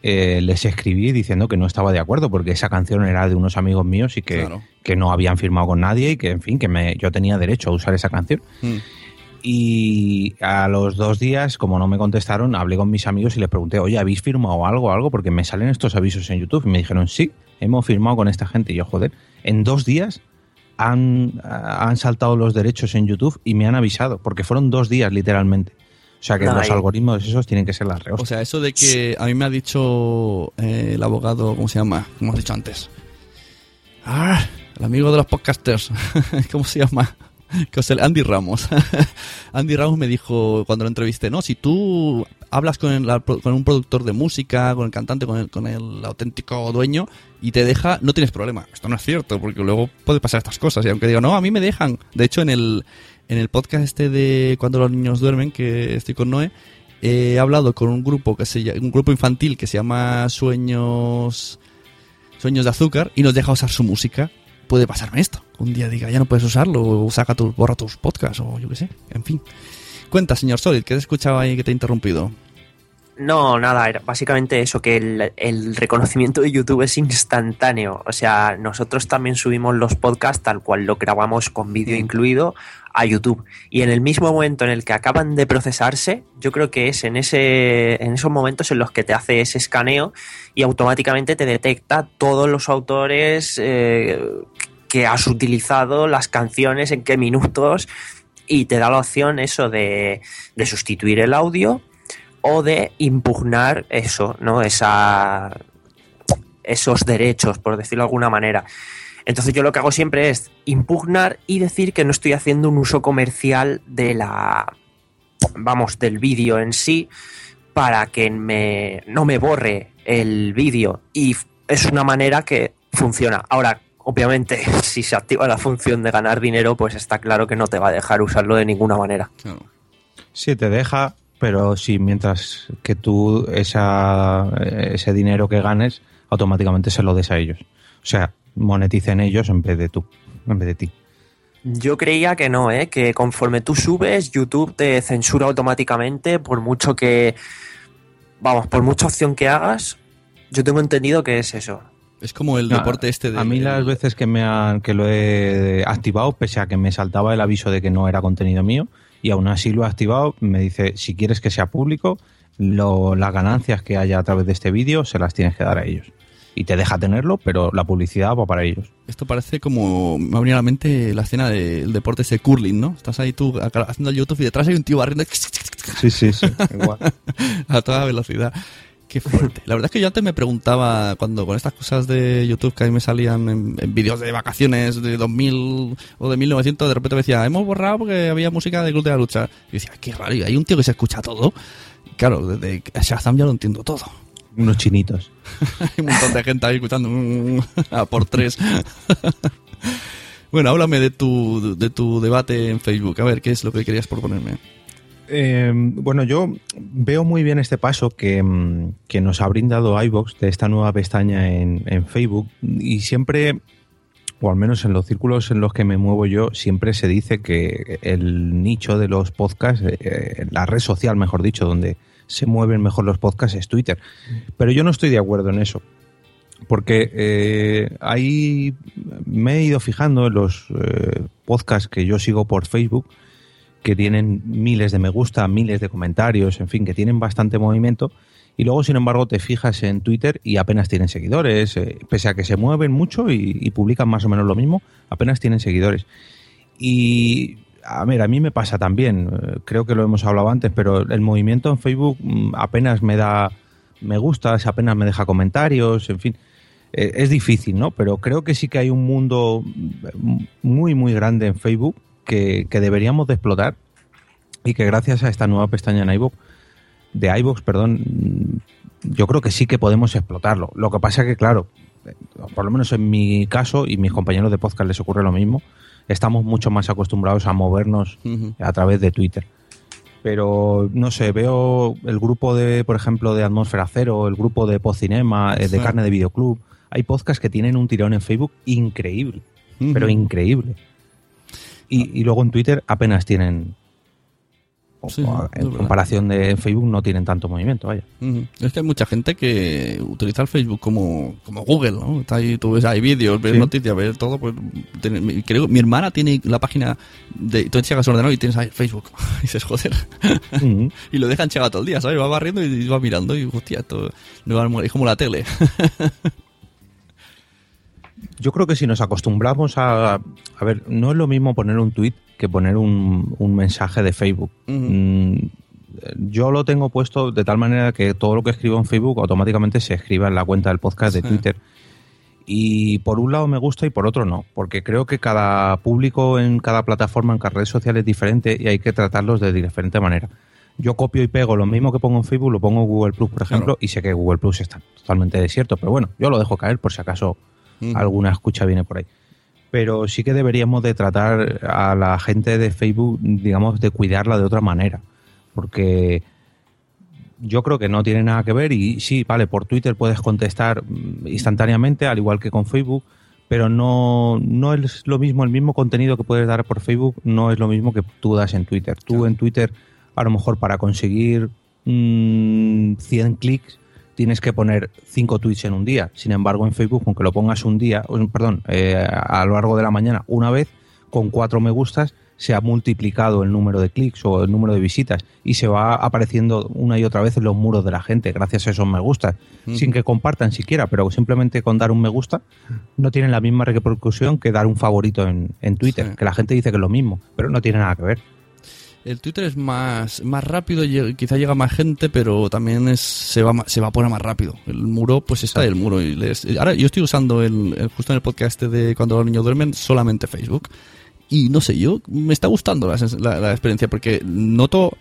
eh, les escribí diciendo que no estaba de acuerdo porque esa canción era de unos amigos míos y que, Claro. que no habían firmado con nadie y que, en fin, que me, yo tenía derecho a usar esa canción. Mm. Y a los dos días, como no me contestaron, hablé con mis amigos y les pregunté, oye, ¿habéis firmado algo algo? Porque me salen estos avisos en YouTube. Y me dijeron, sí, hemos firmado con esta gente. Y yo, joder, en dos días han, han saltado los derechos en YouTube y me han avisado, porque fueron dos días literalmente. O sea que los algoritmos esos tienen que ser las reos. O sea, eso de que a mí me ha dicho eh, el abogado, ¿cómo se llama? Como has dicho antes. Ah, el amigo de los podcasters. ¿Cómo se llama? Andy Ramos. Andy Ramos me dijo cuando lo entrevisté, no, si tú hablas con, el- con un productor de música, con el cantante, con el, con el auténtico dueño y te deja, no tienes problema. Esto no es cierto, porque luego puede pasar estas cosas. Y aunque digo, no, a mí me dejan. De hecho, en el, en el podcast este de Cuando los niños duermen, que estoy con Noé, he hablado con un grupo que se un grupo infantil que se llama Sueños Sueños de Azúcar y nos deja usar su música. Puede pasarme esto. Un día diga, ya no puedes usarlo, o saca tus, borra tus podcasts, o yo qué sé. En fin. Cuenta, señor Solid, que te he escuchado ahí que te he interrumpido. No, nada, era básicamente eso, que el, el reconocimiento de YouTube es instantáneo. O sea, nosotros también subimos los podcasts tal cual lo grabamos con vídeo incluido a YouTube. Y en el mismo momento en el que acaban de procesarse, yo creo que es en, ese, en esos momentos en los que te hace ese escaneo y automáticamente te detecta todos los autores eh, que has utilizado, las canciones, en qué minutos, y te da la opción eso de, de sustituir el audio o de impugnar eso, ¿no? Esa, esos derechos, por decirlo de alguna manera. Entonces yo lo que hago siempre es impugnar y decir que no estoy haciendo un uso comercial de la, vamos, del vídeo en sí para que me, no me borre el vídeo. Y es una manera que funciona. Ahora, obviamente, si se activa la función de ganar dinero, pues está claro que no te va a dejar usarlo de ninguna manera. Sí, te deja, pero si mientras que tú esa, ese dinero que ganes, automáticamente se lo des a ellos. O sea, moneticen ellos en vez de tú, en vez de ti. Yo creía que no, ¿eh? que conforme tú subes, YouTube te censura automáticamente por mucho que, vamos, por mucha opción que hagas, yo tengo entendido que es eso. Es como el No, deporte este de... A mí las veces que me han, que lo he activado, pese a que me saltaba el aviso de que no era contenido mío, y aún así lo he activado, me dice, si quieres que sea público, lo- las ganancias que haya a través de este vídeo se las tienes que dar a ellos. Y te deja tenerlo, pero la publicidad va para ellos. Esto parece como. Me ha venido a la mente la escena del deporte ese curling, ¿no? Estás ahí tú haciendo el YouTube y detrás hay un tío barriendo Sí, sí, sí. Igual. a toda velocidad. Qué fuerte. La verdad es que yo antes me preguntaba, cuando con estas cosas de YouTube que a mí me salían en, en vídeos de vacaciones de 2000 o de 1900, de repente me decía, hemos borrado porque había música de Club de la Lucha. Y decía, qué raro, y hay un tío que se escucha todo. Y claro, desde Shazam ya lo entiendo todo. Unos chinitos. Hay un montón de gente ahí escuchando mm, a por tres. bueno, háblame de tu, de tu debate en Facebook. A ver, ¿qué es lo que querías proponerme? Eh, bueno, yo veo muy bien este paso que, que nos ha brindado iVox de esta nueva pestaña en, Facebook y siempre, o al menos en los círculos en los que me muevo yo, siempre se dice que el nicho de los podcasts, eh, la red social, mejor dicho, donde se mueven mejor los podcasts es Twitter. Pero yo no estoy de acuerdo en eso. Porque eh, ahí me he ido fijando en los eh, podcasts que yo sigo por Facebook que tienen miles de me gusta, miles de comentarios, en fin, que tienen bastante movimiento. Y luego, sin embargo, te fijas en Twitter y apenas tienen seguidores, eh, pese a que se mueven mucho y, publican más o menos lo mismo, apenas tienen seguidores. Y a ver, a mí me pasa también, eh, creo que lo hemos hablado antes, pero el movimiento en Facebook mm, apenas me da me gustas, apenas me deja comentarios, en fin. Eh, es difícil, ¿no? Pero creo que sí que hay un mundo mm, muy, muy grande en Facebook que, que deberíamos de explotar y que gracias a esta nueva pestaña en iVoox, de iVoox, perdón, yo creo que sí que podemos explotarlo. Lo que pasa que, claro, eh, por lo menos en mi caso y mis compañeros de podcast les ocurre lo mismo, estamos mucho más acostumbrados a movernos a través de Twitter. Pero no sé, veo el grupo de, por ejemplo, de Atmósfera Cero, el grupo de Pocinema, eh, de Sí. Carne de Videoclub. Hay podcasts que tienen un tirón en Facebook increíble, pero increíble. Y, y luego en Twitter apenas tienen, Sí, en verdad. comparación de Facebook, no tienen tanto movimiento, vaya. Es que hay mucha gente que utiliza el Facebook como, como Google, ¿no? Está ahí, tú ves ahí vídeos, ves Sí. noticias, ves todo. Pues, creo, mi hermana tiene la página de. Tú al ordenador y tienes ahí Facebook. y dices, joder. Y lo dejan chegado todo el día, ¿sabes? Va barriendo y va mirando y, hostia, esto no va- es como la tele. Yo creo que si nos acostumbramos a... A ver, no es lo mismo poner un tweet que poner un, un mensaje de Facebook. Mm, yo lo tengo puesto de tal manera que todo lo que escribo en Facebook automáticamente se escriba en la cuenta del podcast de Sí. Twitter. Y por un lado me gusta y por otro no, porque creo que cada público en cada plataforma, en cada red social es diferente y hay que tratarlos de diferente manera. Yo copio y pego lo mismo que pongo en Facebook, lo pongo en Google Plus, por ejemplo, y sé que Google Plus está totalmente desierto, pero bueno, yo lo dejo caer por si acaso Alguna escucha viene por ahí. Pero sí que deberíamos de tratar a la gente de Facebook, digamos, de cuidarla de otra manera, porque yo creo que no tiene nada que ver y sí, vale, por Twitter puedes contestar mm, instantáneamente, al igual que con Facebook, pero no, no es lo mismo, el mismo contenido que puedes dar por Facebook no es lo mismo que tú das en Twitter. Tú en Twitter, a lo mejor para conseguir mm, 100 clics, tienes que poner 5 tweets en un día. Sin embargo, en Facebook, aunque lo pongas un día, perdón, eh, a lo largo de la mañana una vez, con cuatro me gustas, se ha multiplicado el número de clics o el número de visitas y se va apareciendo una y otra vez en los muros de la gente gracias a esos me gustas, Ujú. sin que compartan siquiera, pero simplemente con dar un me gusta no tienen la misma repercusión que dar un favorito en, en Twitter, Sí. que la gente dice que es lo mismo, pero no tiene nada que ver. El Twitter es más, más rápido, quizá llega más gente, pero también es, se, va, se evapora más rápido. El muro, pues está el muro. Y les- ahora yo estoy usando el, el- justo en el podcast este de cuando los niños duermen solamente Facebook. Y no sé, yo me está gustando la, sens- la- la experiencia porque noto,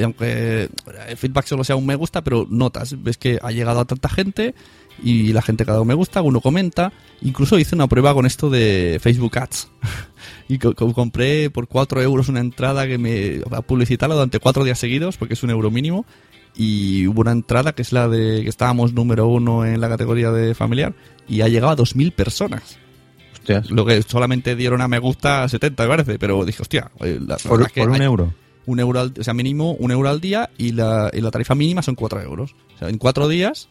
aunque el feedback solo sea un me gusta, pero notas, ves que ha llegado a tanta gente y la gente cada uno me gusta, uno comenta. Incluso hice una prueba con esto de Facebook Ads. y co- co- compré por 4 euros una entrada que me a publicitarla durante 4 días seguidos, porque es un euro mínimo. Y hubo una entrada que es la de que estábamos número uno en la categoría de familiar y ha llegado a 2.000 personas. Hostias. Lo que solamente dieron a me gusta 70, me parece, pero dije, hostia, eh, la- Por, un hay- euro. un euro al, o sea, mínimo un euro al día y la, y la tarifa mínima son 4 euros. O sea, en 4 días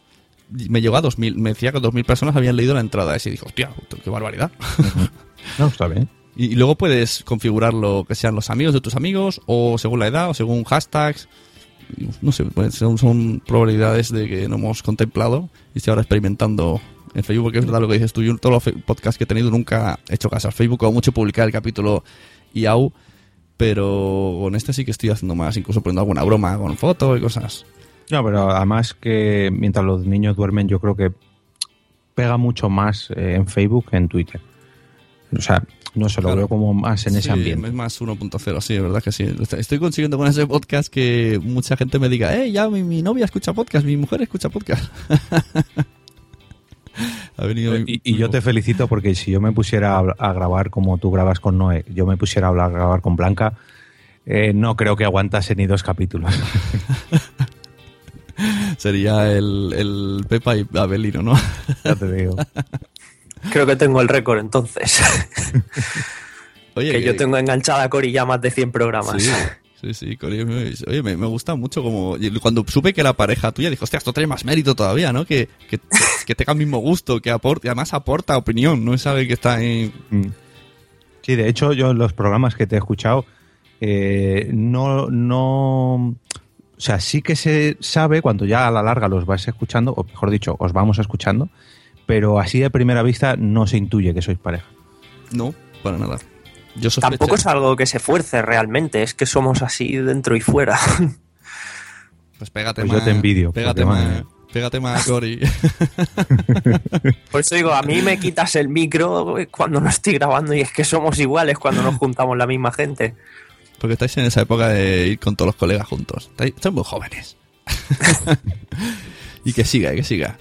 me llegó a 2.000, me decía que 2.000 personas habían leído la entrada y dije, hostia, qué barbaridad. No, está bien. Y, luego puedes configurarlo que sean los amigos de tus amigos o según la edad o según hashtags. no sé, pues son, son probabilidades de que no hemos contemplado y estoy ahora experimentando en Facebook, porque es verdad lo que dices tú. Yo en todos los podcasts que he tenido nunca he hecho caso al Facebook, como mucho publicar el capítulo IAU, pero con este sí que estoy haciendo más, incluso poniendo alguna broma con fotos y cosas. No, pero además que mientras los niños duermen, yo creo que pega mucho más eh, en Facebook que en Twitter. O sea, no se lo veo como más en ese ambiente. Es más 1.0, sí, es verdad que sí. Estoy consiguiendo con ese podcast que mucha gente me diga, eh, ya mi, mi novia escucha podcast, mi mujer escucha podcast. ha venido Y, y yo te felicito porque si yo me pusiera a, a grabar como tú grabas con Noé, yo me pusiera a, hablar- a grabar con Blanca, eh, no creo que aguantase ni dos capítulos. Sería el, el Pepa y Abelino, ¿no? ya te digo. Creo que tengo el récord entonces. Oye, que yo tengo enganchada a Cori ya más de 100 programas. Sí, sí, sí, Cori, me- Oye, me, me gusta mucho como... Cuando supe que era pareja tuya, dije, hostia, esto trae más mérito todavía, ¿no? Que, que, que tenga el mismo gusto, que aporte, además aporta opinión, no es alguien que está ahí... Sí, de hecho, yo en los programas que te he escuchado, eh, no, no. O sea, sí que se sabe cuando ya a la larga los vais escuchando, o mejor dicho, os vamos escuchando, pero así de primera vista no se intuye que sois pareja. No, para nada. Yo Tampoco es algo que se fuerce realmente, es que somos así dentro y fuera. Pues pégate Pues más. yo te envidio, Pégate porque, más. madre. Pégate más, Cori. Por eso digo, a mí me quitas el micro cuando no estoy grabando y es que somos iguales cuando nos juntamos la misma gente. Porque estáis en esa época de ir con todos los colegas juntos. Estáis, estáis muy jóvenes. y que siga, que siga.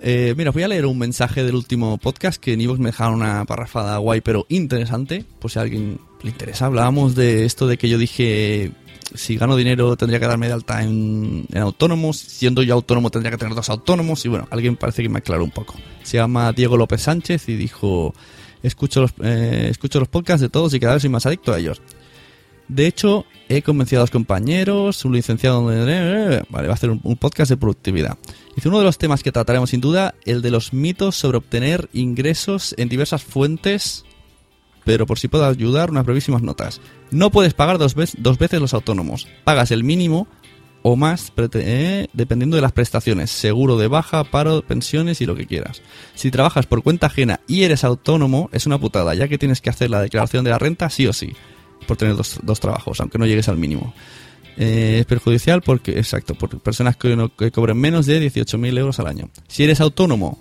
Eh, mira, voy a leer un mensaje del último podcast que en Evox me dejaron una parrafada guay pero interesante, por si a alguien le interesa. Hablábamos de esto de que yo dije, si gano dinero tendría que darme de alta en, en autónomos, siendo yo autónomo tendría que tener dos autónomos y bueno, alguien parece que me aclaró un poco. Se llama Diego López Sánchez y dijo, escucho los, eh, escucho los podcasts de todos y cada vez soy más adicto a ellos. De hecho, he convencido a los compañeros, un licenciado... Vale, va a hacer un, podcast de productividad. Dice, uno de los temas que trataremos sin duda, el de los mitos sobre obtener ingresos en diversas fuentes, pero por si puedo ayudar, unas brevísimas notas. No puedes pagar dos, vez- dos veces los autónomos. Pagas el mínimo o más eh, dependiendo de las prestaciones, seguro de baja, paro, pensiones y lo que quieras. Si trabajas por cuenta ajena y eres autónomo, es una putada, ya que tienes que hacer la declaración de la renta sí o sí, por tener dos, dos trabajos, aunque no llegues al mínimo. Eh, es perjudicial porque, exacto, por personas que, no- cobren menos de 18.000 euros al año. Si eres autónomo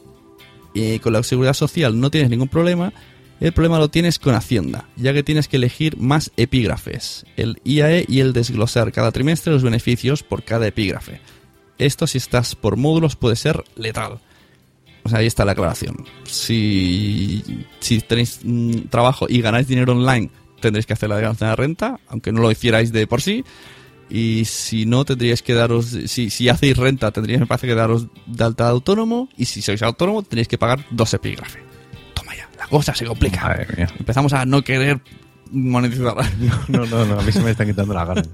y con la seguridad social no tienes ningún problema, el problema lo tienes con Hacienda, ya que tienes que elegir más epígrafes, el IAE y el desglosar cada trimestre los beneficios por cada epígrafe. Esto si estás por módulos puede ser letal. O sea, ahí está la aclaración. Si, si tenéis mm, trabajo y ganáis dinero online, tendréis que hacer la declaración de la renta, aunque no lo hicierais de por sí. Y si no, tendríais que daros. Si, si hacéis renta, tendríais, me parece, que daros de alta de autónomo. Y si sois autónomo, tendréis que pagar dos epígrafes. Toma ya, la cosa se complica. Empezamos a no querer monetizar. No, no, no, a mí se me están quitando las ganas.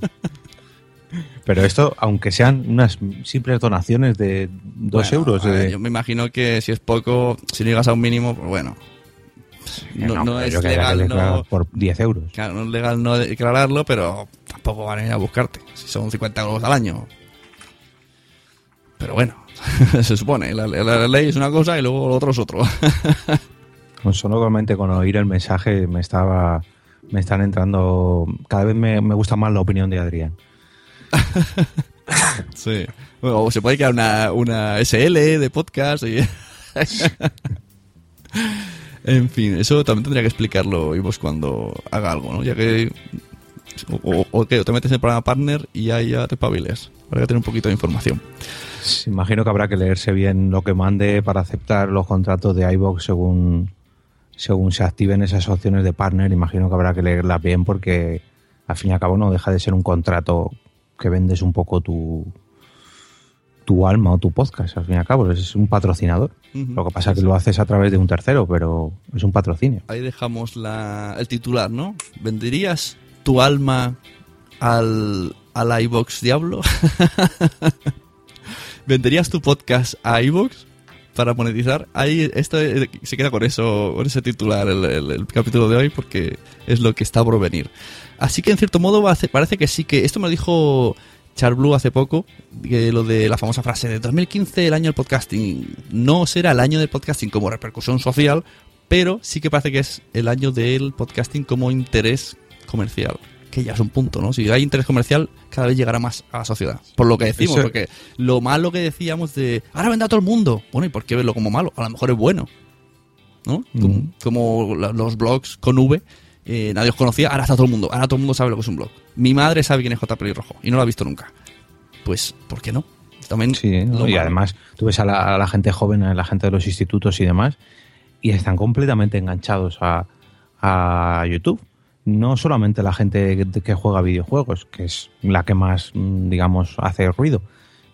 Pero esto, aunque sean unas simples donaciones de dos Bueno, euros. de- yo me imagino que si es poco, si llegas a un mínimo, pues bueno. No, No, no pero es legal, no, por 10 euros. claro, no es legal no declararlo, pero tampoco van a ir a buscarte. Si son 50 euros al año. Pero bueno, se supone. La, la- la ley es una cosa y luego lo otro es otro. Solamente con oír el mensaje me estaba me están entrando cada vez me, me gusta más la opinión de Adrián sí. Bueno, o se puede crear una, una SL de podcast y... en fin, eso también tendría que explicarlo Ivos cuando haga algo, ¿no? Ya que... O, o- que te metes en el programa partner y ahí ya te pabiles. Para que tener un poquito de información. imagino que habrá que leerse bien lo que mande para aceptar los contratos de iBox según según se activen esas opciones de partner imagino que habrá que leerlas bien porque al fin y al cabo no deja de ser un contrato que vendes un poco tu tu alma o tu podcast al fin y al cabo es un patrocinador lo que pasa es que lo haces a través de un tercero pero es un patrocinio Ahí dejamos la, el titular, ¿no? ¿Venderías tu alma al, al iVox Diablo? ¿Venderías tu podcast a iVox para monetizar? Ahí esto eh, se queda con eso, con ese titular el, el- el capítulo de hoy porque es lo que está por venir. Así que en cierto modo parece que sí que esto me lo dijo Charblue hace poco, que lo de la famosa frase de 2015, el año del podcasting. No será el año del podcasting como repercusión social, pero sí que parece que es el año del podcasting como interés comercial. Que ya es un punto, ¿no? Si hay interés comercial, cada vez llegará más a la sociedad. Por lo que decimos, Eso- porque lo malo que decíamos de ahora vende a todo el mundo. Bueno, ¿y por qué verlo como malo? A lo mejor es bueno. ¿No? Como, como los blogs con V, eh, nadie os conocía, ahora está todo el mundo. Ahora todo el mundo sabe lo que es un blog. Mi madre sabe quién es J. Pelirrojo y no lo ha visto nunca. Pues, ¿por qué no? También Sí, y además tú ves a la, a la gente joven, a la gente de los institutos y demás, y están completamente enganchados a, a YouTube. No solamente la gente que- que juega videojuegos, que es la que más, mm, digamos, hace ruido,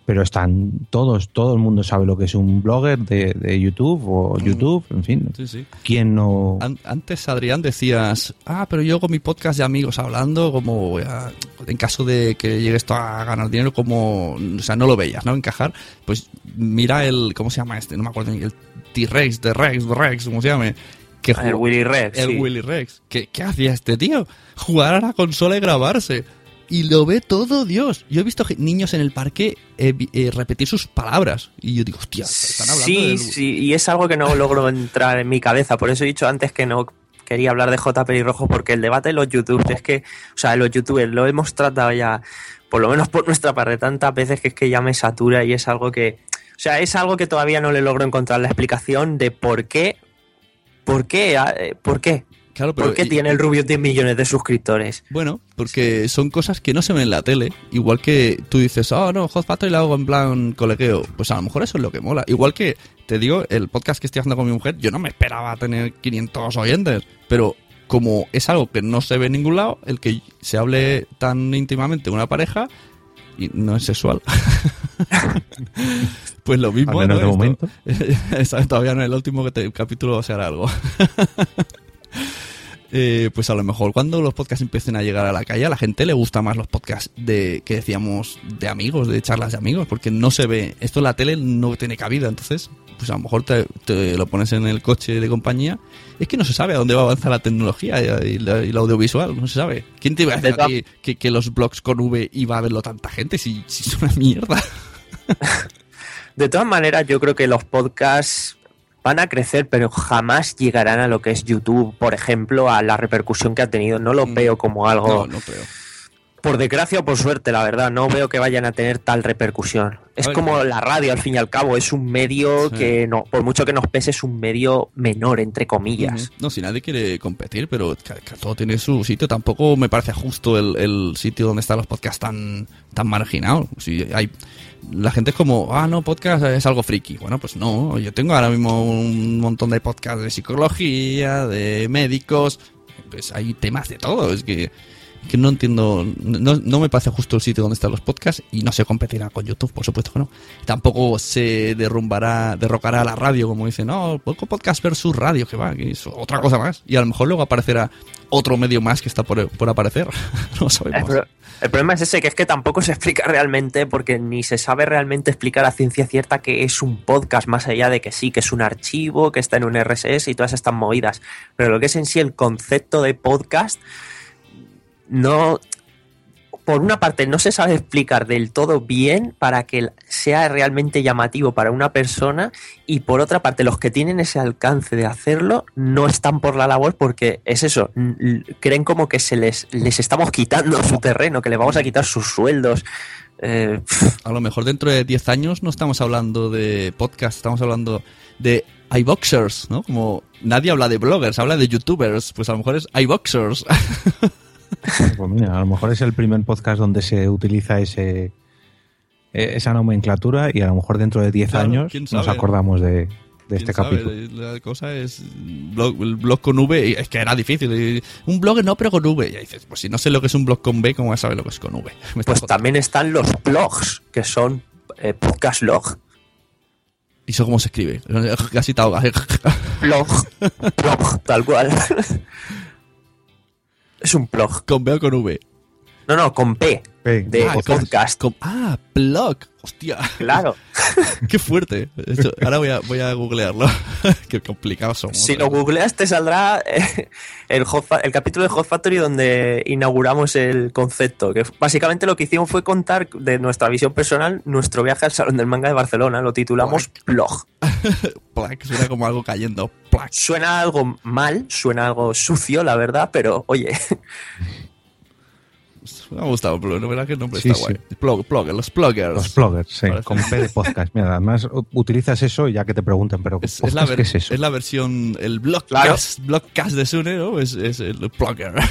pero están todos, todo el mundo sabe lo que es un blogger de, de YouTube o YouTube, en fin. Sí, sí. ¿Quién no? An- Antes, Adrián, decías, ah, pero yo con mi podcast de amigos hablando, como a- en caso de que llegue esto a ganar dinero, como, o sea, no lo veías, ¿no? Encajar, pues mira el, ¿cómo se llama este? No me acuerdo ni el T-Rex, de Rex, Rex, ¿cómo se llame? Que Ah, el Willy Rex, El sí. Willy Rex. ¿Qué, ¿Qué hacía este tío? Jugar a la consola y grabarse. Y lo ve todo Dios. Yo he visto niños en el parque eh, eh, repetir sus palabras. Y yo digo, hostia, están hablando Sí, del- sí, y es algo que no logro entrar en mi cabeza. Por eso he dicho antes que no quería hablar de J. Pelirrojo, porque el debate de los youtubers es que, o sea, los youtubers lo hemos tratado ya, por lo menos por nuestra parte, tantas veces que es que ya me satura y es algo que, o sea, es algo que todavía no le logro encontrar la explicación de por qué, por qué, eh, por qué. Claro, pero ¿Por qué y- tiene el Rubio 10 millones de suscriptores? Bueno, porque son cosas que no se ven en la tele. Igual que tú dices, oh no, Hot Factory lo hago en plan colegueo. Pues a lo mejor eso es lo que mola. Igual que, te digo, el podcast que estoy haciendo con mi mujer, yo no me esperaba tener 500 oyentes. Pero como es algo que no se ve en ningún lado, el que se hable tan íntimamente una pareja y no es sexual. pues lo mismo. Al menos ¿no? de momento. Exacto, Todavía no, el último que te- capítulo va a ser algo. Eh, pues a lo mejor cuando los podcasts empiecen a llegar a la calle, a la gente le gusta más los podcasts de que decíamos de amigos, de charlas de amigos, porque no se ve. Esto en la tele no tiene cabida, entonces, pues a lo mejor te, te lo pones en el coche de compañía. Es que no se sabe a dónde va a avanzar la tecnología y, el audiovisual, no se sabe. ¿Quién te iba a decir que, que los blogs con V iba a verlo tanta gente si, si es una mierda? De todas maneras, yo creo que los podcasts van a crecer, pero jamás llegarán a lo que es YouTube, por ejemplo, a la repercusión que ha tenido. No lo veo como algo, Mm. No, no creo. Por desgracia o por suerte, la verdad, no veo que vayan a tener tal repercusión. Es como la radio, al fin y al cabo, es un medio Sí. que, no, por mucho que nos pese, es un medio menor, entre comillas. No, si nadie quiere competir, pero que, que todo tiene su sitio. Tampoco me parece justo el, el sitio donde están los podcasts tan, tan marginados. Si hay, la gente es como, ah, no, podcast es algo friki. Bueno, pues no. Yo tengo ahora mismo un montón de podcasts de psicología, de médicos. Pues hay temas de todo. Es que, que no entiendo. No, no me parece justo el sitio donde están los podcasts y no se competirá con YouTube, por supuesto que no. Tampoco se derrumbará, derrocará la radio, como dicen, no, podcast versus radio, que va, que es otra cosa más. Y a lo mejor luego aparecerá otro medio más que está por, por aparecer. no El, sabemos. pro- el problema es ese, que es que tampoco se explica realmente, porque ni se sabe realmente explicar a ciencia cierta que es un podcast, más allá de que sí, que es un archivo, que está en un RSS y todas estas movidas. Pero lo que es en sí el concepto de podcast, no. Por una parte, no se sabe explicar del todo bien para que sea realmente llamativo para una persona, y por otra parte, los que tienen ese alcance de hacerlo no están por la labor porque es eso, creen como que se les, les estamos quitando su terreno, que les vamos a quitar sus sueldos. Eh, A lo mejor dentro de 10 años no estamos hablando de podcast, estamos hablando de iBoxers, ¿no? Como nadie habla de bloggers, habla de youtubers, pues a lo mejor es iBoxers. Pues mira, a lo mejor es el primer podcast donde se utiliza ese eh, esa nomenclatura y a lo mejor dentro de 10 Claro, años nos acordamos de, de ¿Quién este sabe? capítulo. La cosa es blog, el blog con V, y es que era difícil. y Un blog no, pero con V. Y ahí dices, pues si no sé lo que es un blog con B, ¿cómo voy a saber lo que es con V? Pues también están los blogs, que son eh, podcast log. ¿Y eso cómo se escribe? Casi te ahogas. Blog, blog, tal cual. Es un blog. ¿Con B o con V? No, no, con P. de Ah, podcast. ah, blog. Hostia. Claro. Qué fuerte. Esto- ahora voy a, voy a googlearlo. Qué complicados somos. Si lo googleas te saldrá eh, el, Hot el capítulo de Hot Factory donde inauguramos el concepto. Que básicamente lo que hicimos fue contar de nuestra visión personal nuestro viaje al Salón del Manga de Barcelona. Lo titulamos Blog. Plac, suena como algo cayendo. Plac. Suena algo mal, suena algo sucio, la verdad, pero oye, Me ha gustado, la verdad que el nombre Sí, está sí. guay. Plug- plugger, los pluggers. Los bloggers, sí, Parece- con P de podcast. Mira, además utilizas eso y ya que te preguntan, pero Es, es la ver- ¿qué es eso? es la versión, el blogcast, blogcast de Sune, ¿no? Es, es el plugger.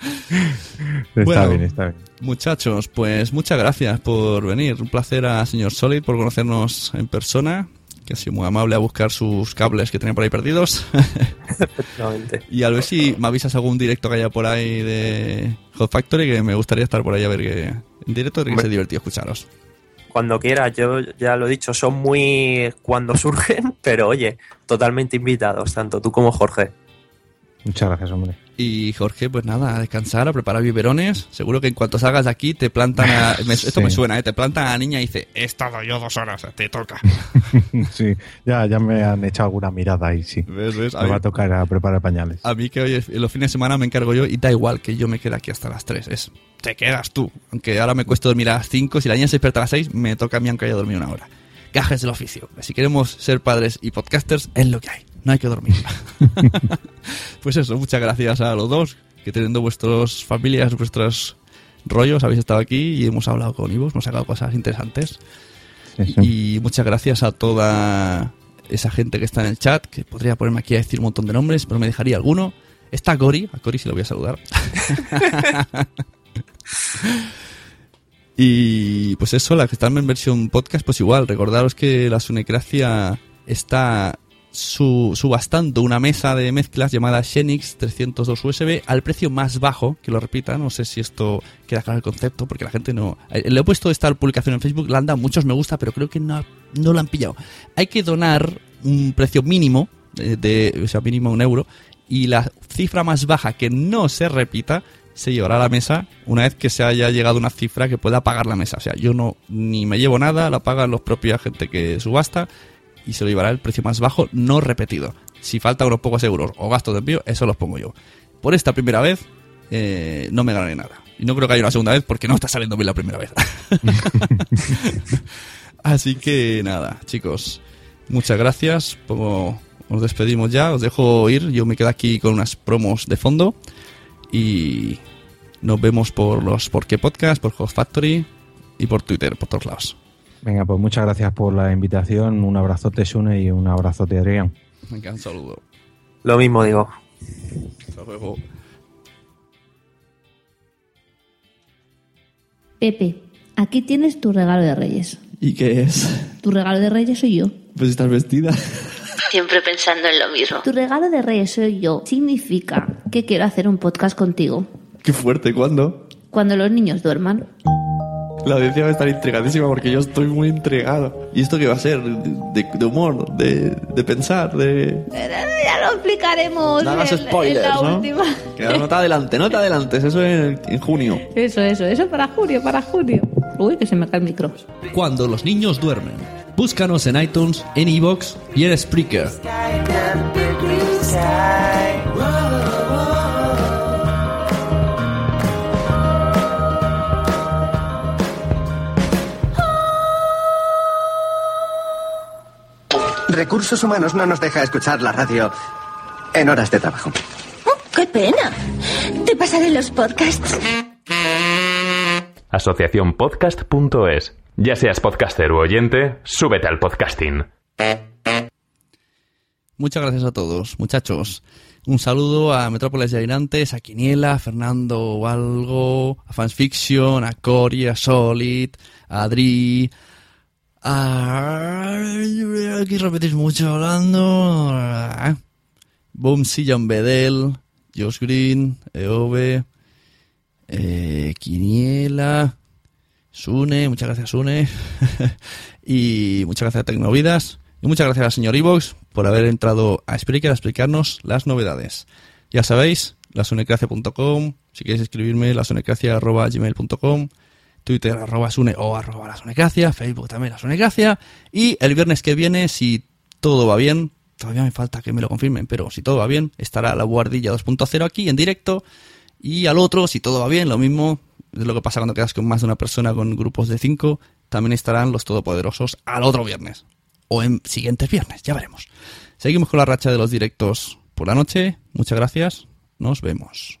Está Bueno, bien, está bien. Muchachos, pues muchas gracias por venir. Un placer a señor Solid por conocernos en persona, que ha sido muy amable a buscar sus cables que tenía por ahí perdidos. efectivamente. y a ver si me avisas algún directo que haya por ahí de Hot Factory, que me gustaría estar por ahí a ver que en directo, que se divertido escucharos. Cuando quieras, yo ya lo he dicho, son muy cuando surgen, pero oye, totalmente invitados, tanto tú como Jorge. Muchas gracias, hombre. Y Jorge, pues nada, a descansar, a preparar biberones. Seguro que en cuanto salgas de aquí te plantan a... me- esto Sí. me suena, ¿eh? Te plantan a la niña y dice, he estado yo dos horas, te toca. sí, ya, ya me han echado alguna mirada y sí. ¿Ves, ves? A mí- va a tocar a preparar pañales. A mí que hoy los fines de semana me encargo yo y da igual que yo me quede aquí hasta las 3. Es, te quedas tú. Aunque ahora me cuesta dormir a las 5, si la niña se despierta a las 6, me toca a mí aunque haya dormido una hora. Gajes del oficio. Si queremos ser padres y podcasters, es lo que hay. No hay que dormir. pues eso, muchas gracias a los dos, que teniendo vuestras familias, vuestros rollos, habéis estado aquí y hemos hablado con Ivos, hemos sacado cosas interesantes. Y muchas gracias a toda esa gente que está en el chat, que podría ponerme aquí a decir un montón de nombres, pero me dejaría alguno. Está Gori, a Gori sí lo voy a saludar. y pues eso, la que están en versión podcast, pues igual, recordaros que la Sunecracia está su- subastando una mesa de mezclas llamada Xenix 302 USB al precio más bajo, que lo repita, no sé si esto queda claro el concepto, porque la gente no... eh, Le he puesto esta publicación en Facebook, le han dado muchos me gusta, pero creo que no, no lo han pillado. Hay que donar un precio mínimo, eh, de, o sea, mínimo un euro, y la cifra más baja que no se repita se llevará a la mesa una vez que se haya llegado una cifra que pueda pagar la mesa. O sea, yo no ni me llevo nada, la pagan los propios gente que subasta y se lo llevará el precio más bajo, no repetido. Si faltan unos pocos euros o gastos de envío, eso los pongo yo. Por esta primera vez eh, no me ganaré nada. Y no creo que haya una segunda vez porque no está saliendo bien la primera vez. Así que nada, chicos, muchas gracias. Como nos despedimos ya, os dejo ir. Yo me quedo aquí con unas promos de fondo. Y nos vemos por los Por qué Podcast, por Hot Factory y por Twitter, por todos lados. Venga, pues muchas gracias por la invitación. Un abrazote, Sune, y un abrazote, Adrián. Venga, un saludo. Lo mismo digo. Hasta luego. Pepe, aquí tienes tu regalo de Reyes. ¿Y qué es? Tu regalo de Reyes soy yo. Pues estás vestida. Siempre pensando en lo mismo. Tu regalo de Reyes soy yo significa que quiero hacer un podcast contigo. Qué fuerte, ¿cuándo? Cuando los niños duerman. La audiencia va a estar intrigadísima porque yo estoy muy intrigado. ¿Y esto qué va a ser? ¿De, de humor? De, ¿De pensar? De...? Ya lo explicaremos. No hagas en- en spoilers, la ¿no? última. Que no te adelante, no te adelantes. Eso en, en junio. Eso, eso, eso para junio, para junio. Uy, que se me cae el micro. Cuando los niños duermen. Búscanos en iTunes, en Evox y en Spreaker. Recursos Humanos no nos deja escuchar la radio en horas de trabajo. ¡Qué pena! Te pasaré los podcasts. Asociaciónpodcast.es. Ya seas podcaster u oyente, súbete al podcasting. Muchas gracias a todos, muchachos. Un saludo a Metrópolis de Airantes, a Quiniela, a Fernando Valgo, a Fansfiction, a Cory, a Solid, a Adri. Aquí repetís mucho hablando. Boom John Bedell, Josh Green, Eove, eh, Quiniela, Sune, muchas gracias Sune, y muchas gracias a Tecnovidas, y muchas gracias al señor Ivox por haber entrado a Spreaker a explicarnos las novedades. Ya sabéis, lasunecracia.com. Si quieres escribirme, lasunecracia.gmail.com. Twitter, arroba sune o arroba lasunecracia. Facebook también, lasunecracia. Y el viernes que viene, si todo va bien, todavía me falta que me lo confirmen, pero si todo va bien, estará la guardilla 2.0 aquí en directo. Y al otro, si todo va bien, lo mismo es lo que pasa cuando quedas con más de una persona con grupos de 5, también estarán los todopoderosos al otro viernes. O en siguientes viernes, ya veremos. Seguimos con la racha de los directos por la noche. Muchas gracias. Nos vemos.